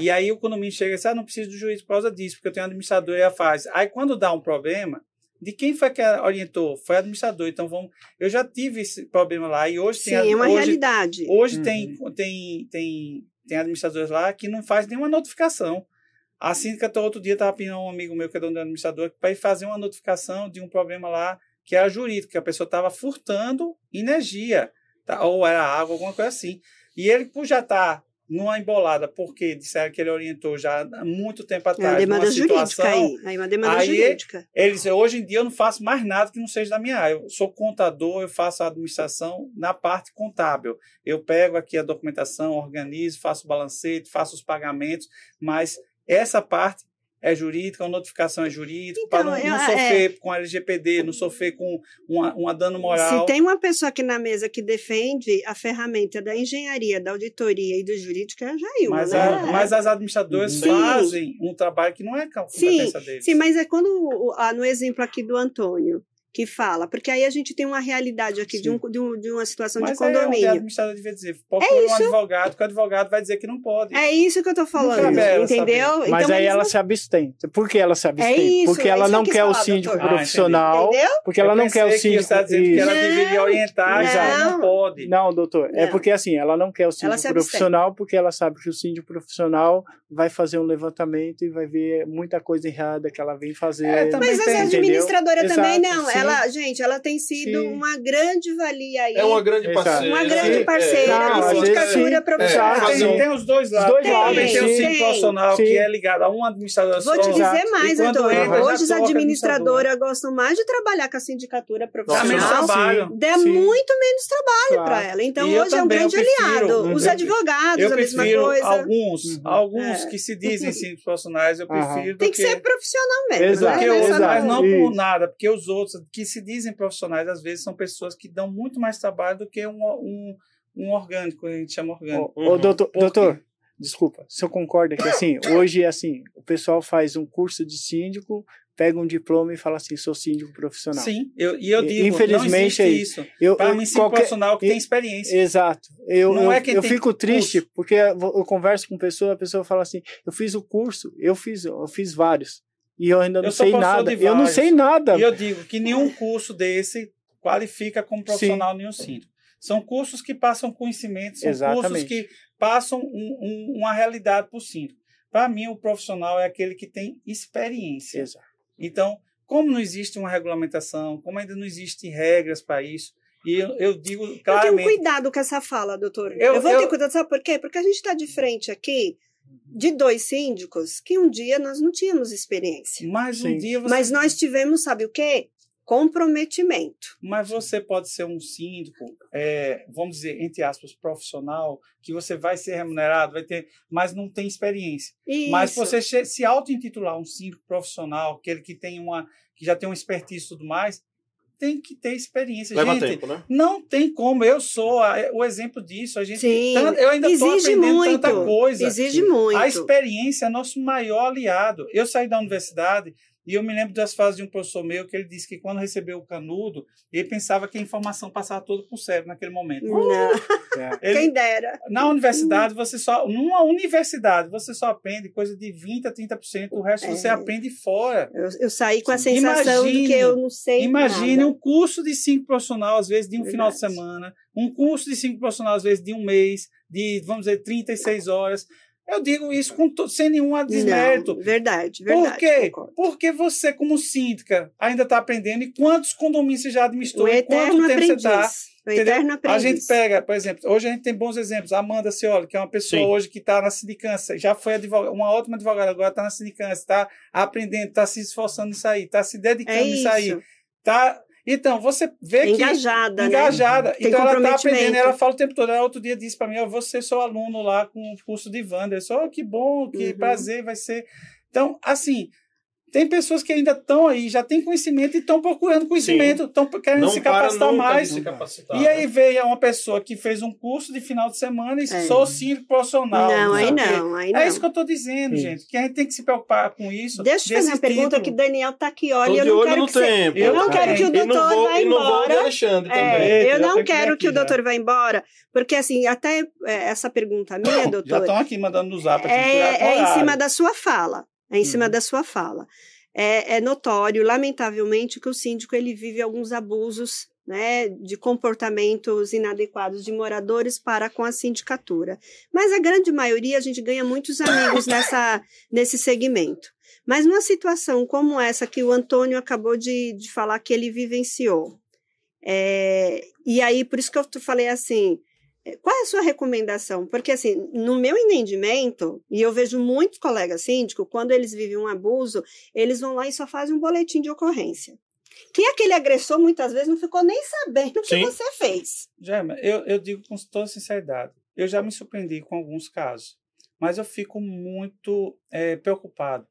Speaker 3: E aí o condomínio chega e diz, ah, não preciso do jurídico por causa disso, porque eu tenho um administrador e ela faz. Aí quando dá um problema, de quem foi que orientou? Foi o administrador. Então vamos. Eu já tive esse problema lá e hoje
Speaker 2: Sim,
Speaker 3: tem. a-
Speaker 2: é uma
Speaker 3: hoje,
Speaker 2: realidade.
Speaker 3: Hoje
Speaker 4: Uhum.
Speaker 3: tem, tem, tem, tem administradores lá que não faz nenhuma notificação. A síndica, até outro dia, estava pedindo a um amigo meu que é dono da administradora para ir fazer uma notificação de um problema lá que era jurídico, que a pessoa estava furtando energia, tá? ou era água, alguma coisa assim. E ele, por já estar numa embolada, porque disseram que ele orientou já há muito tempo
Speaker 2: É
Speaker 3: atrás,
Speaker 2: uma demanda jurídica
Speaker 3: situação,
Speaker 2: aí. Aí uma demanda
Speaker 3: aí-
Speaker 2: jurídica.
Speaker 3: ele disse, hoje em dia eu não faço mais nada que não seja da minha área. Eu sou contador, eu faço a administração na parte contábil. Eu pego aqui a documentação, organizo, faço o balancete, faço os pagamentos, mas essa parte é jurídica, a notificação é jurídica,
Speaker 2: Então,
Speaker 3: para não,
Speaker 2: eu-
Speaker 3: não sofrer com a LGPD, não sofrer com uma, uma dano moral.
Speaker 2: Se tem uma pessoa aqui na mesa que defende a ferramenta da engenharia, da auditoria e do jurídico, é a Jailma,
Speaker 3: mas,
Speaker 2: né?
Speaker 3: a- mas as administradoras
Speaker 2: Sim.
Speaker 3: fazem um trabalho que não é competência deles.
Speaker 2: Sim, mas é quando, no exemplo aqui do Antônio, que fala, porque aí a gente tem uma realidade aqui de, um, de, um- de uma situação
Speaker 3: Mas
Speaker 2: de
Speaker 3: é onde a
Speaker 2: condomínio.
Speaker 3: administradora devia dizer, procura um advogado, que o advogado vai dizer que não pode.
Speaker 2: É isso que eu tô falando,
Speaker 3: a
Speaker 2: entendeu?
Speaker 4: Mas
Speaker 2: Então,
Speaker 4: aí
Speaker 2: eles
Speaker 4: ela
Speaker 2: não-
Speaker 4: se abstém. Por que ela se abstém?
Speaker 2: É isso,
Speaker 4: porque
Speaker 2: é
Speaker 4: ela
Speaker 2: isso
Speaker 4: não
Speaker 2: que
Speaker 4: quer o síndico
Speaker 2: doutor.
Speaker 4: profissional.
Speaker 2: Entendeu?
Speaker 4: Porque ela
Speaker 3: Eu
Speaker 4: não quer o
Speaker 3: que
Speaker 4: síndico.
Speaker 3: você está dizendo que ela
Speaker 2: Não,
Speaker 3: deveria orientar, já
Speaker 2: não.
Speaker 3: não pode.
Speaker 4: Não, doutor, é
Speaker 2: Não.
Speaker 4: porque assim, ela não quer o síndico profissional porque ela sabe que o síndico profissional vai fazer um levantamento e vai ver muita coisa errada que ela vem fazer.
Speaker 3: É,
Speaker 2: Mas
Speaker 3: tem,
Speaker 4: entendeu?
Speaker 2: administradoras também não.
Speaker 4: Sim.
Speaker 2: Ela, gente, ela tem sido
Speaker 4: Sim.
Speaker 2: uma grande valia aí.
Speaker 1: É uma grande parceira.
Speaker 2: Uma grande
Speaker 1: É,
Speaker 2: parceira
Speaker 1: é,
Speaker 4: Não,
Speaker 2: de sindicatura profissional.
Speaker 4: É,
Speaker 3: tem, tem os dois lados.
Speaker 4: Os dois
Speaker 3: Tem,
Speaker 4: lados,
Speaker 3: Também tem o
Speaker 2: sim.
Speaker 3: síndico profissional
Speaker 4: Sim.
Speaker 3: que é ligado a uma administradora
Speaker 2: Vou te dizer mais, Antônio. Hoje as administradoras gostam mais de trabalhar com a sindicatura profissional. Dá muito menos trabalho
Speaker 4: Claro.
Speaker 2: para ela. Então,
Speaker 3: E
Speaker 2: hoje é um grande aliado. Os
Speaker 3: eu-
Speaker 2: advogados, a mesma coisa.
Speaker 3: alguns,
Speaker 4: Uhum.
Speaker 3: alguns
Speaker 2: É.
Speaker 3: que se dizem síndicos profissionais, eu prefiro
Speaker 2: Tem que ser profissional mesmo.
Speaker 4: Exato,
Speaker 2: né?
Speaker 3: Mas não
Speaker 4: Isso.
Speaker 3: por nada, porque os outros que se dizem profissionais, às vezes, são pessoas que dão muito mais trabalho do que um, um, um orgânico, a gente chama orgânico.
Speaker 4: Ô,
Speaker 1: Uhum.
Speaker 4: doutor, doutor, desculpa, o senhor concorda que assim, hoje assim, o pessoal faz um curso de síndico, pega um diploma e fala assim, sou síndico profissional.
Speaker 3: Sim, eu, e eu digo,
Speaker 4: infelizmente
Speaker 3: não existe
Speaker 4: é
Speaker 3: isso.
Speaker 4: Eu,
Speaker 3: Para
Speaker 4: eu-
Speaker 3: mim, sim,
Speaker 4: qualquer-
Speaker 3: profissional que
Speaker 4: e-
Speaker 3: tem experiência.
Speaker 4: Exato. Eu,
Speaker 3: Não
Speaker 4: eu,
Speaker 3: é quem
Speaker 4: eu fico triste
Speaker 3: curso.
Speaker 4: porque eu, eu converso com pessoa, a pessoa fala assim: eu fiz o curso, eu fiz, eu fiz vários. E eu ainda não
Speaker 3: Eu
Speaker 4: sei nada. Eu não sei nada.
Speaker 3: E eu digo que nenhum curso desse qualifica como profissional nenhum síndico. São cursos que passam conhecimentos, são cursos
Speaker 4: Exatamente.
Speaker 3: que passam um- um- uma realidade para o síndico. Para mim, o profissional é aquele que tem experiência.
Speaker 4: Exato.
Speaker 3: Então, como não existe uma regulamentação, como ainda não existem regras para isso, e eu, eu digo
Speaker 2: Eu tenho
Speaker 3: claramente.
Speaker 2: cuidado com essa fala, doutor.
Speaker 3: Eu-
Speaker 2: Eu, vou
Speaker 3: eu-
Speaker 2: ter cuidado, sabe por quê? Porque a gente está de frente aqui de dois síndicos que um dia nós não tínhamos experiência.
Speaker 3: Mais um
Speaker 4: Sim.
Speaker 3: dia você.
Speaker 2: Mas nós tivemos, sabe o quê? comprometimento.
Speaker 3: Mas você pode ser um síndico, é, vamos dizer, entre aspas, profissional, que você vai ser remunerado, vai ter, mas não tem experiência.
Speaker 2: Isso.
Speaker 3: Mas você se auto-intitular um síndico profissional, aquele que tem uma, que já tem uma expertise e tudo mais, tem que ter experiência.
Speaker 1: Leva
Speaker 3: gente,
Speaker 1: tempo, né?
Speaker 3: não tem como. Eu sou a, o exemplo disso. A gente,
Speaker 2: Sim,
Speaker 3: tanto- eu ainda estou aprendendo
Speaker 2: muito.
Speaker 3: tanta coisa.
Speaker 2: Exige muito.
Speaker 3: A experiência é nosso maior aliado. Eu saí da universidade e eu me lembro das fases de um professor meu que ele disse que quando recebeu o canudo, ele pensava que a informação passava toda por cérebro naquele momento.
Speaker 2: Não,
Speaker 4: É.
Speaker 3: Ele-
Speaker 2: quem dera.
Speaker 3: na universidade, você só. Numa universidade, você só aprende coisa de 20% a 30%, o resto
Speaker 2: É.
Speaker 3: você aprende fora.
Speaker 2: Eu, eu saí com a sensação de que
Speaker 3: Imagine-
Speaker 2: eu não sei
Speaker 3: Imagine
Speaker 2: nada.
Speaker 3: um curso de cinco profissional, às vezes de um final de
Speaker 2: Verdade.
Speaker 3: semana, um curso de cinco profissional, às vezes de um mês, de, vamos dizer, 36 horas. Eu digo isso com to- sem nenhum desmérito.
Speaker 2: Não, verdade, verdade.
Speaker 3: Por quê?
Speaker 2: concordo.
Speaker 3: Porque você, como síndica, ainda está aprendendo. E quantos condomínios você já administrou?
Speaker 2: O
Speaker 3: e quanto tempo
Speaker 2: aprendiz.
Speaker 3: você está? A gente pega, por exemplo, hoje a gente tem bons exemplos. A Amanda Cioli, que é uma pessoa
Speaker 1: Sim.
Speaker 3: hoje que está na sindicância, já foi advogada, uma ótima advogada, agora está na sindicância, está aprendendo, está se esforçando nisso aí, está se dedicando
Speaker 2: É
Speaker 3: nisso aí.
Speaker 2: isso.
Speaker 3: Então, você vê que.
Speaker 2: Engajada, né?
Speaker 3: Engajada.
Speaker 2: Tem
Speaker 3: então ela está aprendendo, ela fala o tempo todo. Ela outro dia disse para mim: "Ó, você sou aluno lá com o curso de Wander. Eu disse, "Oh, que bom, que
Speaker 2: Uhum.
Speaker 3: prazer vai ser. Então, assim, tem pessoas que ainda estão aí, já têm conhecimento e estão procurando conhecimento, estão querendo
Speaker 1: Não
Speaker 3: se capacitar mais.
Speaker 1: se capacitar.
Speaker 3: E aí veio uma pessoa que fez um curso de final de semana e
Speaker 2: É.
Speaker 3: sou síndico profissional.
Speaker 2: Não, aí não, aí não.
Speaker 3: É isso que eu estou dizendo,
Speaker 4: Sim.
Speaker 3: gente. Que a gente tem que se preocupar com isso.
Speaker 2: Deixa eu fazer uma pergunta que
Speaker 3: título.
Speaker 2: Daniel tá aqui, olha, eu não quero que você... Eu não quero que o doutor
Speaker 1: vou-
Speaker 2: vá embora. É, eu
Speaker 3: já
Speaker 2: não
Speaker 3: que
Speaker 2: quero que o
Speaker 3: já.
Speaker 2: doutor vá embora, porque assim, até é, essa pergunta minha,
Speaker 3: Já
Speaker 2: doutor,
Speaker 3: estão aqui mandando no zap. aqui,
Speaker 2: é, é em cima da sua fala. É em cima
Speaker 3: Uhum.
Speaker 2: da sua fala. É, é notório, lamentavelmente, que o síndico ele vive alguns abusos né, de comportamentos inadequados de moradores para com a sindicatura. Mas a grande maioria a gente ganha muitos amigos nessa, nesse segmento. Mas numa situação como essa que o Antônio acabou de, de falar que ele vivenciou, é, e aí por isso que eu falei assim, qual é a sua recomendação? Porque, assim, no meu entendimento, e eu vejo muitos colegas síndicos, quando eles vivem um abuso, eles vão lá e só fazem um boletim de ocorrência. Que aquele agressor, muitas vezes, não ficou nem sabendo o que você fez.
Speaker 3: Gema, eu, eu digo com toda sinceridade, eu já me surpreendi com alguns casos, mas eu fico muito eh, preocupado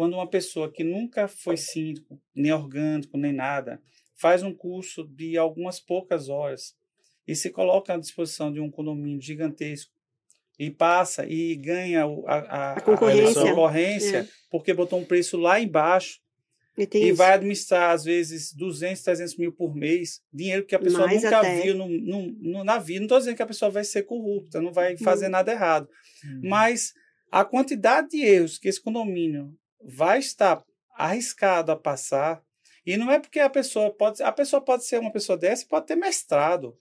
Speaker 3: quando uma pessoa que nunca foi síndico, nem orgânico, nem nada, faz um curso de algumas poucas horas e se coloca à disposição de um condomínio gigantesco e passa e ganha a, a,
Speaker 2: A concorrência.
Speaker 3: a concorrência porque botou um preço lá embaixo
Speaker 2: E, tem
Speaker 3: e vai administrar, às vezes, 200, 300 mil por mês, dinheiro que a pessoa
Speaker 2: Mais
Speaker 3: nunca
Speaker 2: até.
Speaker 3: viu no, no, no- na vida. Não estou dizendo que a pessoa vai ser corrupta, não vai fazer
Speaker 2: Hum.
Speaker 3: nada errado.
Speaker 4: Hum.
Speaker 3: Mas a quantidade de erros que esse condomínio vai estar arriscado a passar, e não é porque a pessoa pode. A pessoa pode ser uma pessoa dessa, e pode ter mestrado,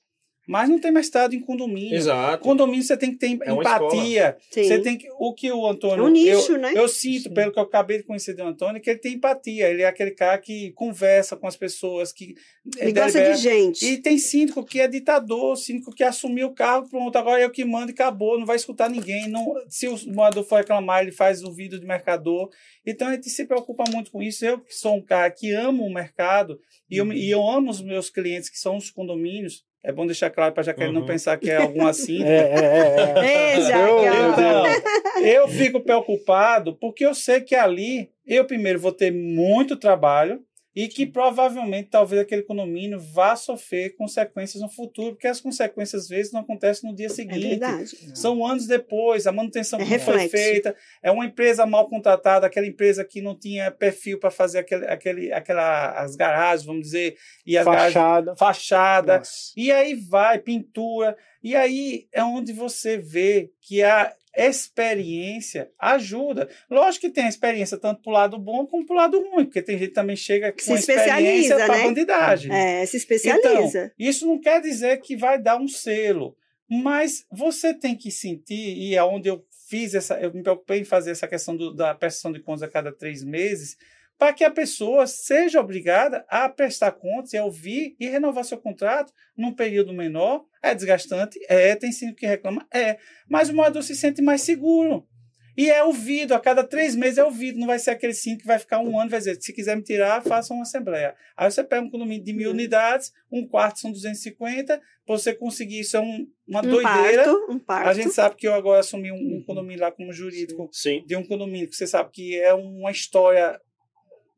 Speaker 3: mas não tem mestrado em condomínio.
Speaker 1: Exato.
Speaker 3: Condomínio você tem que ter
Speaker 1: É
Speaker 3: empatia.
Speaker 2: Sim.
Speaker 3: Você tem que. O que o Antônio.
Speaker 2: É um nicho,
Speaker 3: eu,
Speaker 2: né?
Speaker 3: Eu sinto,
Speaker 4: Sim.
Speaker 3: pelo que eu acabei de conhecer do Antônio, que ele tem empatia. Ele é aquele cara que conversa com as pessoas, que.
Speaker 2: Ele gosta
Speaker 3: delibera.
Speaker 2: de gente.
Speaker 3: E tem síndico que é ditador, síndico que assumiu o cargo, pronto, agora é eu que mando e acabou, não vai escutar ninguém. Não, se o morador for reclamar, ele faz o vídeo de mercador. Então a gente se preocupa muito com isso. Eu que sou um cara que amo o mercado e, eu, e eu amo os meus clientes, que são os condomínios. É bom deixar claro para a Jaqueline não
Speaker 1: Uhum.
Speaker 3: pensar que é algum assim.
Speaker 4: É, é, é, é.
Speaker 2: Ei, ó.
Speaker 3: Então, eu fico preocupado porque eu sei que ali eu primeiro vou ter muito trabalho e que provavelmente talvez aquele condomínio vá sofrer consequências no futuro, porque as consequências às vezes não acontecem no dia
Speaker 2: É
Speaker 3: seguinte.
Speaker 2: verdade.
Speaker 3: São anos depois, a manutenção
Speaker 2: É
Speaker 3: que não foi feita, é uma empresa mal contratada, aquela empresa que não tinha perfil para fazer aquele, aquele, aquela, as garagens, vamos dizer, e as garagens-
Speaker 4: Fachada.
Speaker 3: fachada,
Speaker 4: Nossa.
Speaker 3: e aí vai, pintura. E aí é onde você vê que a experiência ajuda. Lógico que tem a experiência tanto pro lado bom como pro lado ruim, porque tem gente que também chega com
Speaker 2: Se
Speaker 3: experiência para
Speaker 2: né?
Speaker 3: bandidagem.
Speaker 2: É, se especializa.
Speaker 3: Isso não quer dizer que vai dar um selo, mas você tem que sentir, e é onde eu fiz essa, eu me preocupei em fazer essa questão do- da prestação de contas a cada três meses, para que a pessoa seja obrigada a prestar contas e a ouvir e renovar seu contrato num período menor. É desgastante? É. Tem sim que reclama? É. Mas o morador se sente mais seguro. E é ouvido, a cada três meses é ouvido, não vai ser aquele síndico que vai ficar um ano, vai dizer, se quiser me tirar, faça uma assembleia. Aí você pega um condomínio de mil unidades, um quarto são 250, para você conseguir isso é um, uma
Speaker 2: Um
Speaker 3: doideira.
Speaker 2: parto, um parto.
Speaker 3: A gente sabe que eu agora assumi um, um condomínio lá como jurídico
Speaker 1: Sim.
Speaker 3: de um condomínio que você sabe que é uma história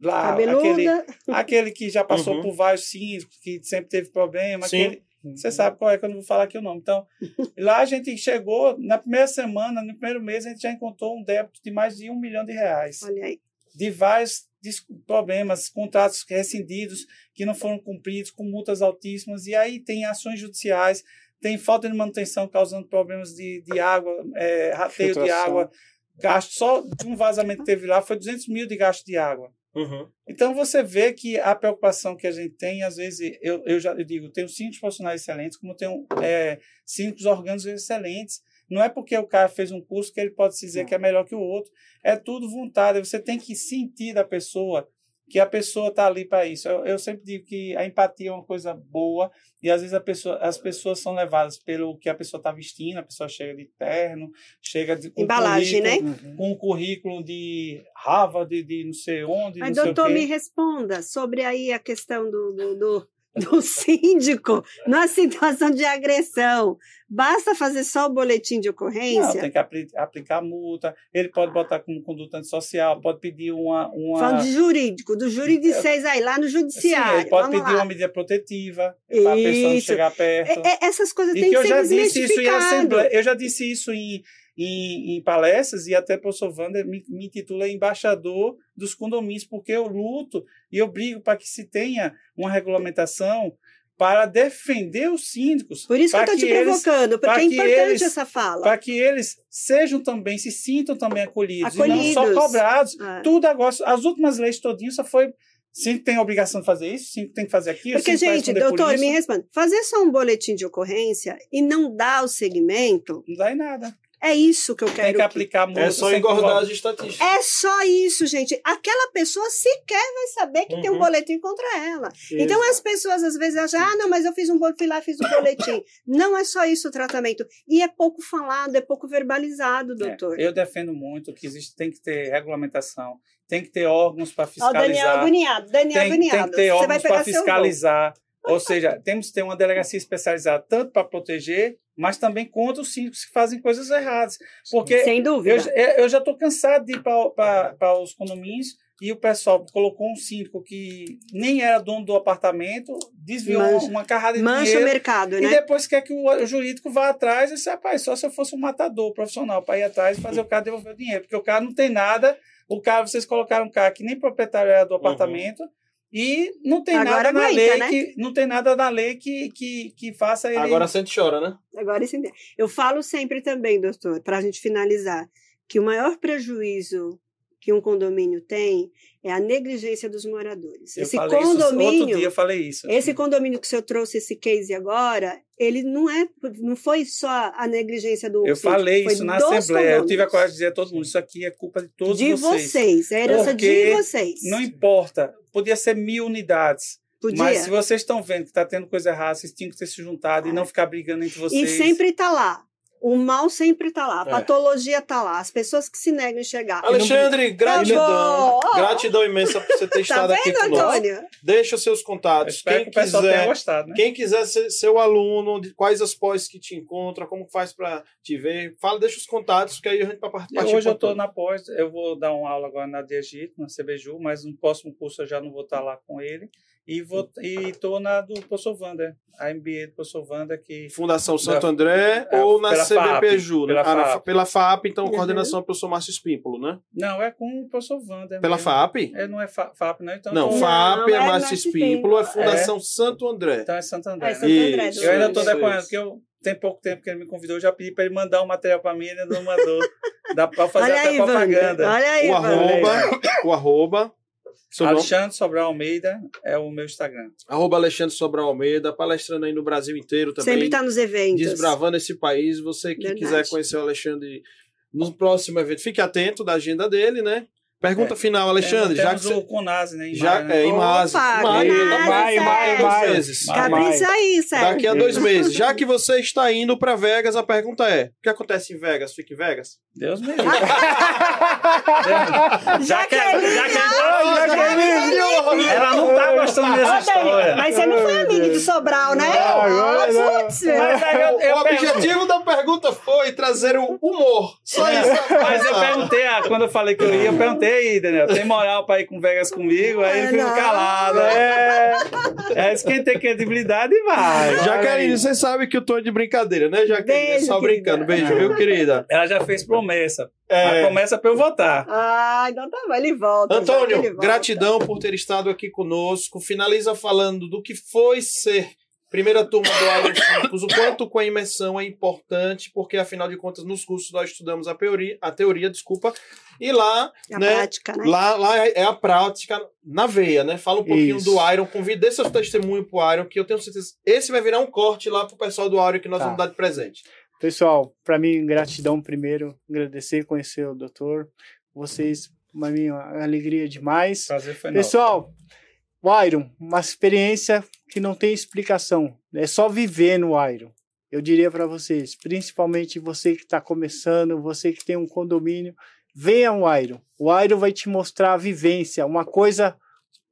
Speaker 3: lá, aquele, aquele que já passou
Speaker 1: Uhum.
Speaker 3: por vários síndicos, que sempre teve problema,
Speaker 1: Sim.
Speaker 3: aquele, você sabe qual é, que eu não vou falar aqui o nome. Então, lá a gente chegou, na primeira semana, no primeiro mês, a gente já encontrou um débito de mais de um milhão de reais.
Speaker 2: Olha aí.
Speaker 3: De vários problemas, contratos rescindidos que não foram cumpridos, com multas altíssimas. E aí tem ações judiciais, tem falta de manutenção causando problemas de, de água, é, rateio de
Speaker 4: Filtração.
Speaker 3: água. Gasto só de um vazamento que teve lá foi 200 mil de gasto de água.
Speaker 1: Uhum.
Speaker 3: Então você vê que a preocupação que a gente tem, às vezes, eu, eu já eu digo, tenho síndicos profissionais excelentes, como tenho é, síndicos orgânicos excelentes. Não é porque o cara fez um curso que ele pode se dizer que é melhor que o outro. É tudo vontade. Você tem que sentir da pessoa que a pessoa está ali para isso. Eu, eu sempre digo que a empatia é uma coisa boa e às vezes pessoa, as pessoas são levadas pelo que a pessoa está vestindo. A pessoa chega de terno, chega de com
Speaker 2: Embalagem, né?
Speaker 3: com um currículo de Harvard, de, de não sei onde,
Speaker 2: Mas,
Speaker 3: não sei o
Speaker 2: doutor, me responda sobre aí a questão do, do, do, do síndico na situação de agressão. Basta fazer só o boletim de
Speaker 3: Não,
Speaker 2: ocorrência?
Speaker 3: tem que apli- aplicar multa, ele pode botar como conduta antissocial, pode pedir uma. uma
Speaker 2: Falando de jurídico, do jurídico seis aí, lá no
Speaker 3: Sim,
Speaker 2: judiciário.
Speaker 3: ele pode
Speaker 2: Vamos
Speaker 3: pedir
Speaker 2: lá.
Speaker 3: uma medida protetiva para a pessoa não chegar perto.
Speaker 2: É- é- essas coisas têm
Speaker 3: que eu já
Speaker 2: ser
Speaker 3: disse isso em assembleia,
Speaker 2: desmistificadas.
Speaker 3: eu já disse isso em, em, em palestras e até o professor Wander me, me intitula embaixador dos condomínios, porque eu luto e eu brigo para que se tenha uma regulamentação para defender os síndicos.
Speaker 2: Por isso que eu estou te provocando, porque é importante
Speaker 3: eles-
Speaker 2: essa fala.
Speaker 3: para que eles sejam também, se sintam também acolhidos, e não
Speaker 2: Acolhidos.
Speaker 3: só cobrados.
Speaker 2: É.
Speaker 3: Tudo agora, as últimas leis todinhas só foi Cinco tem a obrigação de fazer isso, cinco tem que fazer aquilo.
Speaker 2: Porque, gente, doutor, me responda. Fazer só um boletim de ocorrência e não dar o segmento,
Speaker 3: Não dá em nada.
Speaker 2: É isso que eu
Speaker 3: Tem
Speaker 2: quero.
Speaker 3: que
Speaker 2: que-
Speaker 3: aplicar multa.
Speaker 1: É só engordar as estatísticas.
Speaker 2: É só isso, gente. Aquela pessoa sequer vai saber que tem um
Speaker 1: Uhum.
Speaker 2: boletim contra ela. Então as pessoas às vezes acham, ah, não, mas eu fiz um boletim, lá, fiz um boletim. não é só isso o tratamento. E é pouco falado, é pouco verbalizado, doutor.
Speaker 3: É, eu defendo muito que existe, tem que ter regulamentação, tem que ter órgãos para
Speaker 2: Ó, o Daniel
Speaker 3: fiscalizar.
Speaker 2: agoniado, Daniel
Speaker 3: tem, tem
Speaker 2: agoniado.
Speaker 3: que ter
Speaker 2: Você vai
Speaker 3: órgãos
Speaker 2: pegar
Speaker 3: para
Speaker 2: seu voo.
Speaker 3: Ou seja, temos que ter uma delegacia especializada tanto para proteger, mas também contra os síndicos que fazem coisas erradas. Porque
Speaker 2: Sem
Speaker 3: eu,
Speaker 2: dúvida.
Speaker 3: eu já estou cansado de ir para os condomínios e o pessoal colocou um síndico que nem era dono do apartamento, desviou
Speaker 2: Mancha-
Speaker 3: uma, carrada de
Speaker 2: Mancha o
Speaker 3: dinheiro.
Speaker 2: mercado,
Speaker 3: E
Speaker 2: né?
Speaker 3: depois quer que o, o jurídico vá atrás e disse, rapaz, só se eu fosse um matador profissional para ir atrás e fazer o cara devolver o dinheiro. Porque o cara não tem nada, o cara, vocês colocaram um cara que nem proprietário era do apartamento e não tem
Speaker 2: Agora
Speaker 3: nada na lei
Speaker 2: né?
Speaker 3: que não tem nada na lei que, que, que faça ele.
Speaker 1: Agora sente chora, né?
Speaker 2: Agora sim. Eu falo sempre também, doutor, para a gente finalizar, que o maior prejuízo que um condomínio tem é a negligência dos moradores.
Speaker 3: eu
Speaker 2: esse
Speaker 3: falei isso outro
Speaker 2: condomínio,
Speaker 3: dia, eu falei isso.
Speaker 2: esse condomínio que o senhor trouxe esse case agora, ele não é, não foi só a negligência do
Speaker 3: Eu
Speaker 2: síndico,
Speaker 3: falei isso na Assembleia. Eu tive a coragem de dizer a todo mundo: isso aqui é culpa de todos
Speaker 2: de
Speaker 3: vocês.
Speaker 2: vocês, é herança de vocês.
Speaker 3: Não importa, podia ser mil unidades.
Speaker 2: Podia.
Speaker 3: Mas se vocês estão vendo que está tendo coisa errada, vocês tinham que ter se juntado e não ficar brigando entre
Speaker 2: E
Speaker 3: vocês.
Speaker 2: sempre está lá. O mal sempre está lá, a
Speaker 1: É.
Speaker 2: patologia está lá. As pessoas que se negam a enxergar.
Speaker 1: Alexandre, gratidão.
Speaker 2: Acabou.
Speaker 1: Gratidão imensa por você ter
Speaker 2: Tá
Speaker 1: estado aqui
Speaker 2: vendo,
Speaker 1: conosco.
Speaker 2: Antônio?
Speaker 1: Deixa seus
Speaker 3: Eu
Speaker 1: contatos. Quem
Speaker 3: que o pessoal tenha
Speaker 1: quiser,
Speaker 3: gostado, né?
Speaker 1: quem quiser ser seu aluno, de quais as pós que te encontra, como faz pra te ver, fala, deixa os contatos, que aí a gente vai partir.
Speaker 3: Eu, hoje eu estou na pós, eu vou dar uma aula agora na Diegito, na CBJU, mas no próximo curso eu já não vou estar lá com ele. E vou e estou na do professor Wander, a MBA do professor Wander, que
Speaker 1: Fundação Santo
Speaker 3: Da-
Speaker 1: André
Speaker 3: é,
Speaker 1: ou na
Speaker 3: pela
Speaker 1: CBPJU, né?
Speaker 3: pela
Speaker 1: Ah,
Speaker 3: FAAP.
Speaker 1: pela FAP, então
Speaker 2: Uhum.
Speaker 1: coordenação é o professor Márcio Espímpolo, né?
Speaker 3: não é com o professor Wander.
Speaker 1: Pela
Speaker 3: mesmo.
Speaker 1: FAP?
Speaker 3: É, não é Fa- FAP, não. Então,
Speaker 1: Não, FAP é
Speaker 2: é
Speaker 1: Márcio Espímpolo, é
Speaker 2: Espímpolo.
Speaker 1: Fundação Santo André.
Speaker 3: Então é Santo André.
Speaker 2: É Santo
Speaker 3: né?
Speaker 2: André.
Speaker 1: Isso,
Speaker 3: Eu ainda estou decorando, porque eu tem pouco tempo que ele me convidou, eu já pedi para ele mandar um material para mim, ele não mandou. Dá para fazer
Speaker 2: Olha
Speaker 3: até
Speaker 2: aí, Wander.
Speaker 3: propaganda.
Speaker 2: Olha aí,
Speaker 1: O arroba, o arroba, nome?
Speaker 3: Alexandre Sobral Almeida é o meu Instagram.
Speaker 1: arroba Alexandre Sobral Almeida, palestrando aí no Brasil inteiro também.
Speaker 2: Sempre está nos eventos.
Speaker 1: desbravando esse país. Você que
Speaker 2: Verdade.
Speaker 1: quiser conhecer o Alexandre no próximo evento, fique atento da agenda dele, né? Pergunta
Speaker 3: É.
Speaker 1: final, Alexandre.
Speaker 3: É,
Speaker 1: já que você...
Speaker 3: o Conase, né? em
Speaker 1: Já,
Speaker 3: maio, né?
Speaker 1: é, em Maio,
Speaker 2: Opa,
Speaker 1: Maio, Maio, Maio, dois meses.
Speaker 3: Maio.
Speaker 2: Capricha aí, Sérgio.
Speaker 1: Daqui a dois meses. Já que você está indo para Vegas, a pergunta é: o que acontece em Vegas? Fica em Vegas?
Speaker 3: Deus me livre.
Speaker 2: Já que
Speaker 3: já
Speaker 2: ele-
Speaker 3: que ela não tá gostando dessa história.
Speaker 2: Mas você não foi amigo de Sobral, né?
Speaker 4: Não.
Speaker 2: Putz,
Speaker 3: Mas aí eu, eu
Speaker 1: o objetivo da pergunta foi trazer o humor. Só isso.
Speaker 3: Mas eu perguntei, ah, quando eu falei que eu ia, eu perguntei aí, Daniel, tem moral pra ir com Vegas comigo? Aí ele ficou
Speaker 2: Não.
Speaker 3: calado. É, é isso quem tem credibilidade vai.
Speaker 1: Jaqueline, você sabe que eu tô de brincadeira, né, Jaqueline?
Speaker 2: Beijo,
Speaker 1: é só
Speaker 2: querida.
Speaker 1: brincando. Beijo, viu, querida?
Speaker 3: Ela já fez promessa.
Speaker 1: É.
Speaker 3: A promessa é pra eu votar.
Speaker 2: Ah, então tá bom, ele volta. que ele
Speaker 1: Antônio,
Speaker 2: volta.
Speaker 1: gratidão por ter estado aqui conosco. Finaliza falando do que foi ser primeira turma do Iron Chicos, o quanto com a imersão é importante, porque afinal de contas nos cursos nós estudamos a teoria, a teoria, desculpa, e lá,
Speaker 2: A
Speaker 1: né,
Speaker 2: prática, né?
Speaker 1: lá, lá é a prática na veia, né? Fala um pouquinho
Speaker 4: Isso.
Speaker 1: do Iron, convide dê seu testemunho pro Iron, que eu tenho certeza, esse vai virar um corte lá pro pessoal do Iron que nós
Speaker 4: Tá.
Speaker 1: vamos dar de presente.
Speaker 4: Pessoal, para mim, gratidão primeiro, agradecer, conhecer o doutor, vocês, para mim, uma alegria demais.
Speaker 3: Prazer foi nosso.
Speaker 4: Pessoal, o Iron, uma experiência que não tem explicação, é só viver no Iron. Eu diria para vocês, principalmente você que está começando, você que tem um condomínio, venha ao Iron. O Iron vai te mostrar a vivência, uma coisa,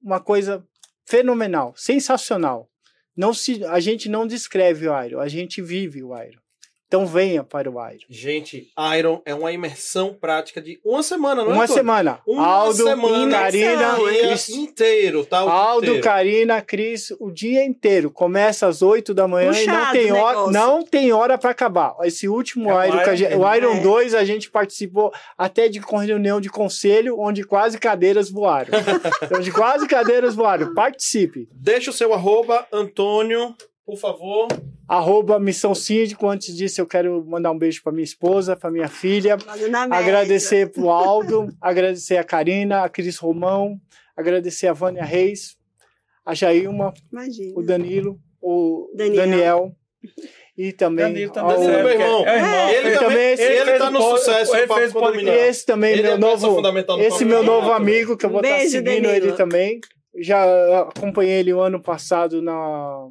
Speaker 4: uma coisa fenomenal, sensacional. Não se, a gente não descreve o Iron, a gente vive o Iron. Então venha para o Iron.
Speaker 1: Gente, Iron é uma imersão prática de uma semana, não é?
Speaker 4: Uma semana.
Speaker 1: Uma
Speaker 4: Aldo,
Speaker 1: semana,
Speaker 4: Karina, Cris,
Speaker 1: inteiro, tá? O dia
Speaker 4: Aldo,
Speaker 1: inteiro.
Speaker 4: Karina, Cris, o dia inteiro. Começa às 8 da manhã e não
Speaker 2: Puxado
Speaker 4: tem hora, não tem hora para acabar. Esse último
Speaker 3: É
Speaker 4: Iron, que a gente-
Speaker 3: Iron
Speaker 4: o Iron
Speaker 2: é.
Speaker 4: 2, a gente participou até de reunião de conselho, onde quase cadeiras voaram. então, de quase cadeiras voaram. Participe.
Speaker 1: Deixa o seu arroba, Antônio, por favor.
Speaker 4: Arroba Missão Síndico. Antes disso, eu quero mandar um beijo para minha esposa, para minha filha. Agradecer pro Aldo, agradecer a Karina, a Cris Romão, agradecer a Vânia Reis, a Jailma,
Speaker 2: Imagina.
Speaker 4: o Danilo, o
Speaker 2: Daniel.
Speaker 4: Daniel, e também
Speaker 3: Danilo
Speaker 4: ao-
Speaker 3: também
Speaker 1: Danilo, meu
Speaker 3: que é-
Speaker 1: irmão.
Speaker 3: É, irmão.
Speaker 1: Ele,
Speaker 4: ele
Speaker 1: também,
Speaker 4: também-
Speaker 1: ele,
Speaker 3: ele
Speaker 1: tá
Speaker 3: fez
Speaker 1: no
Speaker 3: o-
Speaker 1: sucesso
Speaker 3: ele fez o
Speaker 4: e
Speaker 1: Condominial.
Speaker 4: esse também
Speaker 1: Ele é
Speaker 4: meu
Speaker 1: peça
Speaker 4: novo, esse meu novo amigo que eu vou estar
Speaker 2: Beijo,
Speaker 4: seguindo
Speaker 2: Danilo.
Speaker 4: ele também. Já acompanhei ele o ano passado na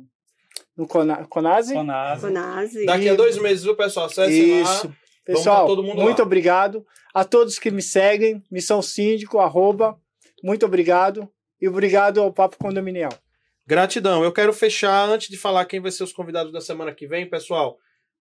Speaker 4: no Cona- Conase.
Speaker 3: Conase.
Speaker 2: Conase.
Speaker 1: Daqui a dois meses, viu, pessoal? Acesse
Speaker 4: Isso.
Speaker 1: lá.
Speaker 4: Pessoal,
Speaker 1: todo mundo
Speaker 4: muito
Speaker 1: lá.
Speaker 4: obrigado a todos que me seguem, Missão Síndico, arroba, muito obrigado e obrigado ao Papo Condominial.
Speaker 1: Gratidão. Eu quero fechar antes de falar quem vai ser os convidados da semana que vem, pessoal.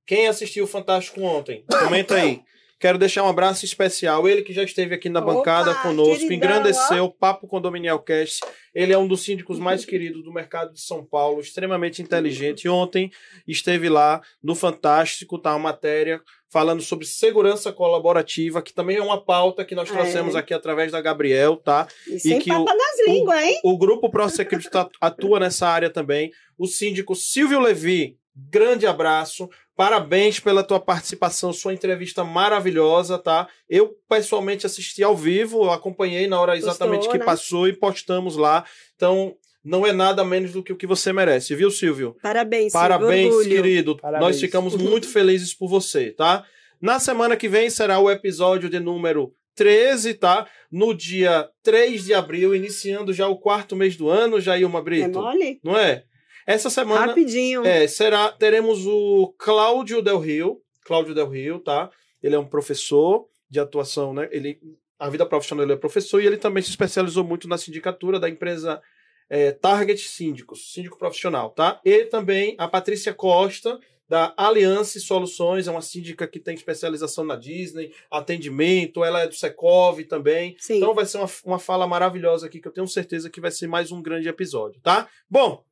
Speaker 1: Quem assistiu o Fantástico ontem? Comenta aí. Quero deixar um abraço especial. Ele que já esteve aqui na
Speaker 2: Opa,
Speaker 1: bancada conosco,
Speaker 2: queridão,
Speaker 1: engrandeceu o Papo Condominial Cast. Ele é um dos síndicos mais queridos do mercado de São Paulo, extremamente inteligente. Ontem esteve lá no Fantástico, tá uma matéria falando sobre segurança colaborativa, que também é uma pauta que nós
Speaker 2: É.
Speaker 1: trouxemos aqui através da Gabriel, tá?
Speaker 2: E sem
Speaker 1: que
Speaker 2: papa
Speaker 1: o-
Speaker 2: nas línguas, hein?
Speaker 1: O grupo ProSecurity tá- atua nessa área também. O síndico Silvio Levi, grande abraço. Parabéns pela tua participação, sua entrevista maravilhosa, tá? Eu pessoalmente assisti ao vivo, acompanhei na hora exatamente
Speaker 2: Gostou,
Speaker 1: que
Speaker 2: né?
Speaker 1: passou e postamos lá. Então, não é nada menos do que o que você merece, viu, Silvio?
Speaker 2: Parabéns,
Speaker 1: Parabéns,
Speaker 2: Silvio,
Speaker 1: querido.
Speaker 4: Parabéns.
Speaker 1: Nós ficamos muito felizes por você, tá? Na semana que vem será o episódio de número 13, tá? No dia 3 de abril, iniciando já o quarto mês do ano, Jailma
Speaker 2: É
Speaker 1: Brito.
Speaker 2: mole?
Speaker 1: não é? Essa semana
Speaker 2: Rapidinho.
Speaker 1: é, será, teremos o Cláudio Del Rio, Cláudio Del Rio, tá? Ele é um professor de atuação, né? Ele, a vida profissional ele é professor e ele também se especializou muito na sindicatura da empresa é, Target Síndicos, síndico profissional, tá? E também a Patrícia Costa, da Aliança Soluções, é uma síndica que tem especialização na Disney, atendimento, ela é do Secov também.
Speaker 2: Sim.
Speaker 1: Então vai ser uma, uma fala maravilhosa aqui que eu tenho certeza que vai ser mais um grande episódio, tá? Bom,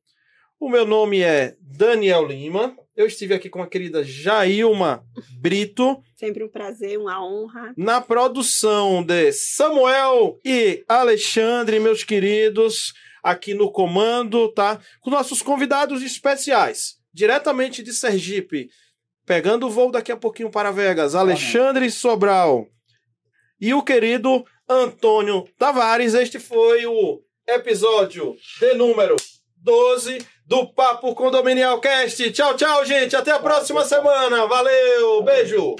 Speaker 1: o meu nome é Daniel Lima. Eu estive aqui com a querida Jailma Brito
Speaker 2: Sempre um prazer, uma honra.
Speaker 1: na produção de Samuel e Alexandre, meus queridos, aqui no comando, tá? Com nossos convidados especiais, diretamente de Sergipe, pegando o voo daqui a pouquinho para Vegas, Alexandre Sobral e o querido Antônio Tavares. Este foi o episódio de número 12 do Papo Condominial Cast. Tchau, tchau, gente. Até a próxima semana. Valeu, beijo.